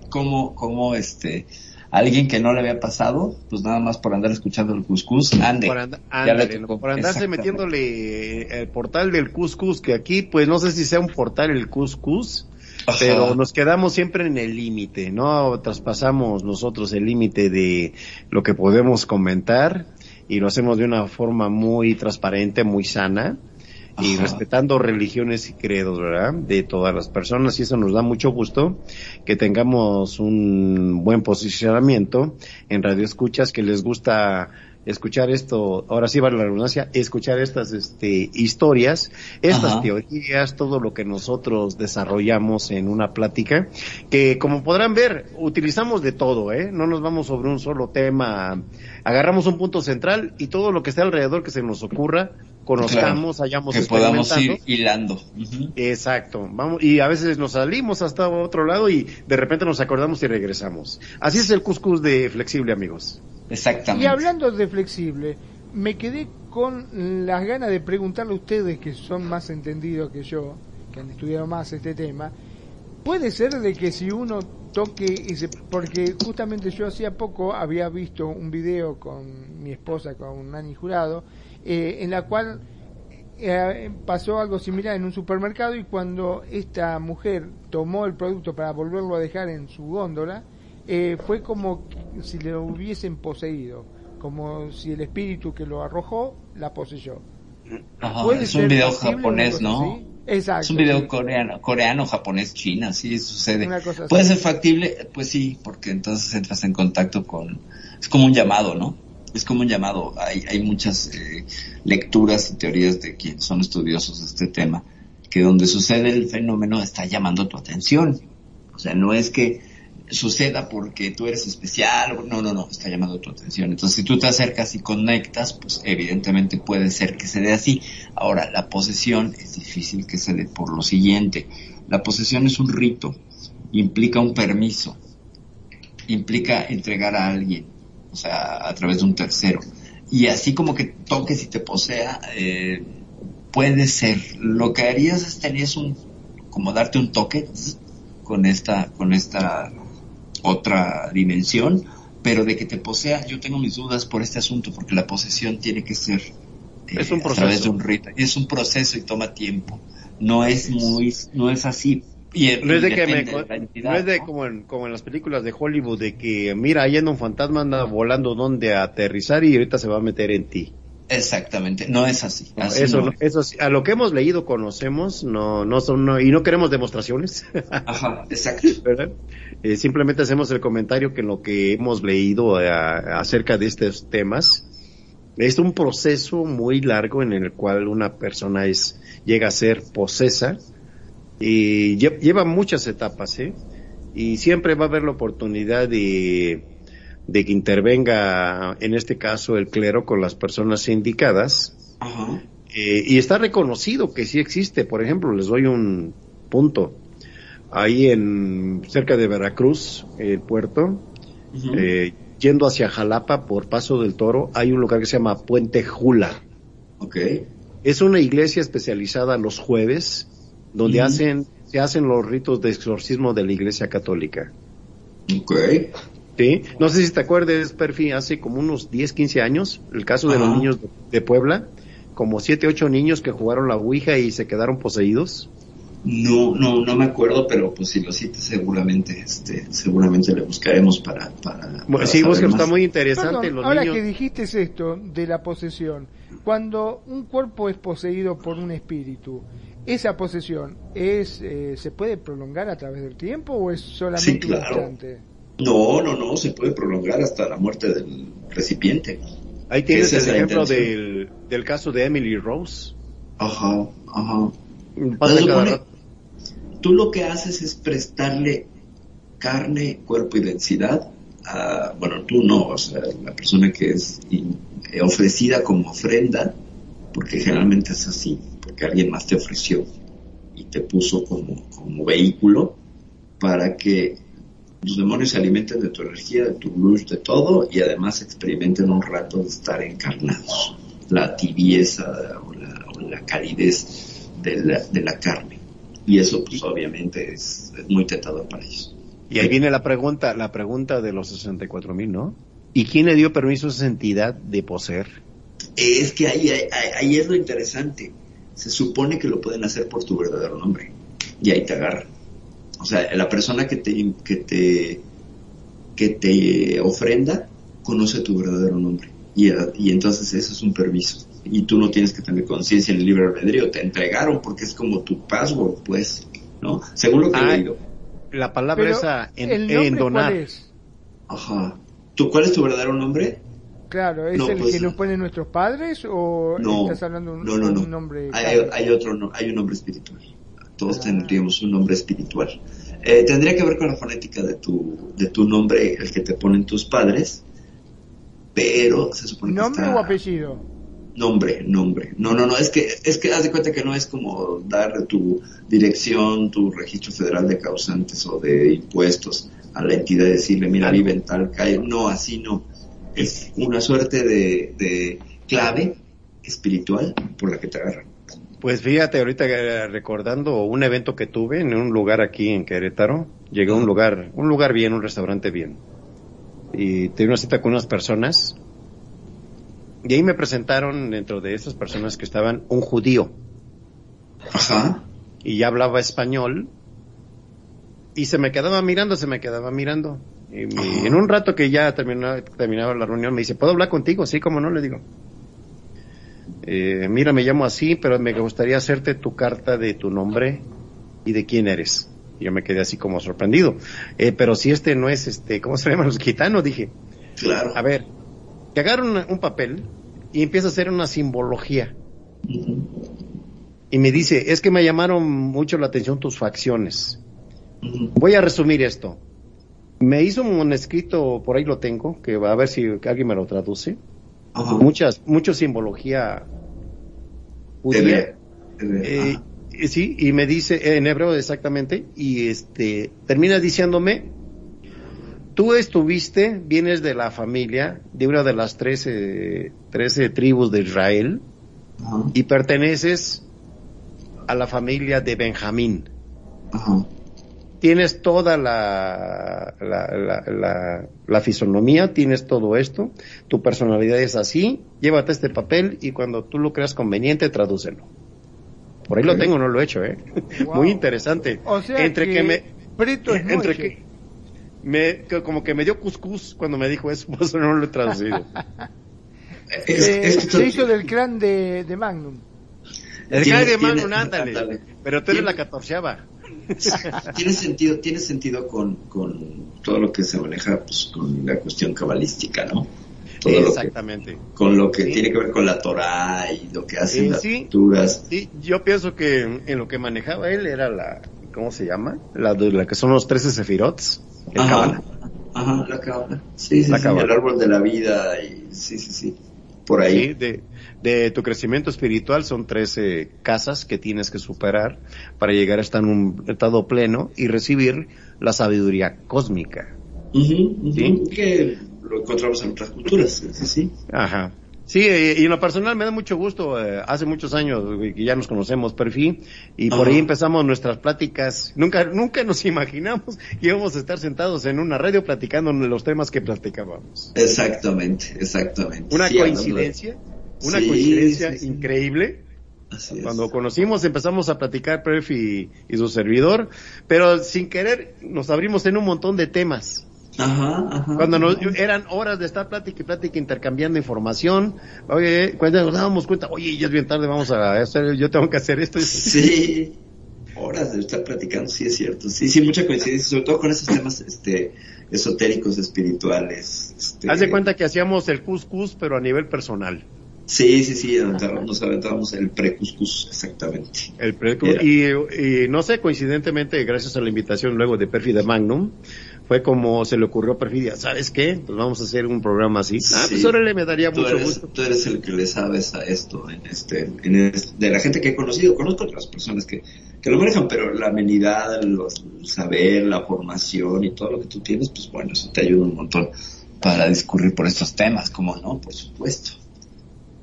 como, como este, alguien que no le había pasado, pues nada más por andar escuchando el cuscús, ande. Por, por andarse metiéndole el portal del cuscús, que aquí, pues no sé si sea un portal el cuscús, pero nos quedamos siempre en el límite, ¿no? Traspasamos nosotros el límite de lo que podemos comentar y lo hacemos de una forma muy transparente, muy sana y respetando religiones y credos, ¿verdad? De todas las personas y eso nos da mucho gusto que tengamos un buen posicionamiento en radio escuchas que les gusta escuchar esto, ahora sí vale la redundancia, escuchar estas este, historias, estas teorías, todo lo que nosotros desarrollamos en una plática, que como podrán ver, utilizamos de todo, ¿eh? No nos vamos sobre un solo tema, agarramos un punto central y todo lo que esté alrededor que se nos ocurra, conozcamos, hayamos que podamos ir hilando. Exacto, vamos y a veces nos salimos hasta otro lado y de repente nos acordamos y regresamos. Así es el cuscús de flexible, amigos. Exactamente. Y hablando de flexible, me quedé con las ganas de preguntarle a ustedes que son más entendidos que yo, que han estudiado más este tema, puede ser de que si uno toque y se, porque justamente yo hacía poco había visto un video con mi esposa con Nani Jurado eh, en la cual eh, pasó algo similar en un supermercado y cuando esta mujer tomó el producto para volverlo a dejar en su góndola eh, fue como si le hubiesen poseído, como si el espíritu que lo arrojó la poseyó. es un video japonés, ¿no? Exacto. Es un video coreano, coreano, japonés, china, sí sucede. ¿Puede ser factible? Pues sí, porque entonces entras en contacto con... Es como un llamado, ¿no? Es como un llamado. Hay, hay muchas eh, lecturas y teorías de quienes son estudiosos de este tema que donde sucede el fenómeno está llamando tu atención. O sea, no es que suceda porque tú eres especial, no, no, no, está llamando tu atención. Entonces, si tú te acercas y conectas, pues evidentemente puede ser que se dé así. Ahora, la posesión es difícil que se dé por lo siguiente. La posesión es un rito, implica un permiso, implica entregar a alguien, o sea, a través de un tercero. Y así como que toques y te posea, eh, puede ser. Lo que harías es tenías un, como darte un toque con esta, con esta otra dimensión, pero de que te posea, yo tengo mis dudas por este asunto, porque la posesión tiene que ser eh, es un proceso. a través de un rito, es un proceso y toma tiempo. No es muy, no es así. Y, no es de que me, de entidad, no es de ¿no? como en, como en las películas de Hollywood de que mira ahí anda un fantasma anda volando donde aterrizar y ahorita se va a meter en ti. Exactamente, no es así. así eso, no eso a lo que hemos leído conocemos no no son no, y no queremos demostraciones, Ajá, exacto. ¿verdad? Eh, simplemente hacemos el comentario que en lo que hemos leído eh, acerca de estos temas es un proceso muy largo en el cual una persona es llega a ser posesa y lle- lleva muchas etapas, ¿eh? Y siempre va a haber la oportunidad de, de que intervenga, en este caso, el clero con las personas indicadas. Ajá. Eh, y está reconocido que sí existe. Por ejemplo, les doy un punto. Ahí en, cerca de Veracruz, el puerto, eh, yendo hacia Jalapa por Paso del Toro, hay un lugar que se llama Puente Jula. Es una iglesia especializada los jueves, donde hacen, se hacen los ritos de exorcismo de la iglesia católica. Ok. ¿Sí? No sé si te acuerdas, Perfi, hace como unos 10, 15 años, el caso de los niños de, de Puebla, como 7, 8 niños que jugaron la Ouija y se quedaron poseídos. No, no, no me acuerdo, pero pues si lo citas seguramente, este, seguramente le buscaremos para, para. Bueno, para sí, está muy interesante. Perdón, los ahora niños... que dijiste esto de la posesión, cuando un cuerpo es poseído por un espíritu, ¿esa posesión es eh, se puede prolongar a través del tiempo o es solamente Sí, claro. No, no, no, se puede prolongar hasta la muerte del recipiente. Ahí tienes el ejemplo del, del caso de Emily Rose. Ajá, ajá. Pasa Se cada supone- rato. Tú lo que haces es prestarle carne, cuerpo y densidad a, bueno, tú no, o sea, la persona que es in- eh, ofrecida como ofrenda, porque generalmente es así, porque alguien más te ofreció y te puso como, como vehículo para que los demonios se alimenten de tu energía, de tu luz, de todo, y además experimenten un rato de estar encarnados, la tibieza o la, o la calidez de la, de la carne. Y eso, pues, obviamente es, es muy tentador para ellos. Y ahí viene la pregunta, la pregunta de los 64 mil, ¿no? ¿Y quién le dio permiso a esa entidad de poseer? Es que ahí, ahí, ahí es lo interesante. Se supone que lo pueden hacer por tu verdadero nombre. Y ahí te agarran. O sea, la persona que te, que te, que te ofrenda conoce tu verdadero nombre. Y, y entonces eso es un permiso. Y tú no tienes que tener conciencia en el libre albedrío. Te entregaron porque es como tu password, pues, ¿no? Según lo que he Ah, leído. La palabra Pero, esa en, ¿el nombre en donar. cuál es? Ajá. ¿Tú, ¿Cuál es tu verdadero nombre? Claro, ¿es No, el pues, que nos ponen nuestros padres o No, estás hablando de un, no, no, no. un nombre? Hay, hay otro, no- hay un nombre espiritual. Todos Ah. tendríamos un nombre espiritual. Eh, tendría que ver con la fonética de tu, de tu nombre, el que te ponen tus padres, pero se supone que ¿Nombre está- o apellido? Nombre, nombre. No, no, no, es que, es que haz de cuenta que no es como dar tu dirección, tu registro federal de causantes o de impuestos a la entidad y decirle, mira, vive en tal calle. No, así no. Es una suerte de, de clave espiritual por la que te agarran. Pues fíjate, ahorita eh, recordando un evento que tuve en un lugar aquí en Querétaro, llegué a un lugar, un lugar bien, un restaurante bien. Y tuve una cita con unas personas. Y ahí me presentaron dentro de esas personas que estaban un judío. Ajá. y ya hablaba español y se me quedaba mirando, se me quedaba mirando. Y en un rato que ya terminaba, terminaba la reunión me dice, ¿puedo hablar contigo? Sí, como no, le digo. Eh, mira, me llamo así, pero me gustaría hacerte tu carta de tu nombre y de quién eres. Y yo me quedé así como sorprendido. Eh, pero si este no es, este, ¿cómo se llama? Los gitanos, dije. Claro. A ver, que agarra una- un papel y empieza a hacer una simbología. Y me dice, es que me llamaron mucho la atención tus facciones. Voy a resumir esto. Me hizo un escrito, por ahí lo tengo, que va a ver si alguien me lo traduce. Ajá. Muchas, mucha simbología judía. Eh, eh, sí, y me dice, eh, en hebreo exactamente, y este, termina diciéndome, tú estuviste, vienes de la familia, de una de las trece, trece tribus de Israel, Ajá. y perteneces a la familia de Benjamín. Ajá. Tienes toda la, la, la, la, la fisonomía, tienes todo esto, tu personalidad es así, llévate este papel y cuando tú lo creas conveniente, tradúcelo. Por ahí lo tengo, no lo he hecho, ¿eh? Wow. Muy interesante. O sea entre que que, me, es entre que, me, que como que me dio cuscús cuando me dijo eso, por eso no lo he traducido. Eh, se hizo del clan de, de Magnum. El cara de mano, ándale. Pero tú eres la catorceava. tiene sentido, tiene sentido con, con todo lo que se maneja pues, con la cuestión cabalística, ¿no? Todo lo que, Exactamente. con lo que Sí. tiene que ver con la Torah y lo que hacen las sí. culturas. Sí, yo pienso que en, lo que manejaba él era la, ¿cómo se llama? La que son los 13 sefirots. El Ajá, Kabbalah. ajá, la cábala. Sí, sí, La sí, el árbol de la vida y sí, sí, sí. Por ahí. Sí, de, de tu crecimiento espiritual son 13 casas que tienes que superar para llegar a estar en un estado pleno y recibir la sabiduría cósmica. Sí. Que lo encontramos en otras culturas, sí, sí. Ajá. Sí, eh, y en lo personal me da mucho gusto. eh, hace muchos años que ya nos conocemos, Perfil, y por Ajá. ahí empezamos nuestras pláticas. Nunca, nunca nos imaginamos que íbamos a estar sentados en una radio platicando los temas que platicábamos. Exactamente, exactamente. Una Sí, coincidencia, una Sí, coincidencia sí, sí. increíble. Así es. Cuando conocimos empezamos a platicar Perf y, y su servidor, pero sin querer nos abrimos en un montón de temas. Ajá, ajá. Cuando nos, eran horas de estar plática y plática intercambiando información, oye, cuando nos dábamos cuenta, oye, ya es bien tarde, vamos a hacer, yo tengo que hacer esto. Sí, horas de estar platicando, sí es cierto. Sí, sí, mucha coincidencia, sobre todo con esos temas este, esotéricos, espirituales. Este, Haz de cuenta que hacíamos el cuscús, pero a nivel personal. Sí, sí, sí, nos aventábamos el pre-cuscus, exactamente. El pre- Era. y, y no sé, coincidentemente, gracias a la invitación luego de Perfi de Magnum, fue como se le ocurrió a Perfidia, ¿sabes qué? Pues vamos a hacer un programa así. Ah, Sí. pues órale, me daría Tú mucho eres, gusto. tú eres el que le sabes a esto, en este, en es- de la gente que he conocido. Conozco otras personas que, que lo manejan, pero la amenidad, los- el saber, la formación y todo lo que tú tienes, pues bueno, eso te ayuda un montón para discurrir por estos temas, ¿cómo no? Por supuesto.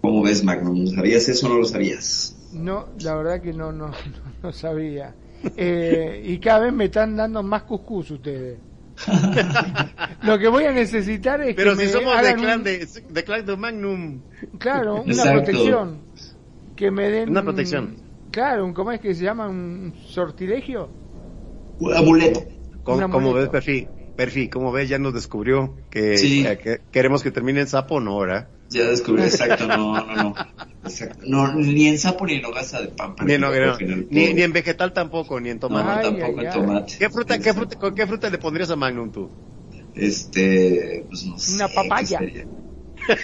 ¿Cómo ves, Magnum? ¿Sabías eso o no lo sabías? No, la verdad que no, no, no, no sabía. Eh, y cada vez me están dando más cuscús ustedes. Lo que voy a necesitar es Pero que si me somos de clan un- de, de clan de Magnum. claro, una Exacto. protección. Que me den Una protección. Claro, un- ¿cómo es que se llama? Un sortilegio. Un amuleto. Como, ves, amuleto. Perfi, Perfi, como ves, ya nos descubrió que, Sí. que- que queremos que termine en sapo, no, ahora. Ya descubrí, exacto, no, no, no. Exacto. No, ni en sapo ni en hogaza de pan. Ni no, no, ni, en vegetal tampoco, ni en No, tomate. Ay, tampoco ay, en ay. tomate. ¿Qué fruta, qué fruta, con qué fruta le pondrías a Magnum tú? Este, pues no sé. Una papaya.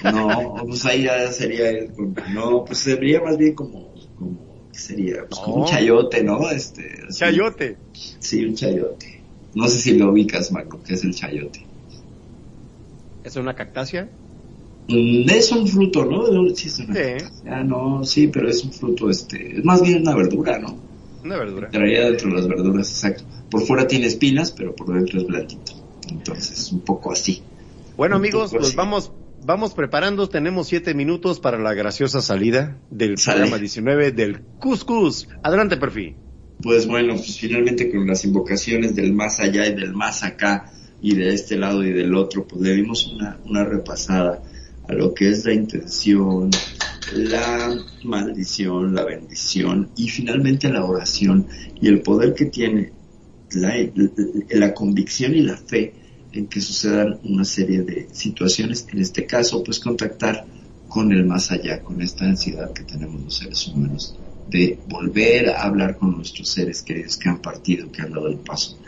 No, pues ahí ya sería el, no, pues sería más bien como, como, ¿qué sería? Pues como No. un chayote, ¿no? Este, así. Chayote. Sí, un chayote. No sé si lo ubicas, Marco, que es el chayote. ¿Es una cactácea? Mm, Es un fruto, ¿no? Sí, es una. Sí. No, sí, pero es un fruto, este, es más bien una verdura, ¿no? Una verdura. Traía dentro de las verduras, exacto. Por fuera tiene espinas, pero por dentro es blandito. Entonces, un poco así. Bueno, Un amigos, pues así. vamos, vamos preparando. Tenemos siete minutos para la graciosa salida del Sale. programa 19 del Cuscus. Adelante, Perfi. Pues bueno, pues finalmente con las invocaciones del más allá y del más acá y de este lado y del otro, pues le dimos una, una repasada a lo que es la intención, la maldición, la bendición y finalmente la oración y el poder que tiene la, la convicción y la fe en que sucedan una serie de situaciones, en este caso pues contactar con el más allá, con esta ansiedad que tenemos los seres humanos de volver a hablar con nuestros seres queridos que han partido, que han dado el paso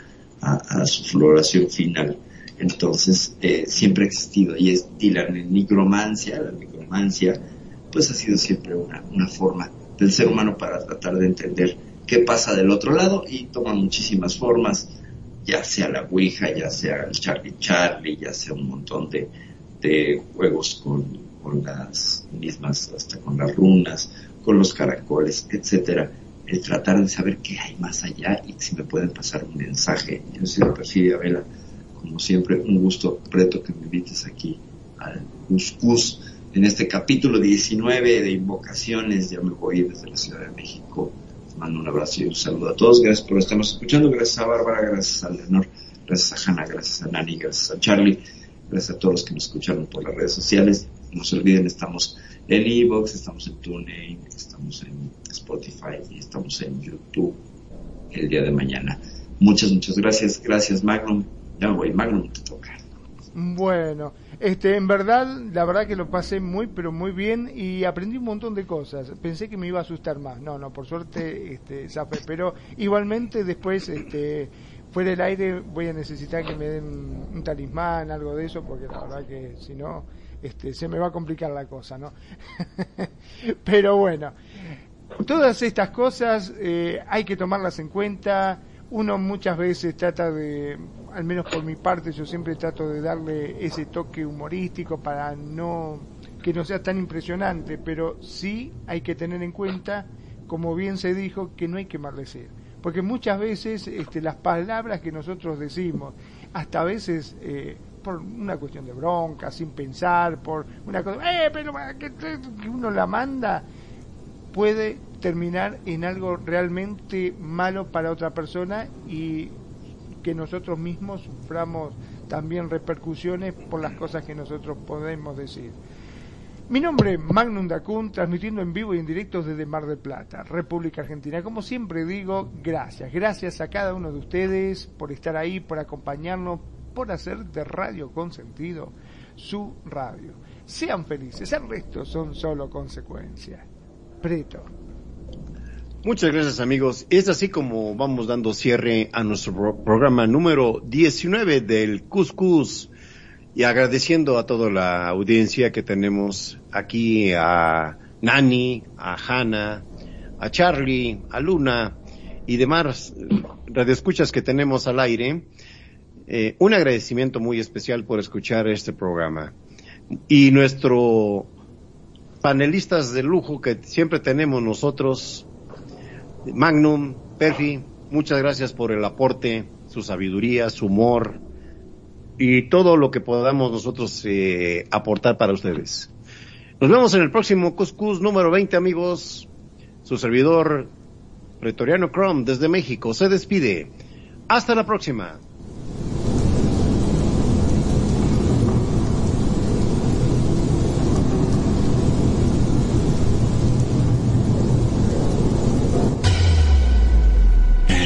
a, su floración final. Entonces, eh, siempre ha existido y, es, y la nigromancia, la nigromancia, pues ha sido siempre una, una forma del ser humano para tratar de entender qué pasa del otro lado y toma muchísimas formas, ya sea la Ouija, ya sea el Charlie Charlie, ya sea un montón de, de juegos con, con las mismas, hasta con las runas, con los caracoles, etcétera, el tratar de saber qué hay más allá y si me pueden pasar un mensaje. Yo soy Perfidia Vela, como siempre, un gusto, Preto, que me invites aquí al Cuscus en este capítulo 19 de invocaciones. Ya me voy desde la Ciudad de México. Les mando un abrazo y un saludo a todos. Gracias por estarnos escuchando. Gracias a Bárbara, gracias a Leonor, gracias a Hanna, gracias a Nani, gracias a Charlie. Gracias a todos los que nos escucharon por las redes sociales. No se olviden, estamos en Evox, estamos en TuneIn, estamos en Spotify y estamos en YouTube el día de mañana. Muchas, muchas gracias. Gracias, Magnum. Ya voy, Magnum, te toca. Bueno, este, en verdad, la verdad que lo pasé muy, pero muy bien y aprendí un montón de cosas. Pensé que me iba a asustar más. No, no, por suerte, este, Pero igualmente después, este, fuera del aire voy a necesitar que me den un talismán, algo de eso, porque la verdad que si no, este, se me va a complicar la cosa, ¿no? Pero bueno, todas estas cosas eh, hay que tomarlas en cuenta. Uno muchas veces trata de, al menos por mi parte, yo siempre trato de darle ese toque humorístico para no que no sea tan impresionante, pero sí hay que tener en cuenta, como bien se dijo, que no hay que maldecir porque muchas veces este, las palabras que nosotros decimos, hasta a veces eh, por una cuestión de bronca, sin pensar, por una cosa, eh, pero que, que uno la manda, puede terminar en algo realmente malo para otra persona y que nosotros mismos suframos también repercusiones por las cosas que nosotros podemos decir. Mi nombre es Magnum Dacun, transmitiendo en vivo y en directo desde Mar del Plata, República Argentina. Como siempre digo, gracias. Gracias a cada uno de ustedes por estar ahí, por acompañarnos, por hacer de Radio Consentido su radio. Sean felices, el resto son solo consecuencias. Preto. Muchas gracias amigos. Es así como vamos dando cierre a nuestro programa número 19 del Cuscus y agradeciendo a toda la audiencia que tenemos aquí, a Nani, a Hanna, a Charlie, a Luna y demás radioescuchas que tenemos al aire, eh, un agradecimiento muy especial por escuchar este programa. Y nuestro panelistas de lujo que siempre tenemos nosotros, Magnum, Perfi, muchas gracias por el aporte, su sabiduría, su humor, y todo lo que podamos nosotros eh, aportar para ustedes. Nos vemos en el próximo Cuscus número 20, amigos. Su servidor, Pretoriano Chrome, desde México, se despide. Hasta la próxima.